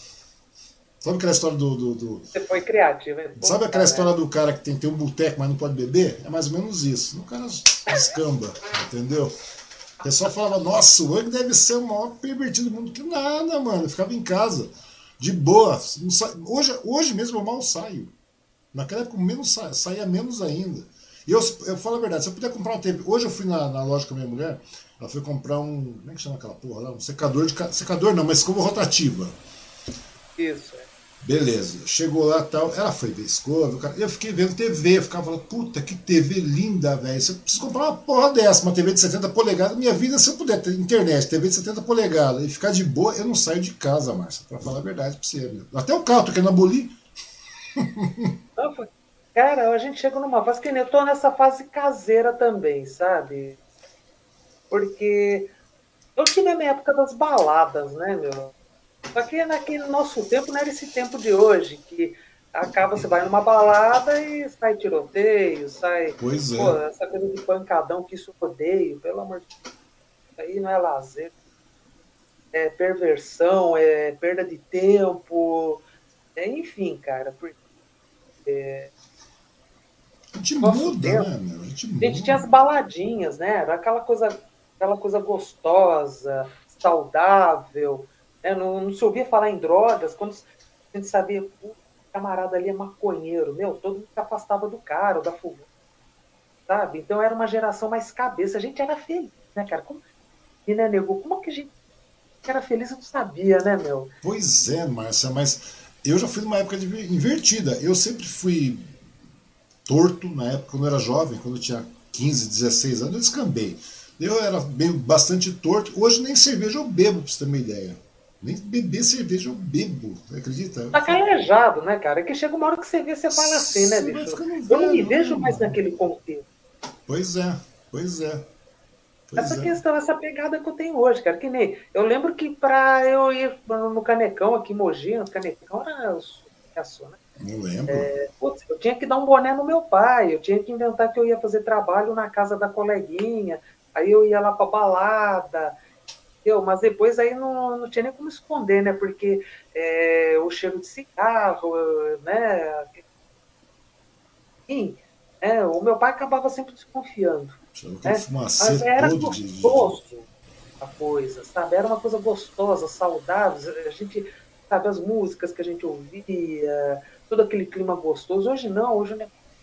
Speaker 1: Sabe aquela história do- do- do,
Speaker 2: você foi criativo. hein?
Speaker 1: Sabe aquela
Speaker 2: merda.
Speaker 1: história do cara que tem que ter um boteco, mas não pode beber? É mais ou menos isso. O cara descamba, entendeu? O pessoal falava, nossa, o Wang deve ser o maior pervertido do mundo. Que nada, mano. Eu ficava em casa, de boa. Hoje, hoje mesmo eu mal saio. Naquela época menos sa... saía menos ainda. E eu, eu falo a verdade, se eu puder comprar uma TV. Hoje eu fui na, na loja com a minha mulher, ela foi comprar um. Como é que chama aquela porra lá? Um secador de. ca- Secador não, mas escova rotativa.
Speaker 2: Isso, é.
Speaker 1: Beleza, chegou lá tal, ela foi ver escova, cara- eu fiquei vendo TV, eu ficava falando, puta que TV linda, velho. Você precisa comprar uma porra dessa, uma TV de 70 polegadas. Minha vida, se eu puder ter internet, TV de 70 polegadas e ficar de boa, eu não saio de casa, Márcia, pra falar a verdade pra você. Meu. Até o carro, tô querendo abolir.
Speaker 2: Cara, a gente chega numa fase que eu tô nessa fase caseira também, sabe? Porque eu tive a minha época das baladas, né, meu? Só que naquele nosso tempo não era esse tempo de hoje, que acaba, você vai numa balada e sai tiroteio, sai.
Speaker 1: Pois é.
Speaker 2: Pô, essa coisa de pancadão que isso odeio, pelo amor de Deus. Isso aí não é lazer. É perversão, é perda de tempo. É, enfim, cara. Porque, é,
Speaker 1: a gente muda, tempo, né, meu? A gente, muda.
Speaker 2: a gente tinha as baladinhas, né? Era aquela coisa, aquela coisa gostosa, saudável. Né? Não, não se ouvia falar em drogas. Quando a gente sabia, o camarada ali é maconheiro, meu, todo mundo se afastava do cara, da fuga. Sabe? Então era uma geração mais cabeça. A gente era feliz, né, cara? Como... E, né, nego? Como que a gente era feliz e não sabia, né, meu?
Speaker 1: Pois é, Márcia, mas eu já fui numa época de invertida. Eu sempre fui torto na época, quando eu era jovem, quando eu tinha 15, 16 anos, eu descambei. Eu era bem, bastante torto. Hoje nem cerveja eu bebo, pra você ter uma ideia. Nem beber cerveja eu bebo, acredita?
Speaker 2: Tá calejado, né, cara? É que chega uma hora que você vê, você fala assim, né, bicho? Eu não me vejo né, mais naquele contexto.
Speaker 1: Pois é, pois é. Pois
Speaker 2: essa
Speaker 1: é.
Speaker 2: questão, essa pegada que eu tenho hoje, cara, que nem. Eu lembro que pra eu ir no Canecão aqui Mogi, no Canecão era sucesso, né?
Speaker 1: Não lembro.
Speaker 2: É, putz, eu tinha que dar um boné no meu pai, eu tinha que inventar que eu ia fazer trabalho na casa da coleguinha, aí eu ia lá pra balada, Mas depois aí não, não tinha nem como esconder, né? Porque é, o cheiro de cigarro, né? Enfim, é, o meu pai acabava sempre desconfiando.
Speaker 1: Né? Mas
Speaker 2: era gostoso a coisa, sabe? Era uma coisa gostosa, saudável. A gente, sabe, as músicas que a gente ouvia, todo aquele clima gostoso. Hoje não, hoje o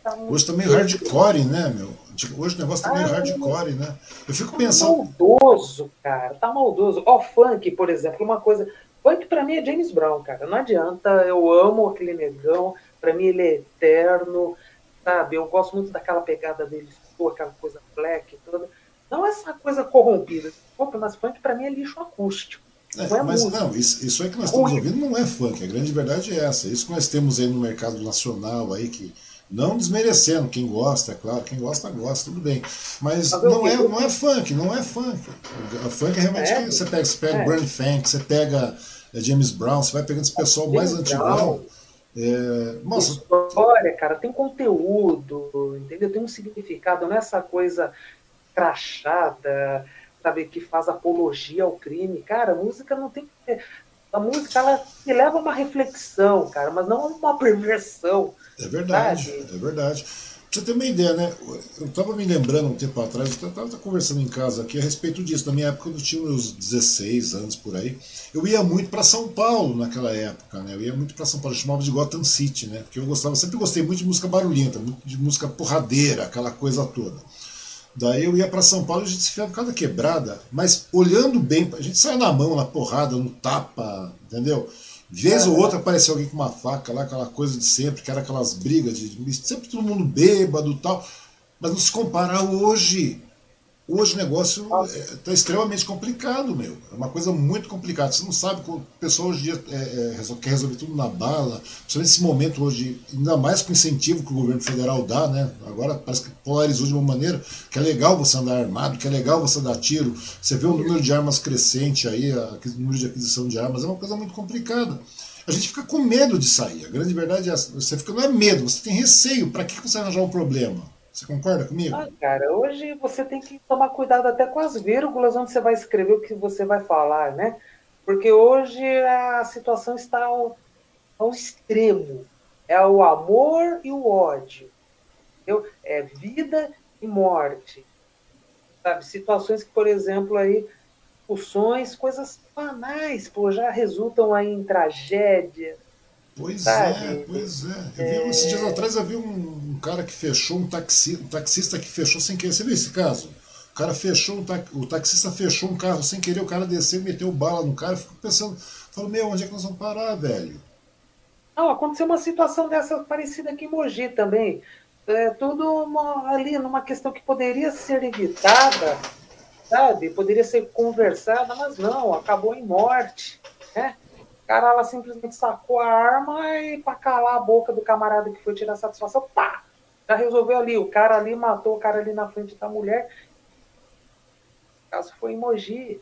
Speaker 1: tá Hoje também tá hardcore, né, meu? Hoje o negócio tá meio ah, hardcore, né? Eu fico tá pensando.
Speaker 2: Tá maldoso, cara, tá maldoso. Ó, funk, por exemplo, uma coisa. Funk pra mim é James Brown, cara. Não adianta, eu amo aquele negão, pra mim ele é eterno, sabe? Eu gosto muito daquela pegada dele, aquela coisa black toda. Não essa coisa corrompida. Opa, mas funk pra mim é lixo acústico.
Speaker 1: É, não é mas música. não, isso, isso aí que nós estamos ouvindo não é funk, a grande verdade é essa. Isso que nós temos aí no mercado nacional aí, que não desmerecendo, quem gosta, é claro, quem gosta, gosta, tudo bem. Mas não é, não é funk, não é funk. A funk é realmente é, você pega, você pega é. Brand Funk, você pega é, James Brown, você vai pegando esse pessoal mais antigão. É,
Speaker 2: nossa, história, cara, tem conteúdo, entendeu? Tem um significado, não é essa coisa crachada, sabe, que faz apologia ao crime. Cara, a música não tem. A música ela te leva a uma reflexão, cara, mas não uma perversão.
Speaker 1: É verdade, é verdade. Pra você ter uma ideia, né? Eu estava me lembrando um tempo atrás, eu estava conversando em casa aqui a respeito disso. Na minha época, quando eu tinha meus 16 anos por aí, eu ia muito para São Paulo naquela época, né? Eu ia muito para São Paulo, eu chamava de Gotham City, né? Porque eu gostava, sempre gostei muito de música barulhenta, de música porradeira, aquela coisa toda. Daí eu ia para São Paulo e a gente se ficava cada quebrada, mas olhando bem, a gente saia na mão, na porrada, no tapa, entendeu? Vez ou outra apareceu alguém com uma faca lá, aquela coisa de sempre, que era aquelas brigas de sempre todo mundo bêbado e tal. Mas não se compara hoje. Hoje o negócio está é, extremamente complicado, meu. É uma coisa muito complicada. Você não sabe como o pessoal hoje dia, é, é, quer resolver tudo na bala. Principalmente nesse momento hoje, ainda mais com o incentivo que o governo federal dá, né? Agora parece que polarizou de uma maneira que é legal você andar armado, que é legal você dar tiro. Você vê o número de armas crescente aí, o número de aquisição de armas, é uma coisa muito complicada. A gente fica com medo de sair. A grande verdade é essa. Você fica, não é medo, você tem receio. Para que você arranjar um problema? Você concorda comigo?
Speaker 2: Ah, cara, hoje você tem que tomar cuidado até com as vírgulas onde você vai escrever o que você vai falar, né? Porque hoje a situação está ao, ao extremo. É o amor e o ódio. Entendeu? É vida e morte. Sabe? Situações que, por exemplo, aí, discussões, coisas banais, pô, já resultam aí em tragédia.
Speaker 1: Pois sabe? é, pois é. Eu vi, é... Esses dias atrás havia um um cara que fechou um taxi, um taxista que fechou sem querer. Você viu esse caso? O cara fechou, um ta... o taxista fechou um carro sem querer, o cara desceu e meteu bala no cara. Eu fico pensando, falo, meu, onde é que nós vamos parar, velho?
Speaker 2: Não, aconteceu uma situação dessa parecida aqui em Mogi também. É, tudo uma, ali numa questão que poderia ser evitada, sabe? Poderia ser conversada, mas não, acabou em morte, né? O cara ela simplesmente sacou a arma e para calar a boca do camarada que foi tirar satisfação, pá! Já resolveu ali. O cara ali matou o cara ali na frente da mulher. caso foi em Mogi,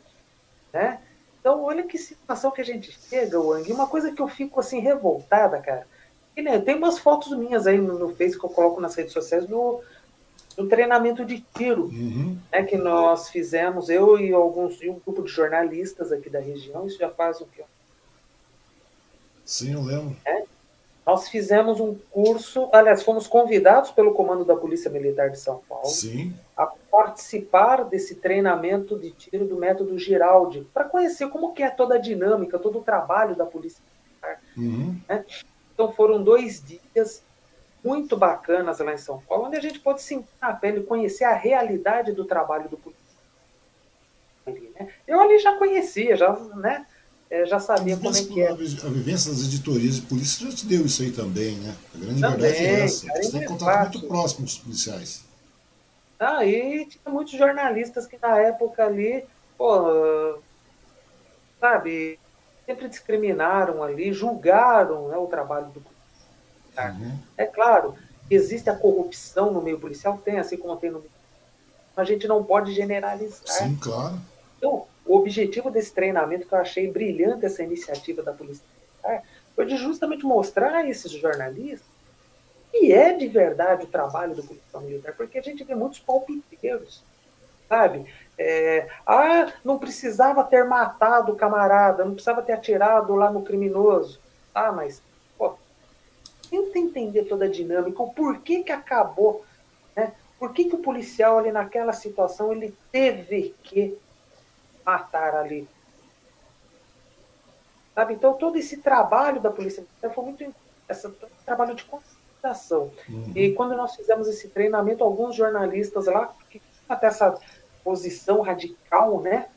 Speaker 2: né? Então, olha que situação que a gente chega, Wang. Uma coisa que eu fico assim revoltada, cara. E, né, tem umas fotos minhas aí no, no Face que eu coloco nas redes sociais do, do treinamento de tiro, uhum. né, que nós fizemos, eu e alguns e um grupo de jornalistas aqui da região. Isso já faz o quê?
Speaker 1: Sim, eu lembro.
Speaker 2: É? Nós fizemos um curso, aliás, fomos convidados pelo Comando da Polícia Militar de São Paulo
Speaker 1: Sim.
Speaker 2: a participar desse treinamento de tiro do método Giraldi, para conhecer como que é toda a dinâmica, todo o trabalho da Polícia Militar.
Speaker 1: Uhum.
Speaker 2: Né? Então foram dois dias muito bacanas lá em São Paulo, onde a gente pode sentir na pele, conhecer a realidade do trabalho do policial. Né? Eu ali já conhecia, já, né? É, já sabia como é que é. A
Speaker 1: vivência das editorias de polícia já te deu isso aí também, né? A grande também, verdade é essa. Você tem contato muito próximo com os policiais.
Speaker 2: Ah, e tinha muitos jornalistas que na época ali, pô, sabe, sempre discriminaram ali, julgaram né, o trabalho do policial. Uhum. É claro, existe a corrupção no meio policial, tem, assim como tem no. A gente não pode generalizar.
Speaker 1: Sim, claro.
Speaker 2: Então, o objetivo desse treinamento, que eu achei brilhante essa iniciativa da Polícia Militar, foi de justamente mostrar a esses jornalistas que é de verdade o trabalho do policial militar, porque a gente vê muitos palpiteiros, sabe? É, ah, não precisava ter matado o camarada, não precisava ter atirado lá no criminoso. Ah, mas, pô, tenta entender toda a dinâmica, o porquê que acabou, né? Por que, que o policial ali naquela situação ele teve que matar ali. Sabe? Então, todo esse trabalho da Polícia Militar foi muito. Esse trabalho de conscientização. Uhum. E quando nós fizemos esse treinamento, alguns jornalistas lá, que até essa posição radical, né?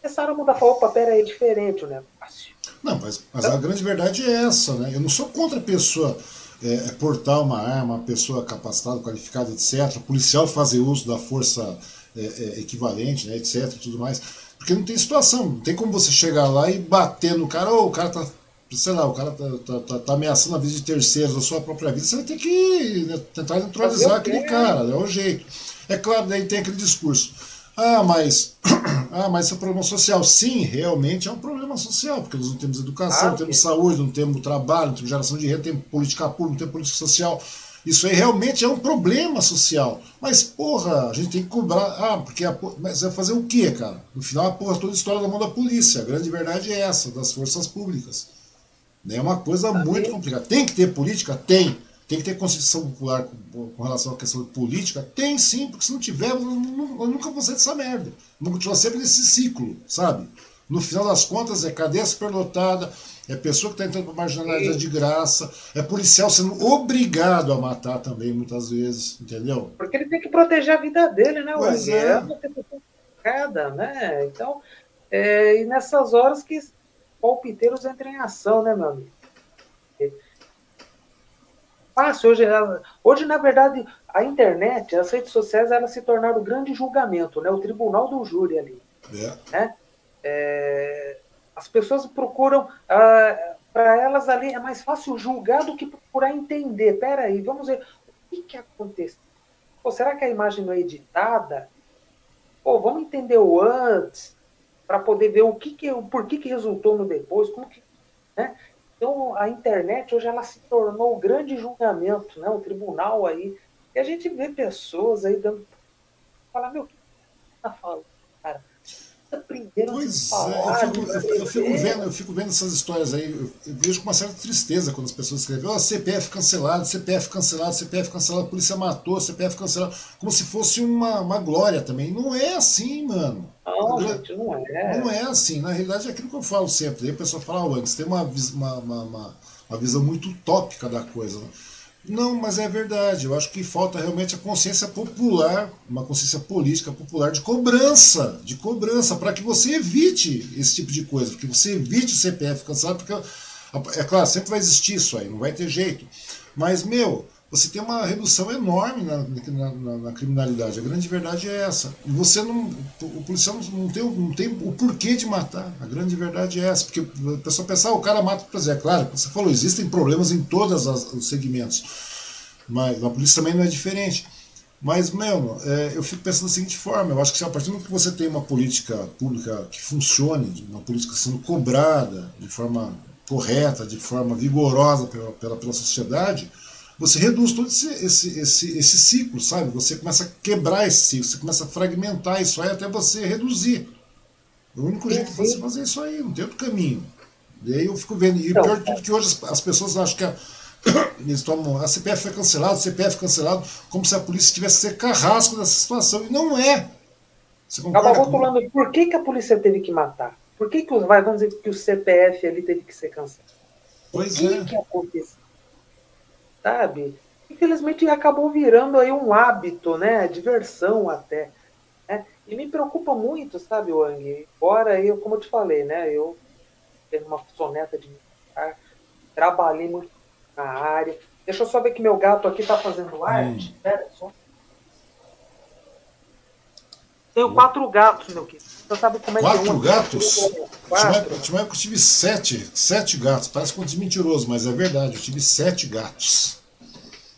Speaker 2: Começaram a mudar. Falaram, opa, pera aí, é diferente o negócio.
Speaker 1: Não, mas, mas a grande verdade é essa, né? Eu não sou contra a pessoa é, é portar uma arma, uma pessoa capacitada, qualificada, etc. O policial fazer uso da força é, é, equivalente, né, etc. tudo mais. Porque não tem situação, não tem como você chegar lá e bater no cara, ou o cara tá, sei lá, o cara tá, tá, tá, tá ameaçando a vida de terceiros, a sua própria vida, você vai ter que né, tentar neutralizar aquele cara, é o jeito. É claro, daí tem aquele discurso. Ah, mas, ah, mas isso é um problema social. Sim, realmente é um problema social, porque nós não temos educação, não temos saúde, não temos trabalho, não temos geração de renda, não temos política pública, não temos política social. Isso aí realmente é um problema social. Mas, porra, a gente tem que cobrar. Ah, porque a, mas vai fazer o quê, cara? No final, a porra toda a história da mão da polícia. A grande verdade é essa, das forças públicas. É uma coisa muito complicada. Tem que ter política? Tem. Tem que ter consciência popular com, com, relação à questão política? Tem sim, porque se não tiver, eu, eu nunca vou sair dessa merda. Vamos continuar sempre nesse ciclo, sabe? No final das contas, é cadeia superlotada, é pessoa que está entrando para marginalidade de graça, é policial sendo obrigado a matar também, muitas vezes, entendeu?
Speaker 2: Porque ele tem que proteger a vida dele, né? Pois é. é uma cada, né? Então, é, e nessas horas que palpiteiros entram em ação, né, meu amigo? Fácil, hoje, hoje, na verdade, a internet, as redes sociais, elas se tornaram o grande julgamento, né? O tribunal do júri ali.
Speaker 1: É.
Speaker 2: Né? É, as pessoas procuram, ah, para elas ali é mais fácil julgar do que procurar entender. Pera aí, vamos ver o que, que aconteceu. Pô, será que a imagem não é editada? Pô, vamos entender o antes para poder ver o que, que o porquê que resultou no depois, como que, né? Então a internet hoje ela se tornou o grande julgamento, né? O tribunal aí e a gente vê pessoas aí dando falar meu, que tá falando, cara?
Speaker 1: Pois é, eu fico, eu, eu fico, vendo, eu fico vendo essas histórias aí, eu, eu, vejo com uma certa tristeza quando as pessoas escrevem, ó, oh, CPF cancelado, CPF cancelado, CPF cancelado, a polícia matou, CPF cancelado, como se fosse uma, uma glória também. Não é assim, mano.
Speaker 2: Não, gente, não é.
Speaker 1: Não é assim, na realidade é aquilo que eu falo sempre. Aí a pessoa fala, oh, antes tem uma, uma, uma, uma visão muito utópica da coisa. Né? Não, mas é verdade. Eu acho que falta realmente a consciência popular, uma consciência política popular de cobrança, de cobrança, para que você evite esse tipo de coisa, porque você evite o CPF cancelado, porque é claro, sempre vai existir isso aí, não vai ter jeito. Mas, meu, você tem uma redução enorme na, na, na, criminalidade. A grande verdade é essa. Você não, o policial não tem, não tem o porquê de matar. A grande verdade é essa. Porque a pessoa pensa, ah, o cara mata por prazer. Claro, você falou, existem problemas em todos os segmentos. Mas a polícia também não é diferente. Mas, mano, é, eu fico pensando da seguinte forma: eu acho que se a partir do que você tem uma política pública que funcione, uma política sendo cobrada de forma correta, de forma vigorosa pela, pela, pela sociedade, você reduz todo esse, esse, esse, esse ciclo, sabe? Você começa a quebrar esse ciclo, você começa a fragmentar isso aí até você reduzir. O único jeito de você fazer isso aí, não tem outro caminho. E aí eu fico vendo. E pior que hoje as, as pessoas acham que a, eles tomam, a CPF foi cancelada, a CPF cancelado, como se a polícia tivesse que ser carrasco dessa situação. E não é.
Speaker 2: Você concorda Acabou falando, por que, que a polícia teve que matar? Por que, que os, vai, vamos dizer que o CPF ali teve que ser cancelado?
Speaker 1: Pois
Speaker 2: o
Speaker 1: é.
Speaker 2: que aconteceu? Sabe? Infelizmente acabou virando aí um hábito, né? Diversão até. Né? E me preocupa muito, sabe, Wang? Embora eu, como eu te falei, né? Eu tenho uma soneta de militar, trabalhei muito na área. Deixa eu só ver que meu gato aqui está fazendo arte. Hum. Espera só. Tenho quatro gatos, meu querido. Você sabe como é
Speaker 1: quatro
Speaker 2: que é
Speaker 1: gatos? Quatro? Tinha uma época eu tive sete, sete gatos. Parece de mentiroso, mas é verdade. Eu tive sete gatos.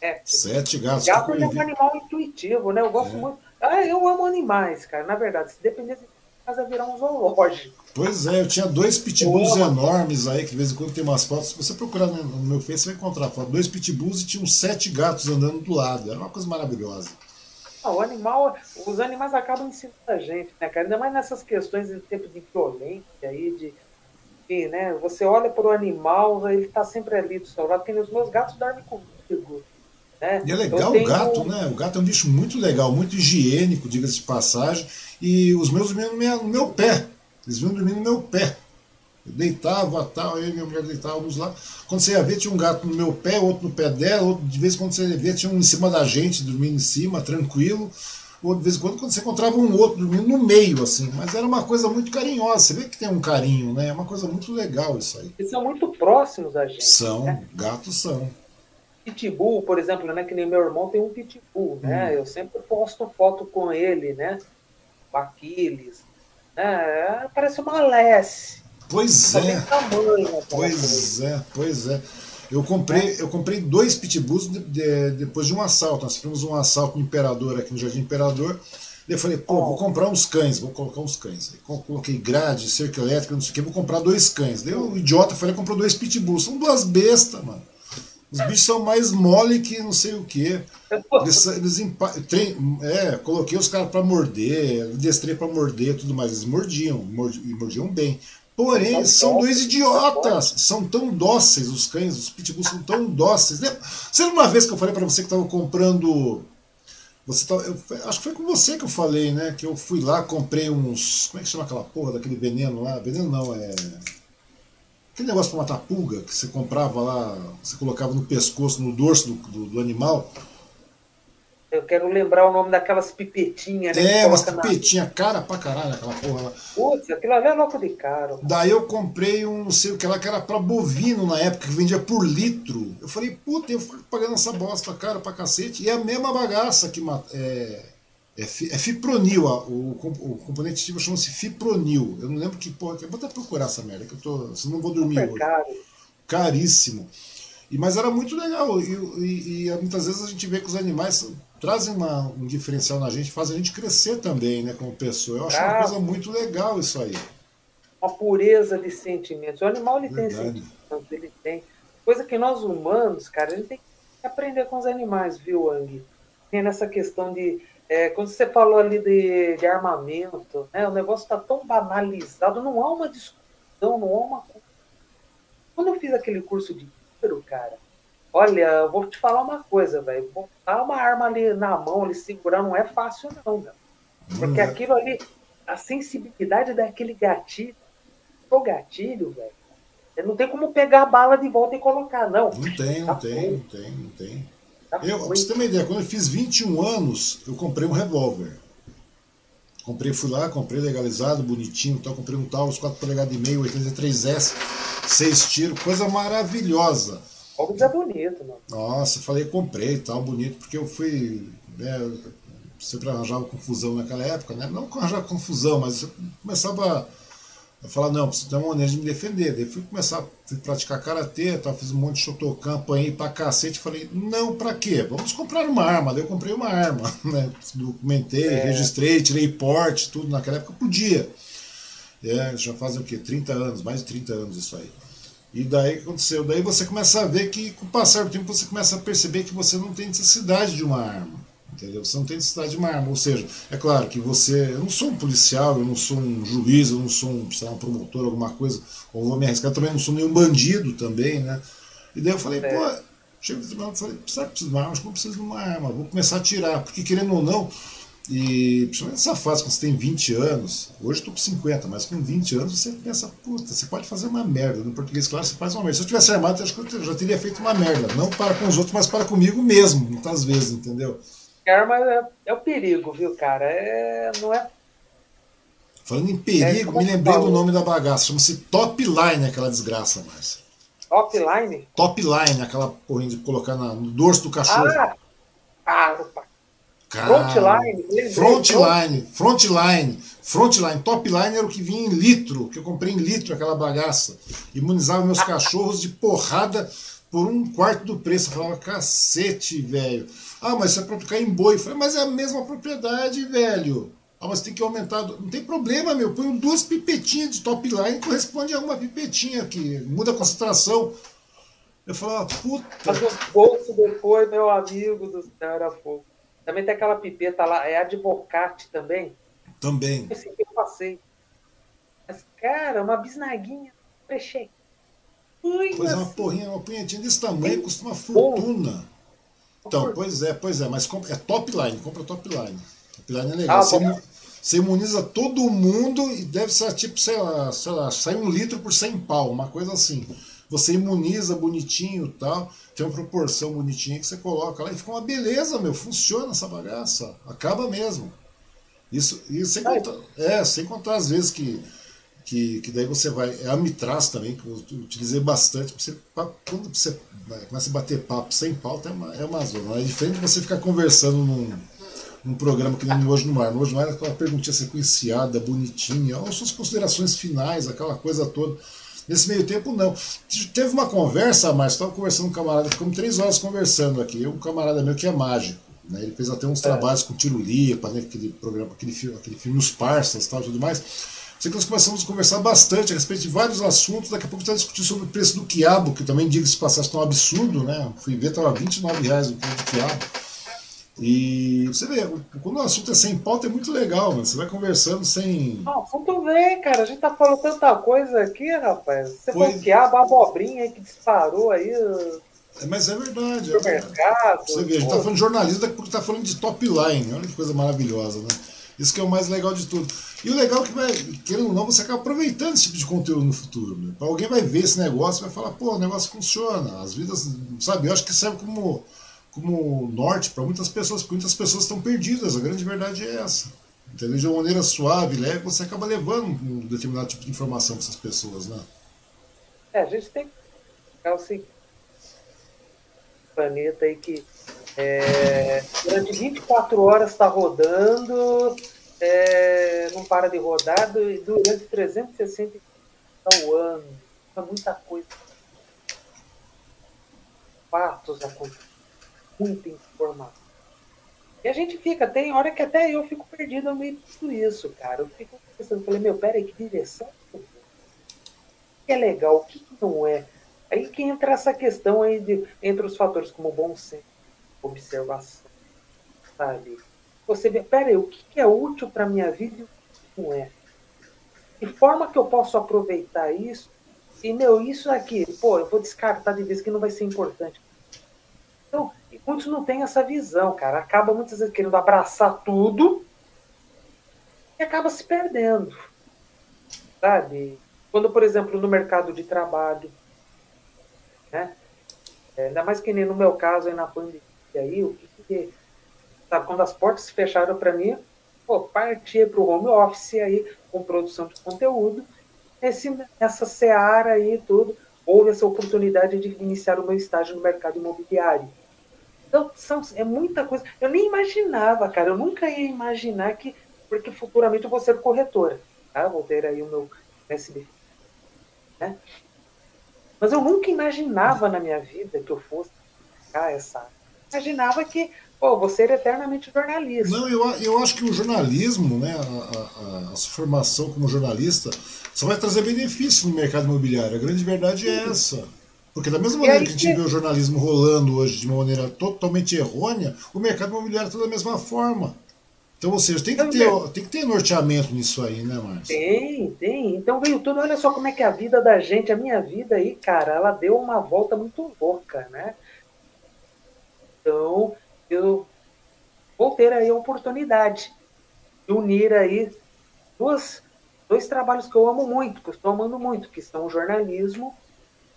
Speaker 2: É.
Speaker 1: Sete gatos.
Speaker 2: Gato é um animal intuitivo, né? Eu gosto é. muito. Ah, eu amo animais, cara. Na verdade, se dependesse de casa, virar um zoológico.
Speaker 1: Pois é, eu tinha dois pitbulls enormes aí, que de vez em quando tem umas fotos. Se você procurar no meu Face, você vai encontrar foto. Dois pitbulls e tinham sete gatos andando do lado. Era uma coisa maravilhosa.
Speaker 2: Ah, o animal, os animais acabam ensinando a gente, né, cara? Ainda mais nessas questões de tempo de violência aí, de. Enfim, né? Você olha para o animal, ele está sempre ali do seu lado, porque os meus gatos dormem comigo. Né?
Speaker 1: E é legal tenho... o gato, né? O gato é um bicho muito legal, muito higiênico, diga-se de passagem. E os meus dormiam no meu pé. Eles vinham dormir no meu pé. Eu deitava, tal, eu e minha mulher deitávamos lá. Quando você ia ver, tinha um gato no meu pé, outro no pé dela, outro, de vez em quando você ia ver, tinha um em cima da gente, dormindo em cima, tranquilo. Ou de vez em quando, quando você encontrava um outro dormindo no meio, assim. Mas era uma coisa muito carinhosa. Você vê que tem um carinho, né? É uma coisa muito legal isso aí.
Speaker 2: Eles são muito próximos a gente.
Speaker 1: São,
Speaker 2: né?
Speaker 1: gatos são.
Speaker 2: Pitbull, por exemplo, né? Que nem meu irmão tem um pitbull, né? Hum. Eu sempre posto foto com ele, né? O Aquiles é, parece uma Alesse.
Speaker 1: Pois é. Tamanho, pois é, pois é. Eu comprei, eu comprei dois pitbulls de, de, depois de um assalto. Nós tivemos um assalto no Imperador, aqui no Jardim Imperador. Eu falei, pô, vou comprar uns cães, vou colocar uns cães. Aí coloquei grade, cerca elétrica, não sei o que, vou comprar dois cães. Daí o idiota falei, comprou dois pitbulls. São duas bestas, mano. Os bichos são mais mole que não sei o que. Eles, eles é, coloquei os caras para morder, destrei para morder e tudo mais. Eles mordiam, mordiam, mordiam bem. Porém, eles são dois idiotas. São tão dóceis os cães, os pitbulls são tão dóceis. Você lembra uma vez que eu falei para você que estava comprando. Você tava, eu, acho que foi com você que eu falei, né? Que eu fui lá, comprei uns. Como é que chama aquela porra daquele veneno lá? Veneno não, é. Aquele negócio para matar pulga que você comprava lá, você colocava no pescoço, no dorso do, do, do animal.
Speaker 2: Eu quero lembrar o nome daquelas pipetinhas,
Speaker 1: né? É, umas pipetinhas, na... cara pra caralho, aquela porra lá.
Speaker 2: Putz, aquilo ali é louco de caro.
Speaker 1: Daí eu comprei um, não sei o que lá, que era pra bovino na época, que vendia por litro. Eu falei, puta, eu fui pagando essa bosta cara pra cacete. E é a mesma bagaça que é, é, é fipronil, o, componente ativo chama-se fipronil. Eu não lembro que porra. Eu vou até procurar essa merda, que eu tô. Senão não vou dormir Super hoje. Caro. Caríssimo. E, mas era muito legal. E, e, e, muitas vezes a gente vê que os animais trazem uma, um diferencial na gente, fazem a gente crescer também, né, como pessoa. Eu acho ah, uma coisa muito legal isso aí.
Speaker 2: Uma pureza de sentimentos. O animal ele tem sentimentos, ele tem. Coisa que nós humanos, cara, a gente tem que aprender com os animais, viu, Ang? Tem nessa questão de é, quando você falou ali de, de armamento, né, o negócio está tão banalizado, não há uma discussão, não há uma. Quando eu fiz aquele curso de tiro, cara, olha, eu vou te falar uma coisa, velho. Botar uma arma ali na mão, ali segurar, não é fácil, não, velho. Porque hum. aquilo ali, a sensibilidade daquele gatilho, o gatilho, velho, não tem como pegar a bala de volta e colocar, não.
Speaker 1: Não tem, não tá tem, não tem, não tem. Eu, pra você ter uma ideia, quando eu fiz 21 anos, eu comprei um revólver. Comprei, fui lá, comprei legalizado, bonitinho, então comprei um tal, uns 4 polegadas e meio, 83S, 6 tiros, coisa maravilhosa.
Speaker 2: Óculos é bonito, mano.
Speaker 1: Nossa, falei, comprei tal, bonito, porque eu fui. Né, sempre arranjava confusão naquela época, né? Não arranjava confusão, mas eu começava Eu falava, não, preciso ter uma maneira de me defender. Daí fui começar, fui praticar karatê, tá, fiz um monte de shotokan, apanhei pra cacete. Falei, não, pra quê? Vamos comprar uma arma. Daí eu comprei uma arma, né? Documentei, é. registrei, tirei porte, tudo. Naquela época podia. É, já fazem o quê? 30 anos, mais de 30 anos isso aí. E daí aconteceu. Daí você começa a ver que, com o passar do tempo, você começa a perceber que você não tem necessidade de uma arma. Entendeu? Você não tem necessidade de uma arma. Ou seja, é claro que você. Eu não sou um policial, eu não sou um juiz, eu não sou um, lá, um promotor, alguma coisa, ou vou me arriscar, também não sou nenhum bandido também, né? E daí eu falei, é. pô, chego no tribunal e falei, será que preciso de uma arma? Acho que não preciso de uma arma, vou começar a tirar, porque querendo ou não, e principalmente nessa fase, quando você tem 20 anos, hoje eu tô com 50, mas com 20 anos você pensa, puta, você pode fazer uma merda. No português, claro, você faz uma merda. Se eu tivesse armado, eu acho que eu já teria feito uma merda. Não para com os outros, mas para comigo mesmo, muitas vezes, entendeu?
Speaker 2: arma é, é o perigo, viu, cara? É, não é.
Speaker 1: Falando em perigo, é, me lembrei do nome da bagaça. Chama-se Top Line, aquela desgraça, Márcia.
Speaker 2: Top Line?
Speaker 1: Top Line, aquela porrinha de colocar na, no dorso do cachorro. Ah,
Speaker 2: caro, Frontline.
Speaker 1: Frontline, frontline, frontline. Top line era o que vinha em litro, que eu comprei em litro aquela bagaça. Imunizava meus cachorros de porrada por um quarto do preço. Eu falava, cacete, velho. Ah, mas isso é para tocar em boi. Eu falei, mas é a mesma propriedade, velho. Ah, mas tem que aumentar. Não tem problema, meu. Põe duas pipetinhas de top line, corresponde a uma pipetinha aqui. Muda a concentração. Eu falava, puta.
Speaker 2: Mas os bolsos depois, meu amigo do céu, era fogo. Também tem aquela pipeta lá, é advocate também.
Speaker 1: Também.
Speaker 2: Esse que eu passei. Mas, cara, uma bisnaguinha, fechei.
Speaker 1: Pois é, uma porrinha, uma punhetinha desse tamanho, custa uma fortuna. Então, pois é, pois é, mas compra, é top line, compra top line. Top line é legal. Ah, você, você, imuniza todo mundo e deve ser tipo, sei lá, sei lá, sai um litro por 100 pau, uma coisa assim. Você imuniza bonitinho e tal, tem uma proporção bonitinha que você coloca lá e fica uma beleza, meu, funciona essa bagaça, acaba mesmo. Isso, e sem contar, é, sem contar as vezes que que, que daí você vai. É a Mitraz também, que eu utilizei bastante. Você, quando você começa a bater papo sem pauta, é uma, é uma zona. É diferente de você ficar conversando num, num programa que nem Hoje no Mar. No Hoje no Mar é aquela perguntinha sequenciada, bonitinha, ou suas considerações finais, aquela coisa toda. Nesse meio tempo, não. Teve uma conversa, mas estava conversando com um camarada, ficamos três horas conversando aqui. Um camarada meu que é mágico. Né? Ele fez até uns é. trabalhos com Tiro Lipa, né? aquele programa, aquele filme, aquele filme Os Parsas e tudo mais. Sei que nós começamos a conversar bastante a respeito de vários assuntos. Daqui a pouco está discutindo sobre o preço do quiabo, que também, diga-se passagem, está um absurdo, né? Fui ver, estava 29 reais o quilo de quiabo. E você vê, quando o assunto é sem pauta é muito legal, mano. Você vai conversando sem.
Speaker 2: Não, tudo bem, cara. A gente tá falando tanta coisa aqui, rapaz. Você Foi... quiabo, a abobrinha que disparou aí.
Speaker 1: É, mas é verdade. É verdade. Você vê, a gente tá falando de jornalismo, daqui a pouco tá falando de top line. Olha que coisa maravilhosa, né? Isso que é o mais legal de tudo. E o legal é que, vai, querendo ou não, você acaba aproveitando esse tipo de conteúdo no futuro. Né? Alguém vai ver esse negócio e vai falar, pô, o negócio funciona. As vidas, sabe? Eu acho que serve como, como norte para muitas pessoas, porque muitas pessoas estão perdidas. A grande verdade é essa. Entendeu? De uma maneira suave, leve, você acaba levando um determinado tipo de informação para essas pessoas, né?
Speaker 2: É, a gente tem é o seguinte, planeta aí que é, durante 24 horas está rodando, é, não para de rodar durante 360 ao ano. É muita coisa. Fatos acontecem, muita informação. E a gente fica, tem hora que até eu fico perdido no meio tudo isso, cara. Eu fico pensando, falei, meu, peraí, que direção? Que é legal, o que não é? Aí que entra essa questão aí de, entre os fatores como bom senso, observação, sabe? Você vê, peraí, o que é útil para minha vida e o que não é? De forma que eu posso aproveitar isso e, meu, isso aqui, pô, eu vou descartar de vez que não vai ser importante. Então, muitos não têm essa visão, cara. Acaba muitas vezes querendo abraçar tudo e acaba se perdendo, sabe? Quando, por exemplo, no mercado de trabalho, né? É, ainda mais que nem no meu caso aí na pandemia, aí, o que, que sabe, quando as portas se fecharam para mim, pô, partia para o home office aí, com produção de conteúdo, esse, essa seara aí tudo, houve essa oportunidade de iniciar o meu estágio no mercado imobiliário. Então, são, é muita coisa. Eu nem imaginava, cara, eu nunca ia imaginar que, porque futuramente eu vou ser corretora, tá? Vou ter aí o meu SBT. Né? Mas eu nunca imaginava na minha vida que eu fosse essa. Imaginava que pô, vou ser eternamente jornalista.
Speaker 1: Não, eu, eu acho que o jornalismo, né, a, a, a sua formação como jornalista, só vai trazer benefício no mercado imobiliário. A grande verdade é essa. Porque da mesma maneira que a gente vê o jornalismo rolando hoje de uma maneira totalmente errônea, o mercado imobiliário está da mesma forma. Então, ou seja, tem que, ter, tem que ter norteamento nisso aí, né, Márcio?
Speaker 2: Tem, tem. Então veio tudo. Olha só como é que é a vida da gente, a minha vida aí, cara, ela deu uma volta muito louca, né? Então, eu vou ter aí a oportunidade de unir aí duas, dois trabalhos que eu amo muito, que eu estou amando muito, que são o jornalismo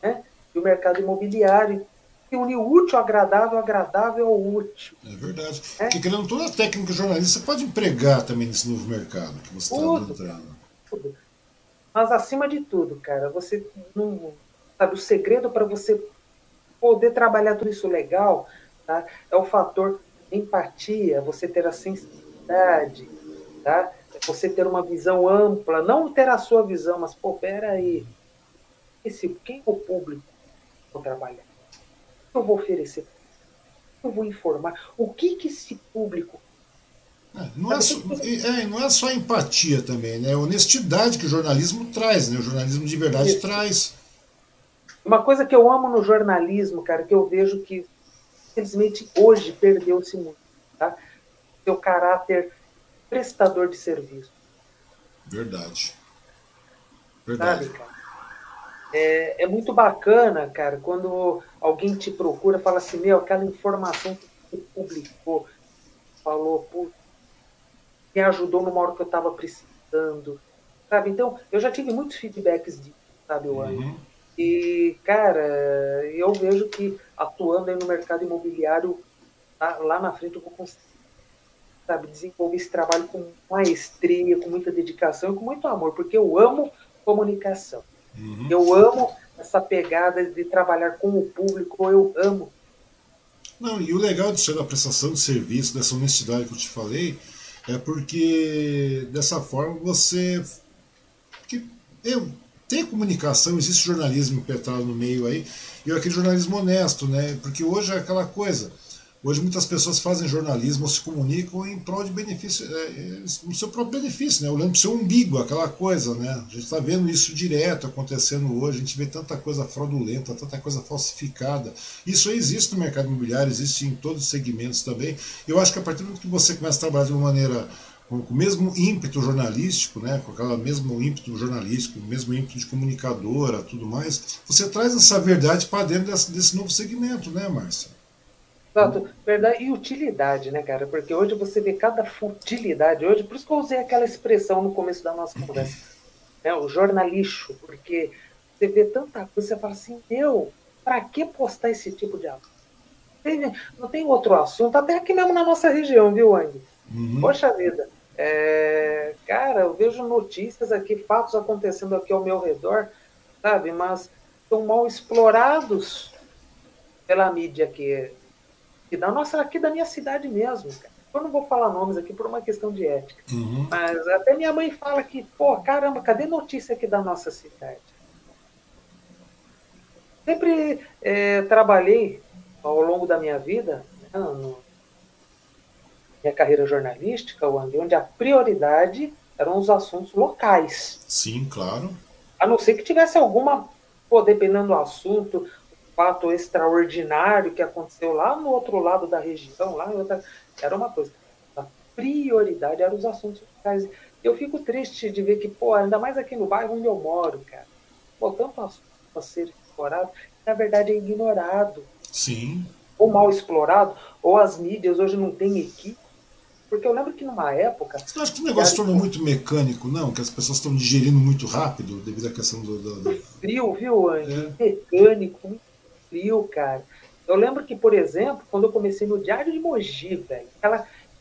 Speaker 2: né, e o mercado imobiliário. E unir o útil, agradável, agradável ao útil.
Speaker 1: É verdade. É? Porque querendo toda a técnica jornalista, pode empregar também nesse novo mercado que você está entrando. Tudo.
Speaker 2: Mas acima de tudo, cara, você não. Sabe, o segredo para você poder trabalhar tudo isso legal tá? é o fator empatia, você ter a sensibilidade, tá? você ter uma visão ampla, não ter a sua visão, mas, pô, peraí, esse, quem é o público que vou trabalhar? O que eu vou oferecer? Eu vou informar? O que, que esse público
Speaker 1: é, não, é só, é, não é só empatia também, né? É honestidade que o jornalismo traz, né? O jornalismo de verdade Isso. traz.
Speaker 2: Uma coisa que eu amo no jornalismo, cara, que eu vejo que infelizmente hoje perdeu-se muito, tá? Seu caráter prestador de serviço.
Speaker 1: Verdade. Verdade.
Speaker 2: Sabe? É, é muito bacana, cara, quando alguém te procura, fala assim, meu, aquela informação que você publicou, falou, putz, me ajudou numa hora que eu estava precisando, sabe? Então, eu já tive muitos feedbacks disso, sabe, o uhum. E, cara, eu vejo que atuando aí no mercado imobiliário, tá, lá na frente eu vou conseguir, sabe, desenvolver esse trabalho com maestria, com muita dedicação e com muito amor, porque eu amo comunicação. Uhum. Eu amo essa pegada de trabalhar com o público, eu amo.
Speaker 1: Não, e o legal de ser da prestação de serviço, dessa honestidade que eu te falei, é porque dessa forma você. Que eu, tem comunicação, existe jornalismo impetrado no meio aí, e aquele jornalismo honesto, né? Porque hoje é aquela coisa. Hoje muitas pessoas fazem jornalismo ou se comunicam em prol de benefício, é, é, no seu próprio benefício, né? Olhando para o seu umbigo, aquela coisa, né? A gente está vendo isso direto acontecendo hoje, a gente vê tanta coisa fraudulenta, tanta coisa falsificada. Isso existe no mercado imobiliário, existe em todos os segmentos também. Eu acho que a partir do momento que você começa a trabalhar de uma maneira com, o mesmo ímpeto jornalístico, né, com aquele mesmo ímpeto jornalístico, o mesmo ímpeto de comunicadora, tudo mais, você traz essa verdade para dentro desse, desse, novo segmento, né, Márcia?
Speaker 2: Exato, verdade e utilidade, né, cara? Porque hoje você vê cada futilidade, hoje, por isso que eu usei aquela expressão no começo da nossa conversa, né, o jornalixo, porque você vê tanta coisa, você fala assim, meu, para que postar esse tipo de assunto? Não tem outro assunto, até aqui mesmo na nossa região, viu, Andy? Uhum. Poxa vida, é, cara, eu vejo notícias aqui, fatos acontecendo aqui ao meu redor, sabe? Mas são mal explorados pela mídia aqui, e da nossa, aqui da minha cidade mesmo, cara. Eu não vou falar nomes aqui por uma questão de ética. Uhum. Mas até minha mãe fala que, pô, caramba, cadê notícia aqui da nossa cidade? Sempre é, trabalhei ao longo da minha vida né, no, minha carreira jornalística, onde a prioridade eram os assuntos locais.
Speaker 1: Sim, claro.
Speaker 2: A não ser que tivesse alguma, pô, dependendo do assunto, fato extraordinário que aconteceu lá no outro lado da região, lá outra, era uma coisa. A prioridade eram os assuntos locais. Eu fico triste de ver que, pô, ainda mais aqui no bairro onde eu moro, cara, pô, tanto assunto a ser explorado, na verdade é ignorado.
Speaker 1: Sim.
Speaker 2: Ou mal explorado, ou as mídias hoje não têm equipe porque eu lembro que numa época.
Speaker 1: Você acha que o negócio se tornou muito mecânico, não? Que as pessoas estão digerindo muito rápido devido à questão do. do, do...
Speaker 2: Frio, viu, Andy? É. Mecânico, muito frio, cara. Eu lembro que, por exemplo, quando eu comecei no Diário de Mogi, velho,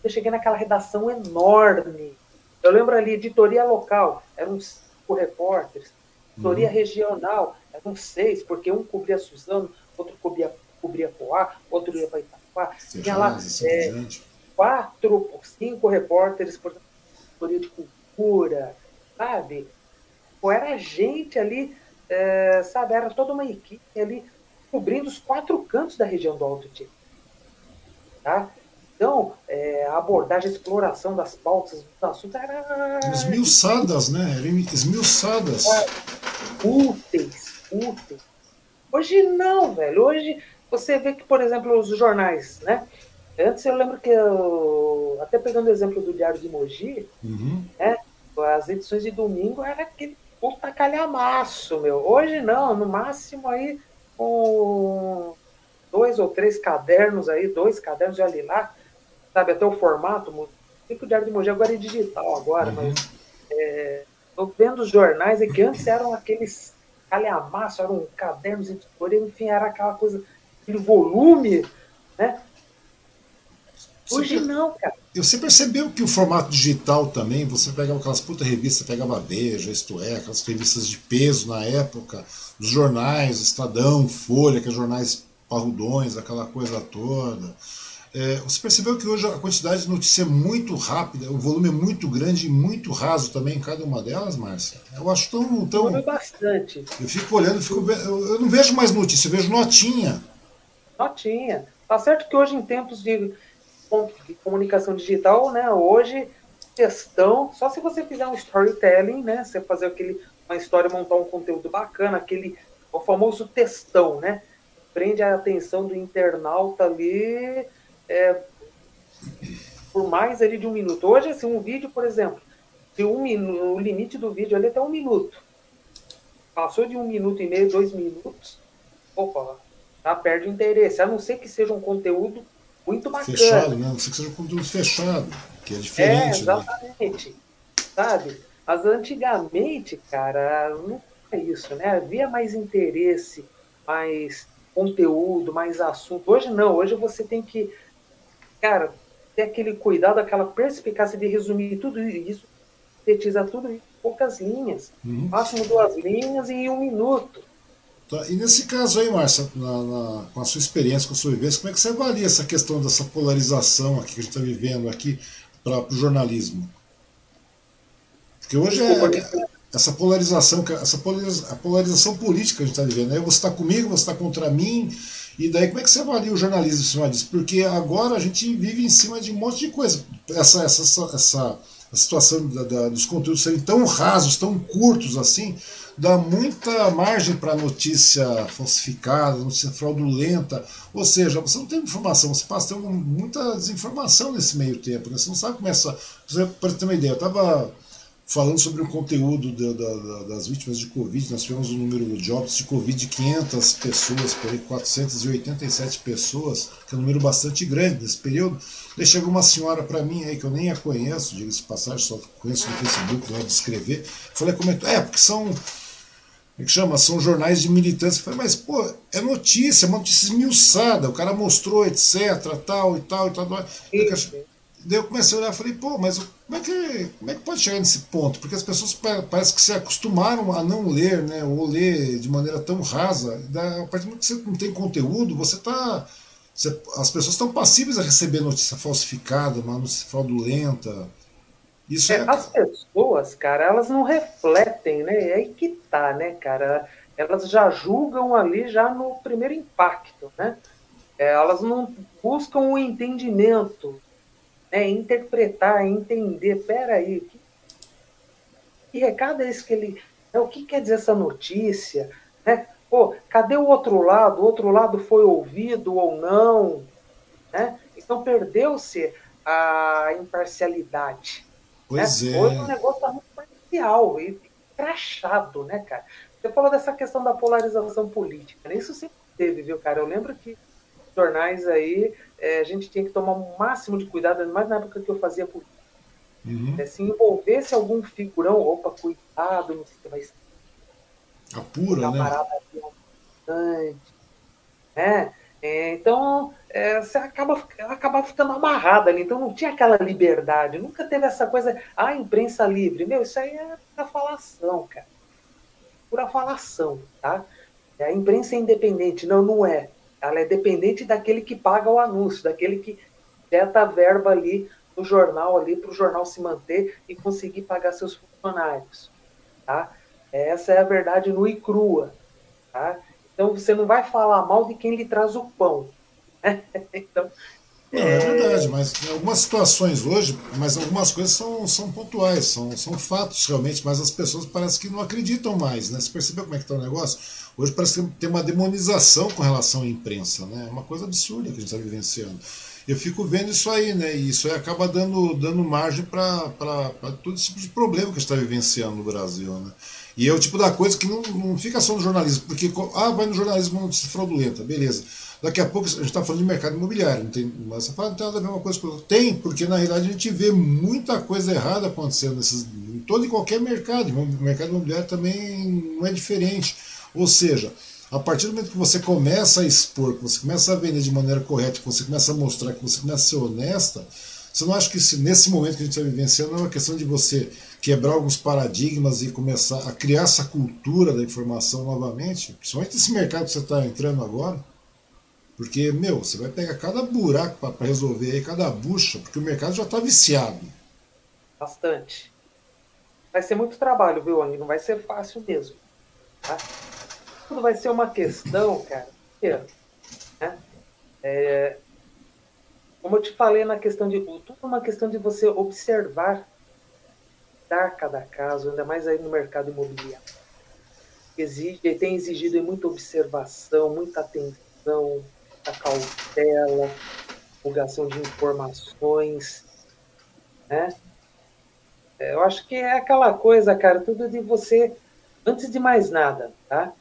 Speaker 2: eu cheguei naquela redação enorme. Eu lembro ali, editoria local, eram cinco repórteres. Editoria uhum. regional, eram seis, porque um cobria Suzano, outro cobria, cobria Poá, outro ia para Itaquá. Tinha lá. É, quatro, cinco repórteres por categoria de cultura, sabe? Pô, era gente ali, é, sabe, era toda uma equipe ali cobrindo os quatro cantos da região do Alto Tietê. Tá? Então, é, a abordagem, a exploração das pautas do assunto era.
Speaker 1: Esmiuçadas, né? Eram esmiuçadas.
Speaker 2: É, úteis, úteis. Hoje não, velho. Hoje você vê que, por exemplo, os jornais, né? Antes eu lembro que, eu, até pegando o exemplo do Diário de Mogi, uhum. né? As edições de domingo era aquele puta calhamaço, meu. Hoje não, no máximo aí com dois ou três cadernos aí, dois cadernos de ali lá, sabe, até o formato, tipo o Diário de Mogi agora é digital agora, uhum. mas é, tô vendo os jornais é que antes eram aqueles calhamaço, eram cadernos editoriais, enfim, era aquela coisa, aquele volume, né? Hoje não, cara.
Speaker 1: Você percebeu que o formato digital também, você pegava aquelas puta revistas, pegava Veja, Isto É, aquelas revistas de peso na época, os jornais, Estadão, Folha, que é jornais parrudões, aquela coisa toda. É, você percebeu que hoje a quantidade de notícia é muito rápida, o volume é muito grande e muito raso também em cada uma delas, Márcia? Eu acho tão. tão...
Speaker 2: bastante.
Speaker 1: Eu fico olhando, fico... eu não vejo mais notícia, eu vejo notinha.
Speaker 2: Notinha. Tá certo que hoje, em tempos de, de comunicação digital, né, hoje, questão, só se você fizer um storytelling, né, você fazer aquele, uma história, montar um conteúdo bacana, aquele, o famoso textão, né, prende a atenção do internauta ali é, por mais ali de um minuto. Hoje, assim, um vídeo, por exemplo, de um o limite do vídeo ali é até um minuto. Passou de um minuto e meio, dois minutos, opa, tá, perde o interesse, a não ser que seja um conteúdo muito bacana.
Speaker 1: Fechado, né? Não ser que seja um conteúdo fechado, que é diferente. É,
Speaker 2: exatamente. Né? Sabe? Mas antigamente, cara, não é isso, né? Havia mais interesse, mais conteúdo, mais assunto. Hoje não, hoje você tem que cara, ter aquele cuidado, aquela perspicácia de resumir tudo isso, sintetizar tudo em poucas linhas. Uhum. Máximo duas linhas e em um minuto.
Speaker 1: Tá. E nesse caso aí, Márcia, na, na, com a sua experiência, com a sua vivência, como é que você avalia essa questão dessa polarização aqui que a gente está vivendo aqui para o jornalismo? Porque hoje Desculpa, é, essa polarização, essa polarização, a polarização política que a gente está vivendo. Aí você está comigo, você está contra mim, e daí como é que você avalia o jornalismo em cima disso? Porque agora a gente vive em cima de um monte de coisa. Essa, essa, essa, a situação da, da, dos conteúdos serem tão rasos, tão curtos assim, dá muita margem para notícia falsificada, notícia fraudulenta. Ou seja, você não tem informação, você passa a ter muita desinformação nesse meio tempo. Né? Você não sabe como é essa. Para ter uma ideia, eu estava falando sobre o conteúdo da, da, das vítimas de Covid. Nós tivemos um número de óbitos de Covid de 500 pessoas, por aí 487 pessoas, que é um número bastante grande nesse período. Daí chegou uma senhora para mim aí, que eu nem a conheço, diga-se passagem, só conheço no Facebook, lá de escrever. Falei, comentou, é, porque são. Como é que chama? São jornais de militantes. Eu falei, mas, pô, é notícia, é uma notícia esmiuçada. O cara mostrou, etc, tal e tal e tal. E tal. Daí eu comecei a olhar e falei, pô, mas como é, que, como é que pode chegar nesse ponto? Porque as pessoas parece que se acostumaram a não ler, né? Ou ler de maneira tão rasa. A partir do momento que você não tem conteúdo, você está. as pessoas estão passíveis a receber notícia falsificada, uma notícia fraudulenta.
Speaker 2: Isso é, é... As pessoas, cara, elas não refletem, né? É aí que tá, né, cara? Elas já julgam ali já no primeiro impacto, né? É, elas não buscam o entendimento é interpretar, entender, peraí, que, que recado é esse que ele. Né, o que quer dizer essa notícia? Né? Pô, cadê o outro lado? O outro lado foi ouvido ou não? Né? Então perdeu-se a imparcialidade.
Speaker 1: Pois
Speaker 2: né? é. Hoje o negócio está muito parcial e crachado, né, cara? Você falou dessa questão da polarização política. Né? Isso sempre teve, viu, cara? Eu lembro que jornais aí é, a gente tinha que tomar o máximo de cuidado, mais na época que eu fazia política. Uhum. É, se envolvesse algum figurão, opa, cuidado, não sei se vai
Speaker 1: Apura, né? Parada
Speaker 2: né? É, então, é, você acaba, acaba ficando amarrada ali, então não tinha aquela liberdade, nunca teve essa coisa, ah, imprensa livre. Meu, isso aí é pura falação, cara. Pura falação, tá? A imprensa é independente, não, não é. Ela é dependente daquele que paga o anúncio, daquele que deta a verba ali no jornal ali para o jornal se manter e conseguir pagar seus funcionários, tá? Essa é a verdade nua e crua. Tá? Então você não vai falar mal de quem lhe traz o pão. então,
Speaker 1: não, é... é... verdade, mas em algumas situações hoje, mas algumas coisas são, são pontuais, são, são fatos realmente, mas as pessoas parecem que não acreditam mais, né? Você percebeu como é que está o negócio? Hoje parece que tem uma demonização com relação à imprensa, né? É uma coisa absurda que a gente está vivenciando. Eu fico vendo isso aí, né? E isso aí acaba dando, dando margem para todo esse tipo de problema que a gente está vivenciando no Brasil, né? E é o tipo da coisa que não, não fica só no jornalismo, porque, ah, vai no jornalismo notícia fraudulenta, beleza. Daqui a pouco a gente está falando de mercado imobiliário, não tem, mas fala, não tem nada a ver uma coisa com outra. Tem, porque na realidade a gente vê muita coisa errada acontecendo nesses, em todo e qualquer mercado. O mercado imobiliário também não é diferente. Ou seja, a partir do momento que você começa a expor, que você começa a vender de maneira correta, que você começa a mostrar, que você começa a ser honesta, você não acha que nesse momento que a gente está vivenciando é uma questão de você quebrar alguns paradigmas e começar a criar essa cultura da informação novamente? Principalmente nesse mercado que você está entrando agora? Porque, meu, você vai pegar cada buraco para resolver aí, cada bucha, porque o mercado já está viciado.
Speaker 2: Bastante. Vai ser muito trabalho, viu, Ani? Não vai ser fácil mesmo. Tá? Tudo vai ser uma questão, cara. Né? É, como eu te falei na questão de. Tudo é uma questão de você observar dar cada caso, ainda mais aí no mercado imobiliário. Exige, tem exigido muita observação, muita atenção, a cautela, divulgação de informações, né? É, eu acho que é aquela coisa, cara, tudo de você, antes de mais nada, tá?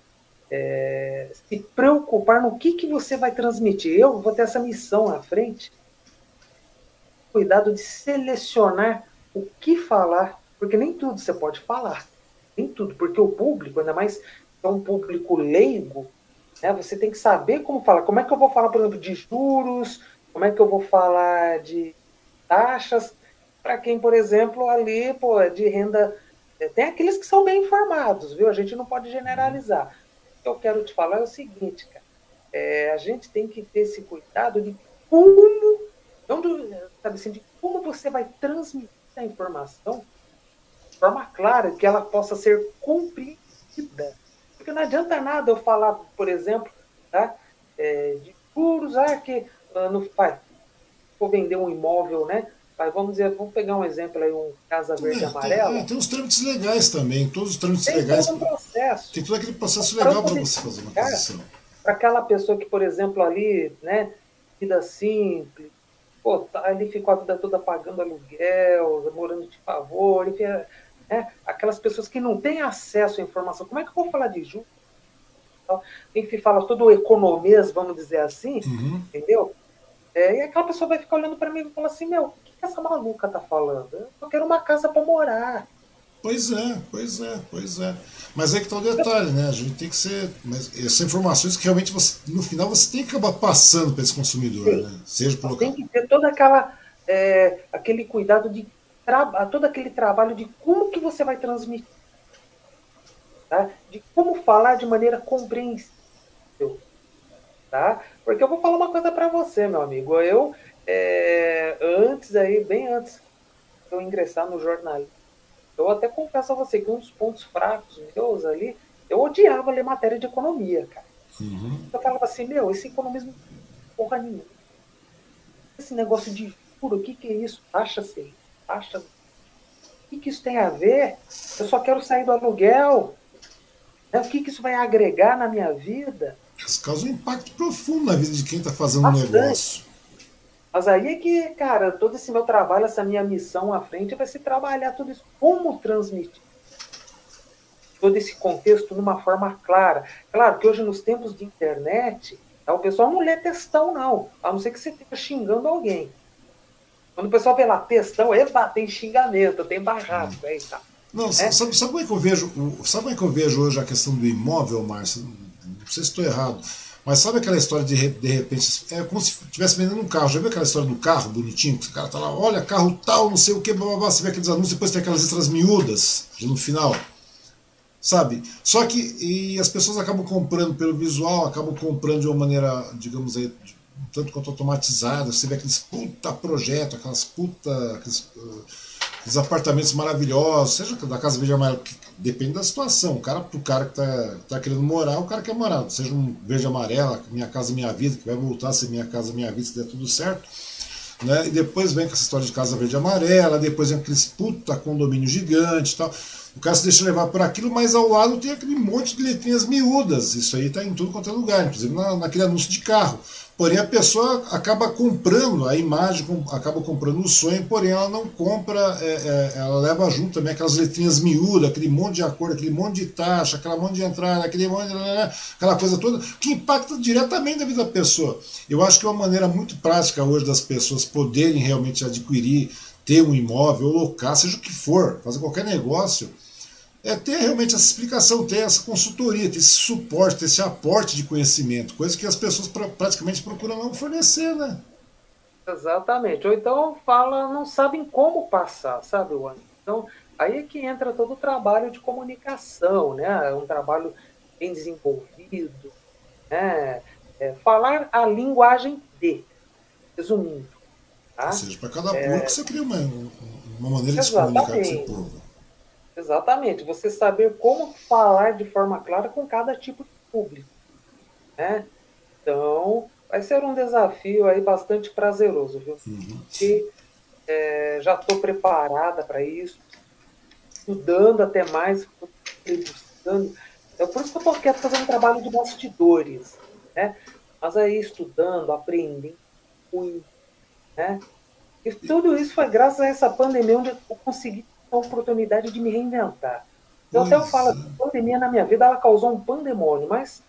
Speaker 2: É, se preocupar no que, que você vai transmitir. Eu vou ter essa missão à frente. Cuidado de selecionar o que falar, porque nem tudo você pode falar. Nem tudo, porque o público, ainda mais é um público leigo, né? Você tem que saber como falar. Como é que eu vou falar, por exemplo, de juros? Como é que eu vou falar de taxas? Para quem, por exemplo, ali, pô, é de renda. É, tem aqueles que são bem informados, viu? A gente não pode generalizar. O que eu quero te falar é o seguinte, cara. É, a gente tem que ter esse cuidado de como, não do, sabe assim, de como você vai transmitir a informação de forma clara, que ela possa ser compreendida porque não adianta nada eu falar, por exemplo, tá? É, de juros, ah, que ah, no, pai, vou vender um imóvel, né? Mas vamos dizer, vamos pegar um exemplo aí, um Casa Verde é, Amarela.
Speaker 1: Tem, é, tem os trâmites legais também, todos os trâmites tem legais. Todo um processo. Tem todo aquele processo legal para você fazer uma aquisição.
Speaker 2: Para aquela pessoa que, por exemplo, ali, né, vida simples, pô, tá, ele ficou a vida toda pagando aluguel, morando de favor, enfim, né? Aquelas pessoas que não têm acesso à informação. Como é que eu vou falar de juros? Então, enfim, fala todo o economês, vamos dizer assim, uhum. entendeu? É, e aquela pessoa vai ficar olhando para mim e falar assim: Meu, o que, que essa maluca tá falando? Eu quero uma casa para morar.
Speaker 1: Pois é, pois é, pois é. Mas é que tá o detalhe, né? A gente tem que ser. Mas essas informações que realmente você, no final você tem que acabar passando para esse consumidor, Sim. né? Seja
Speaker 2: por Tem que ter toda aquela. É, aquele cuidado de todo aquele trabalho de como que você vai transmitir, tá? de como falar de maneira compreensível. Tá? Porque eu vou falar uma coisa para você, meu amigo. Eu, é, antes aí, bem antes de eu ingressar no jornalismo, eu até confesso a você que um dos pontos fracos meus ali, eu odiava ler matéria de economia, cara. Uhum. Eu falava assim, meu, esse economismo porra nenhuma. Esse negócio de juro, o que, que é isso? Taxa-se taxa. O que, que isso tem a ver? Eu só quero sair do aluguel. Né? O que, que isso vai agregar na minha vida?
Speaker 1: Isso causa um impacto profundo na vida de quem está fazendo o um negócio.
Speaker 2: Mas aí é que, cara, todo esse meu trabalho, essa minha missão à frente vai ser trabalhar tudo isso. Como transmitir todo esse contexto numa forma clara. Claro que hoje, nos tempos de internet, tá, o pessoal não lê textão, não. A não ser que você esteja xingando alguém. Quando o pessoal vê lá textão, eba, tem xingamento, tem barraco, aí tá.
Speaker 1: Não, é? sabe, sabe, como é que eu vejo, sabe como é que eu vejo hoje a questão do imóvel, Márcio? Não sei se estou errado, mas sabe aquela história de de repente, é como se estivesse vendendo um carro. Já viu aquela história do carro bonitinho? Que o cara tá lá, olha, carro tal, não sei o que, blá, blá, blá, você vê aqueles anúncios, depois tem aquelas letras miúdas no final. Sabe? Só que e as pessoas acabam comprando pelo visual, acabam comprando de uma maneira, digamos aí, tanto quanto automatizada, você vê aqueles puta projetos, aquelas puta. Aqueles, uh, aqueles apartamentos maravilhosos, seja da Casa Verde Amarela, Depende da situação. O cara, pro cara que tá, tá querendo morar, o cara quer morar. Seja um verde amarela, minha casa, minha vida, que vai voltar a ser minha casa, minha vida, se der tudo certo. Né? E depois vem com essa história de casa verde amarela, depois vem aquele puta condomínio gigante e tal. O cara se deixa levar por aquilo, mas ao lado tem aquele monte de letrinhas miúdas. Isso aí está em tudo quanto é lugar, inclusive na, naquele anúncio de carro. Porém, a pessoa acaba comprando a imagem, acaba comprando o sonho, porém ela não compra, é, é, ela leva junto também aquelas letrinhas miúdas, aquele monte de acordo, aquele monte de taxa, aquela monte de entrada, aquele monte de, aquela coisa toda, que impacta diretamente a vida da pessoa. Eu acho que é uma maneira muito prática hoje das pessoas poderem realmente adquirir, ter um imóvel, locar, seja o que for, fazer qualquer negócio, é ter realmente essa explicação, ter essa consultoria, ter esse suporte, ter esse aporte de conhecimento, coisa que as pessoas pra, praticamente procuram não fornecer, né?
Speaker 2: Exatamente. Ou então fala, não sabem como passar, sabe, Juan? Então, aí é que entra todo o trabalho de comunicação, né? É um trabalho bem desenvolvido, né? É, falar a linguagem de, resumindo.
Speaker 1: Tá? Ou seja, para cada é... público você cria uma, uma maneira de se comunicar com esse povo.
Speaker 2: Exatamente. Você saber como falar de forma clara com cada tipo de público. Né? Então, vai ser um desafio aí bastante prazeroso, viu? Uhum. E, é, já estou preparada para isso, estudando até mais, buscando. É por isso que eu estou aqui fazendo um trabalho de bastidores, né? Mas aí estudando, aprendendo muito, né? E tudo isso foi graças a essa pandemia onde eu consegui a oportunidade de me reinventar. Então, até eu falo, a pandemia na minha vida ela causou um pandemônio, mas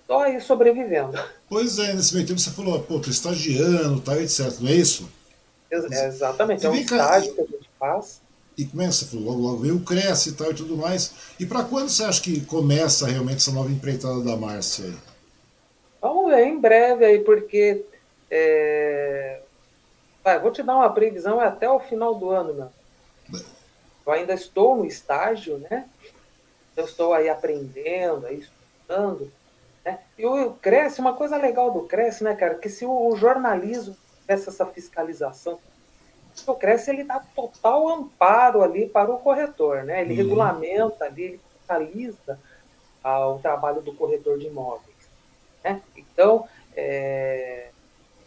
Speaker 2: estou aí sobrevivendo.
Speaker 1: Pois é, nesse meio tempo você falou, pô, tô estagiando, tal, etc. Não é isso?
Speaker 2: É, exatamente, é um estágio que a gente faz.
Speaker 1: E começa, logo, logo veio, cresce e tal e tudo mais. E para quando você acha que começa realmente essa nova empreitada da Márcia aí?
Speaker 2: Vamos ver, em breve aí, porque. É... Vai, vou te dar uma previsão é até o final do ano, meu. Eu ainda estou no estágio, né? Eu estou aí aprendendo, aí estudando. Né? E o Cresce, uma coisa legal do Cresce, né, cara, que se o jornalismo tivesse essa fiscalização, o Cresce ele dá total amparo ali para o corretor, né? Ele uhum. regulamenta ali, ele fiscaliza ah, o trabalho do corretor de imóveis. Né? Então, é,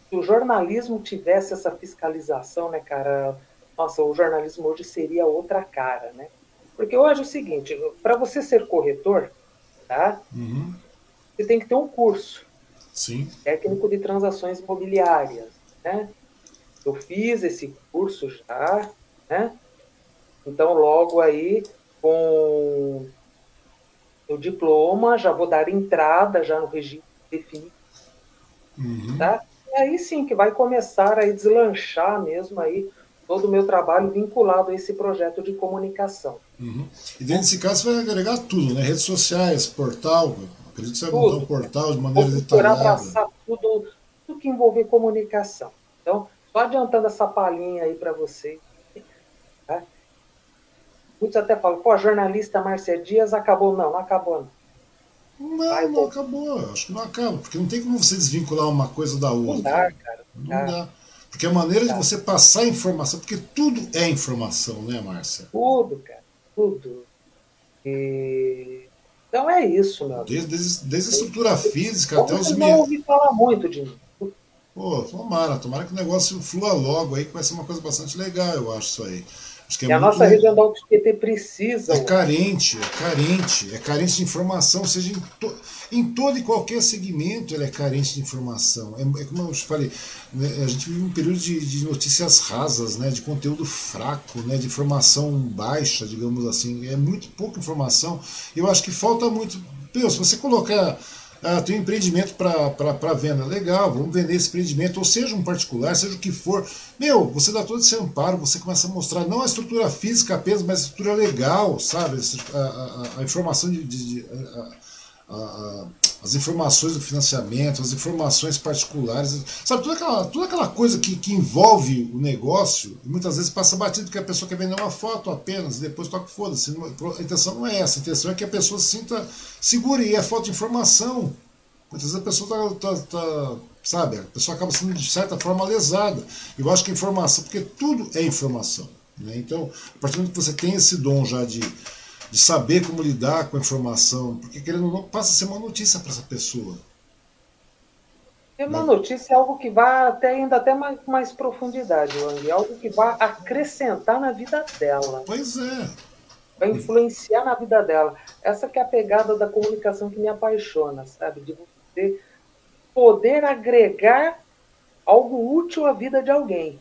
Speaker 2: se o jornalismo tivesse essa fiscalização, né, cara, nossa, o jornalismo hoje seria outra cara, né? Porque hoje é o seguinte, para você ser corretor, tá? Uhum. Você tem que ter um curso.
Speaker 1: Sim.
Speaker 2: Técnico de transações imobiliárias, né? Eu fiz esse curso já, né? Então, logo aí, com o diploma, já vou dar entrada já no regime definido, uhum. tá? E aí sim que vai começar a deslanchar mesmo aí todo o meu trabalho vinculado a esse projeto de comunicação.
Speaker 1: Uhum. E dentro desse caso você vai agregar tudo, né? Redes sociais, portal, acredito que você vai montar um portal de maneira Vou detalhada.
Speaker 2: abraçar tudo, tudo que envolver comunicação. Então, só adiantando essa palhinha aí para vocês. Tá? Muitos até falam, pô, a jornalista Márcia Dias acabou. Não, não acabou não.
Speaker 1: Não, Vai, não acabou. Acho que não acaba, porque não tem como você desvincular uma coisa da outra.
Speaker 2: Não dá, cara. Não,
Speaker 1: não dá. dá. Porque a maneira tá. de você passar informação, porque tudo é informação, né, Márcia?
Speaker 2: Tudo, cara, tudo. E... Então é isso, meu
Speaker 1: desde, desde, desde a estrutura física até os...
Speaker 2: Eu não ouvi falar muito de mim.
Speaker 1: Pô, tomara, tomara que o negócio flua logo aí, que vai ser uma coisa bastante legal, eu acho isso aí.
Speaker 2: É e a nossa região da UFPT precisa.
Speaker 1: É carente, é carente, é carente de informação, seja em, to, em todo e qualquer segmento ele é carente de informação. É, é como eu falei, né, a gente vive um período de, de, notícias rasas, né, de conteúdo fraco, né, de informação baixa, digamos assim. É muito pouca informação. Eu acho que falta muito. Meu, se você colocar ah, tem um empreendimento para venda. Legal, vamos vender esse empreendimento, ou seja um particular, seja o que for. Meu, você dá todo esse amparo, você começa a mostrar não a estrutura física apenas, mas a estrutura legal, sabe? A, a, a informação de. de, de a, as informações do financiamento, as informações particulares, sabe, toda aquela, toda aquela coisa que, que envolve o negócio, muitas vezes passa batido porque a pessoa quer vender uma foto apenas e depois toca foda-se. A intenção não é essa, a intenção é que a pessoa se sinta segura e é falta de informação. Muitas vezes a pessoa está, tá, tá, sabe, a pessoa acaba sendo de certa forma lesada. Eu acho que a informação, porque tudo é informação. Né? Então, a partir do momento que você tem esse dom já de de saber como lidar com a informação, porque querendo não passa a ser uma notícia para essa pessoa.
Speaker 2: É uma notícia é algo que vai até ainda até mais, mais profundidade, Wang, é algo que vai acrescentar na vida dela.
Speaker 1: Pois é.
Speaker 2: Vai influenciar na vida dela. Essa que é a pegada da comunicação que me apaixona, sabe? De você poder agregar algo útil à vida de alguém.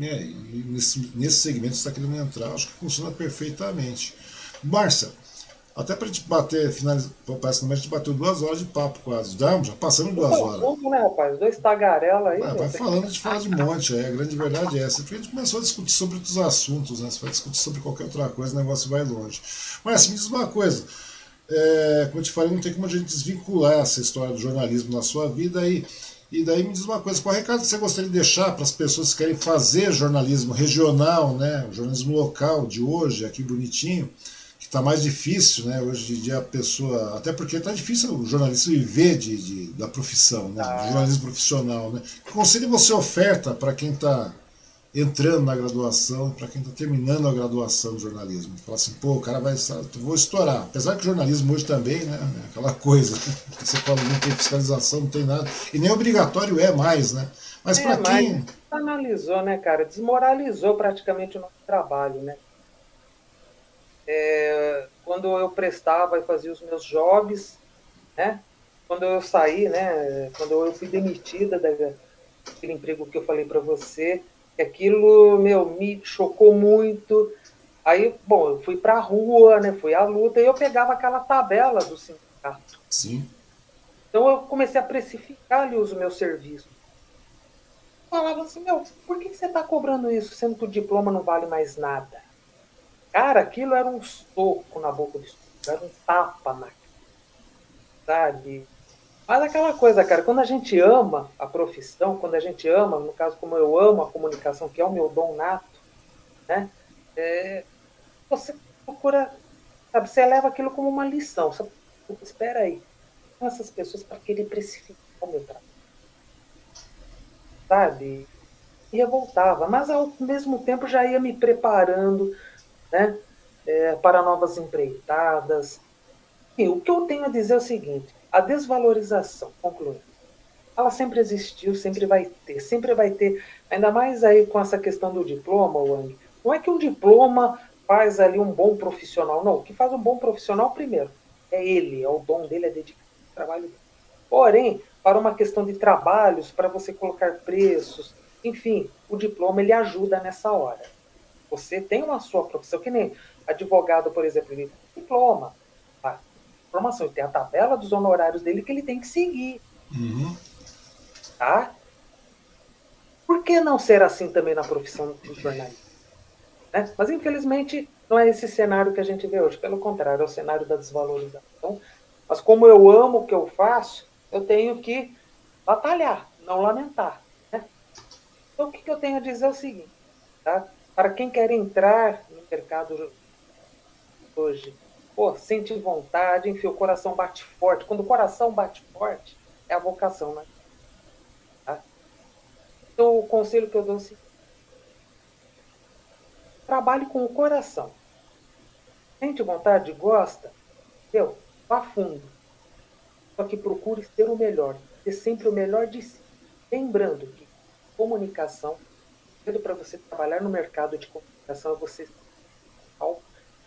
Speaker 1: É, e nesse, nesse segmento que você está querendo entrar, acho que funciona perfeitamente. Márcia, até para a gente bater, finalizar, parece que a gente bateu duas horas de papo quase. Já, já passamos duas horas.
Speaker 2: Como, né, rapaz? Dois tagarela aí.
Speaker 1: Ah, vai falando, a gente fala de monte. É, a grande verdade é essa. Porque a gente começou a discutir sobre outros assuntos, né? Você vai discutir sobre qualquer outra coisa, o negócio vai longe. Mas me diz uma coisa. É, como eu te falei, não tem como a gente desvincular essa história do jornalismo na sua vida e e daí me diz uma coisa, qual recado você gostaria de deixar para as pessoas que querem fazer jornalismo regional, né, o jornalismo local de hoje, aqui bonitinho, que está mais difícil, né, hoje em dia a pessoa, até porque está difícil o jornalista viver de, de da profissão, né, do jornalismo profissional, né. Que conselho você oferta para quem está entrando na graduação, para quem está terminando a graduação de jornalismo. Fala assim, pô, o cara vai, vou estourar. Apesar que o jornalismo hoje também, né, é aquela coisa, que você fala, não tem fiscalização, não tem nada, e nem obrigatório é mais, né? Mas é, para quem...
Speaker 2: Analisou, né, cara? Desmoralizou praticamente o nosso trabalho, né? É, quando eu prestava e fazia os meus jobs, né? Quando eu saí, né? Quando eu fui demitida daquele emprego que eu falei para você, aquilo, meu, me chocou muito. Aí, bom, eu fui para a rua, né, fui à luta, e eu pegava aquela tabela do sindicato.
Speaker 1: Sim.
Speaker 2: Então eu comecei a precificar ali os meus serviços. Falava assim, meu, por que você está cobrando isso, sendo que o diploma não vale mais nada? Cara, aquilo era um soco na boca do estúdio, era um tapa na sabe? Mas aquela coisa, cara, quando a gente ama a profissão, quando a gente ama, no caso como eu amo a comunicação, que é o meu dom nato, né? É, você procura, sabe, você leva aquilo como uma lição. Você, espera aí, essas pessoas para querer precificar o meu trabalho. Sabe? E revoltava, mas ao mesmo tempo já ia me preparando, né? É, para novas empreitadas. E o que eu tenho a dizer é o seguinte: a desvalorização, concluindo, ela sempre existiu, sempre vai ter, sempre vai ter, ainda mais aí com essa questão do diploma, Wang. Não é que um diploma faz ali um bom profissional, não. O que faz um bom profissional, primeiro, é ele, é o dom dele, é dedicado ao trabalho dele. Porém, para uma questão de trabalhos, para você colocar preços, enfim, o diploma ele ajuda nessa hora. Você tem uma sua profissão, que nem advogado, por exemplo, ele tem diploma, informação, ele tem a tabela dos honorários dele que ele tem que seguir.
Speaker 1: Uhum.
Speaker 2: Tá? Por que não ser assim também na profissão de jornalista? Né? Mas infelizmente não é esse cenário que a gente vê hoje, pelo contrário, é o cenário da desvalorização. Mas como eu amo o que eu faço, eu tenho que batalhar, não lamentar. Né? Então o que, eu tenho a dizer é o seguinte, tá? para quem quer entrar no mercado hoje, pô, sente vontade, enfim, o coração bate forte. Quando o coração bate forte, é a vocação, né? Tá? Então, o conselho que eu dou é seguinte: trabalhe com o coração. Sente vontade, gosta, eu, vá fundo. Só que procure ser o melhor, ser sempre o melhor de si. Lembrando que comunicação, para você trabalhar no mercado de comunicação, é você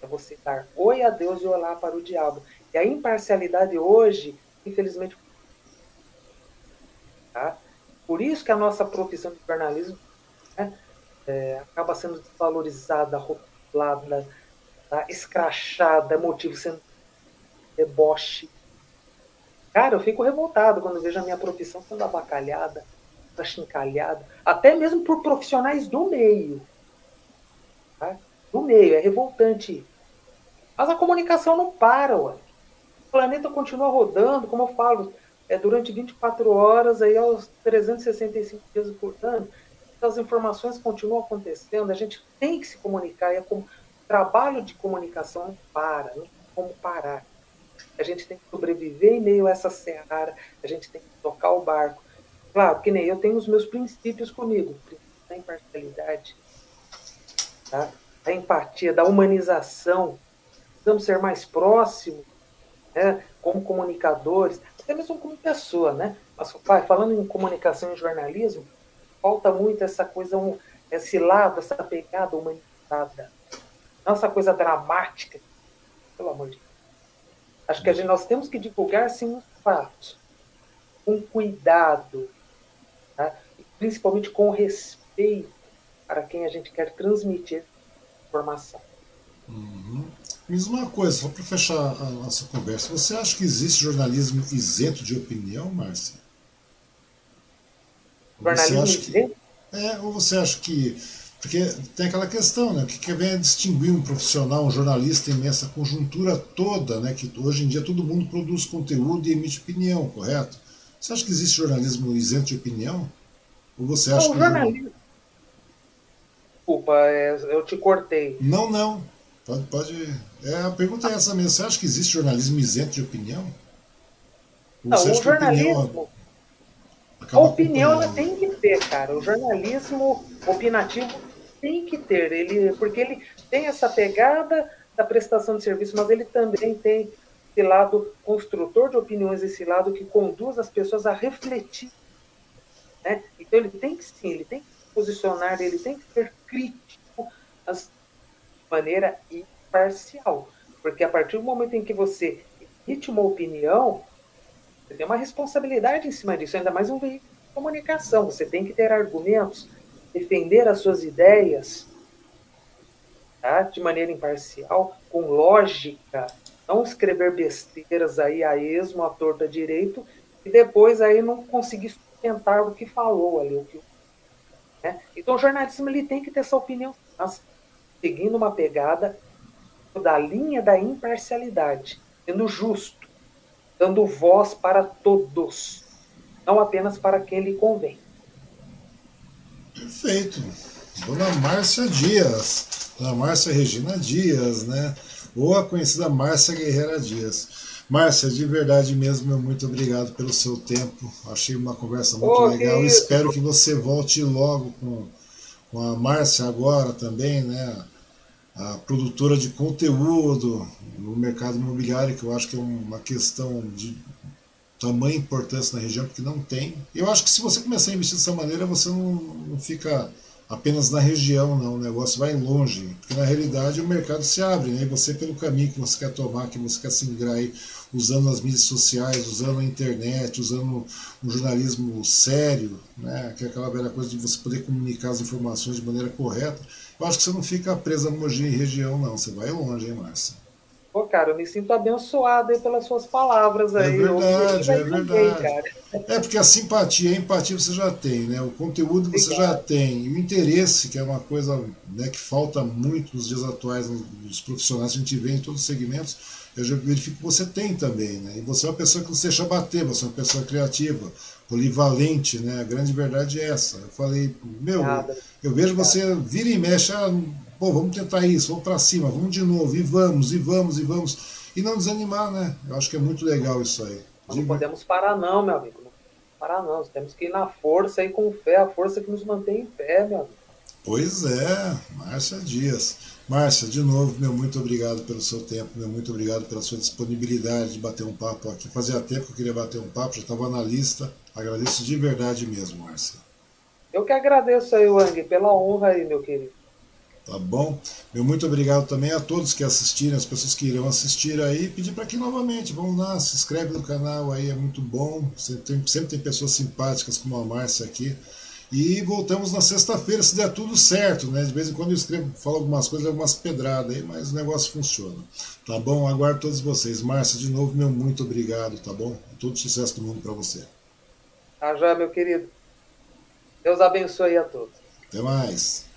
Speaker 2: é você dar oi a Deus e olhar para o diabo. E a imparcialidade hoje, infelizmente, tá? Por isso que a nossa profissão de jornalismo né, é, acaba sendo desvalorizada, rotulada, tá? escrachada, motivo sendo deboche. Cara, eu fico revoltado quando vejo a minha profissão sendo abacalhada, achincalhada, até mesmo por profissionais do meio. Tá? Do meio, é revoltante mas a comunicação não para, ué. O planeta continua rodando, como eu falo, é, durante 24 horas, aí aos 365 dias por ano. As informações continuam acontecendo, a gente tem que se comunicar. E é como, trabalho de comunicação não para, não tem como parar. A gente tem que sobreviver em meio a essa seara, a gente tem que tocar o barco. Claro, que nem eu tenho os meus princípios comigo, da imparcialidade, tá? da empatia, da humanização. Precisamos ser mais próximos, né? como comunicadores, até mesmo como pessoa, né? Mas, pai, falando em comunicação e jornalismo, falta muito essa coisa, esse lado, essa pegada humanizada. Não essa coisa dramática. Pelo amor de Deus. Acho que a gente, nós temos que divulgar, sim, os fatos. Com cuidado. Tá? E principalmente com respeito para quem a gente quer transmitir informação.
Speaker 1: Uhum. Diz uma coisa, só para fechar a nossa conversa. Você acha que existe jornalismo isento de opinião, Márcia?
Speaker 2: Jornalismo isento?
Speaker 1: É, ou você acha que. Porque tem aquela questão, né? O que, que vem a distinguir um profissional, um jornalista em essa conjuntura toda, né? Que hoje em dia todo mundo produz conteúdo e emite opinião, correto? Você acha que existe jornalismo isento de opinião? Ou você acha
Speaker 2: não,
Speaker 1: que.
Speaker 2: Jornalismo... Desculpa, é, eu te cortei.
Speaker 1: Não, não. Pode, pode. É, a pergunta é essa mesmo. Você acha que existe jornalismo isento de opinião?
Speaker 2: Ou não, o jornalismo. A opinião ela tem que ter, cara. O jornalismo opinativo tem que ter. Ele, porque ele tem essa pegada da prestação de serviço, mas ele também tem esse lado construtor de opiniões, esse lado que conduz as pessoas a refletir. Né? Então ele tem que sim, ele tem que se posicionar, ele tem que ser crítico de maneira imparcial. Porque a partir do momento em que você emite uma opinião, você tem uma responsabilidade em cima disso, ainda mais um veículo de comunicação. Você tem que ter argumentos, defender as suas ideias tá? de maneira imparcial, com lógica, não escrever besteiras aí a esmo, a torta direito, e depois aí não conseguir sustentar o que falou ali. O que, né? Então o jornalismo ele tem que ter essa opinião, seguindo uma pegada da linha da imparcialidade, sendo justo dando voz para todos, não apenas para quem lhe convém.
Speaker 1: Perfeito. Dona Márcia Dias, Dona Márcia Regina Dias, né? Ou a conhecida Márcia Guerreira Dias. Márcia, de verdade mesmo, muito obrigado pelo seu tempo. Achei uma conversa muito oh, legal. Espero que você volte logo com, com a Márcia agora também, né? A produtora de conteúdo no mercado imobiliário, que eu acho que é uma questão de tamanha importância na região, porque não tem. Eu acho que se você começar a investir dessa maneira, você não, não fica apenas na região, não. O negócio vai longe. Porque na realidade o mercado se abre, né? E você, pelo caminho que você quer tomar, que você quer se ingrar aí, usando as mídias sociais, usando a internet, usando um jornalismo sério, né? Que é aquela velha coisa de você poder comunicar as informações de maneira correta eu acho que você não fica presa a Mogi região, não. Você vai longe, hein, Márcia?
Speaker 2: Pô, cara, eu me sinto abençoado pelas suas palavras aí.
Speaker 1: É verdade, é verdade. é porque a simpatia, a empatia você já tem, né? O conteúdo você Obrigado. já tem. E o interesse, que é uma coisa né, que falta muito nos dias atuais, nos profissionais, a gente vê em todos os segmentos, eu já verifico que você tem também, né? E você é uma pessoa que não se deixa bater, você é uma pessoa criativa, polivalente, né? A grande verdade é essa. Eu falei, meu, Nada. eu vejo você vira e mexe, ah, pô, vamos tentar isso, vamos para cima, vamos de novo, e vamos, e vamos, e vamos. E não desanimar, né? Eu acho que é muito legal isso aí.
Speaker 2: Não podemos parar não, meu amigo. Não parar não. Temos que ir na força e com fé, a força que nos mantém em pé, meu amigo.
Speaker 1: Pois é, Márcia Dias. Márcia, de novo, meu muito obrigado pelo seu tempo, meu muito obrigado pela sua disponibilidade de bater um papo aqui. Fazia tempo que eu queria bater um papo, já estava na lista. Agradeço de verdade mesmo, Márcia.
Speaker 2: Eu que agradeço aí, Wang, pela honra aí, meu querido.
Speaker 1: Tá bom? Meu muito obrigado também a todos que assistiram, as pessoas que irão assistir aí. Pedir para que novamente, vamos lá, se inscreve no canal aí, é muito bom. Sempre tem, sempre tem pessoas simpáticas como a Márcia aqui. E voltamos na sexta-feira, se der tudo certo, né? De vez em quando eu escrevo, falo algumas coisas, algumas pedradas aí, mas o negócio funciona. Tá bom? Aguardo todos vocês. Márcia, de novo, meu muito obrigado, tá bom? Todo sucesso do mundo para você.
Speaker 2: Tá já, meu querido. Deus abençoe a todos.
Speaker 1: Até mais.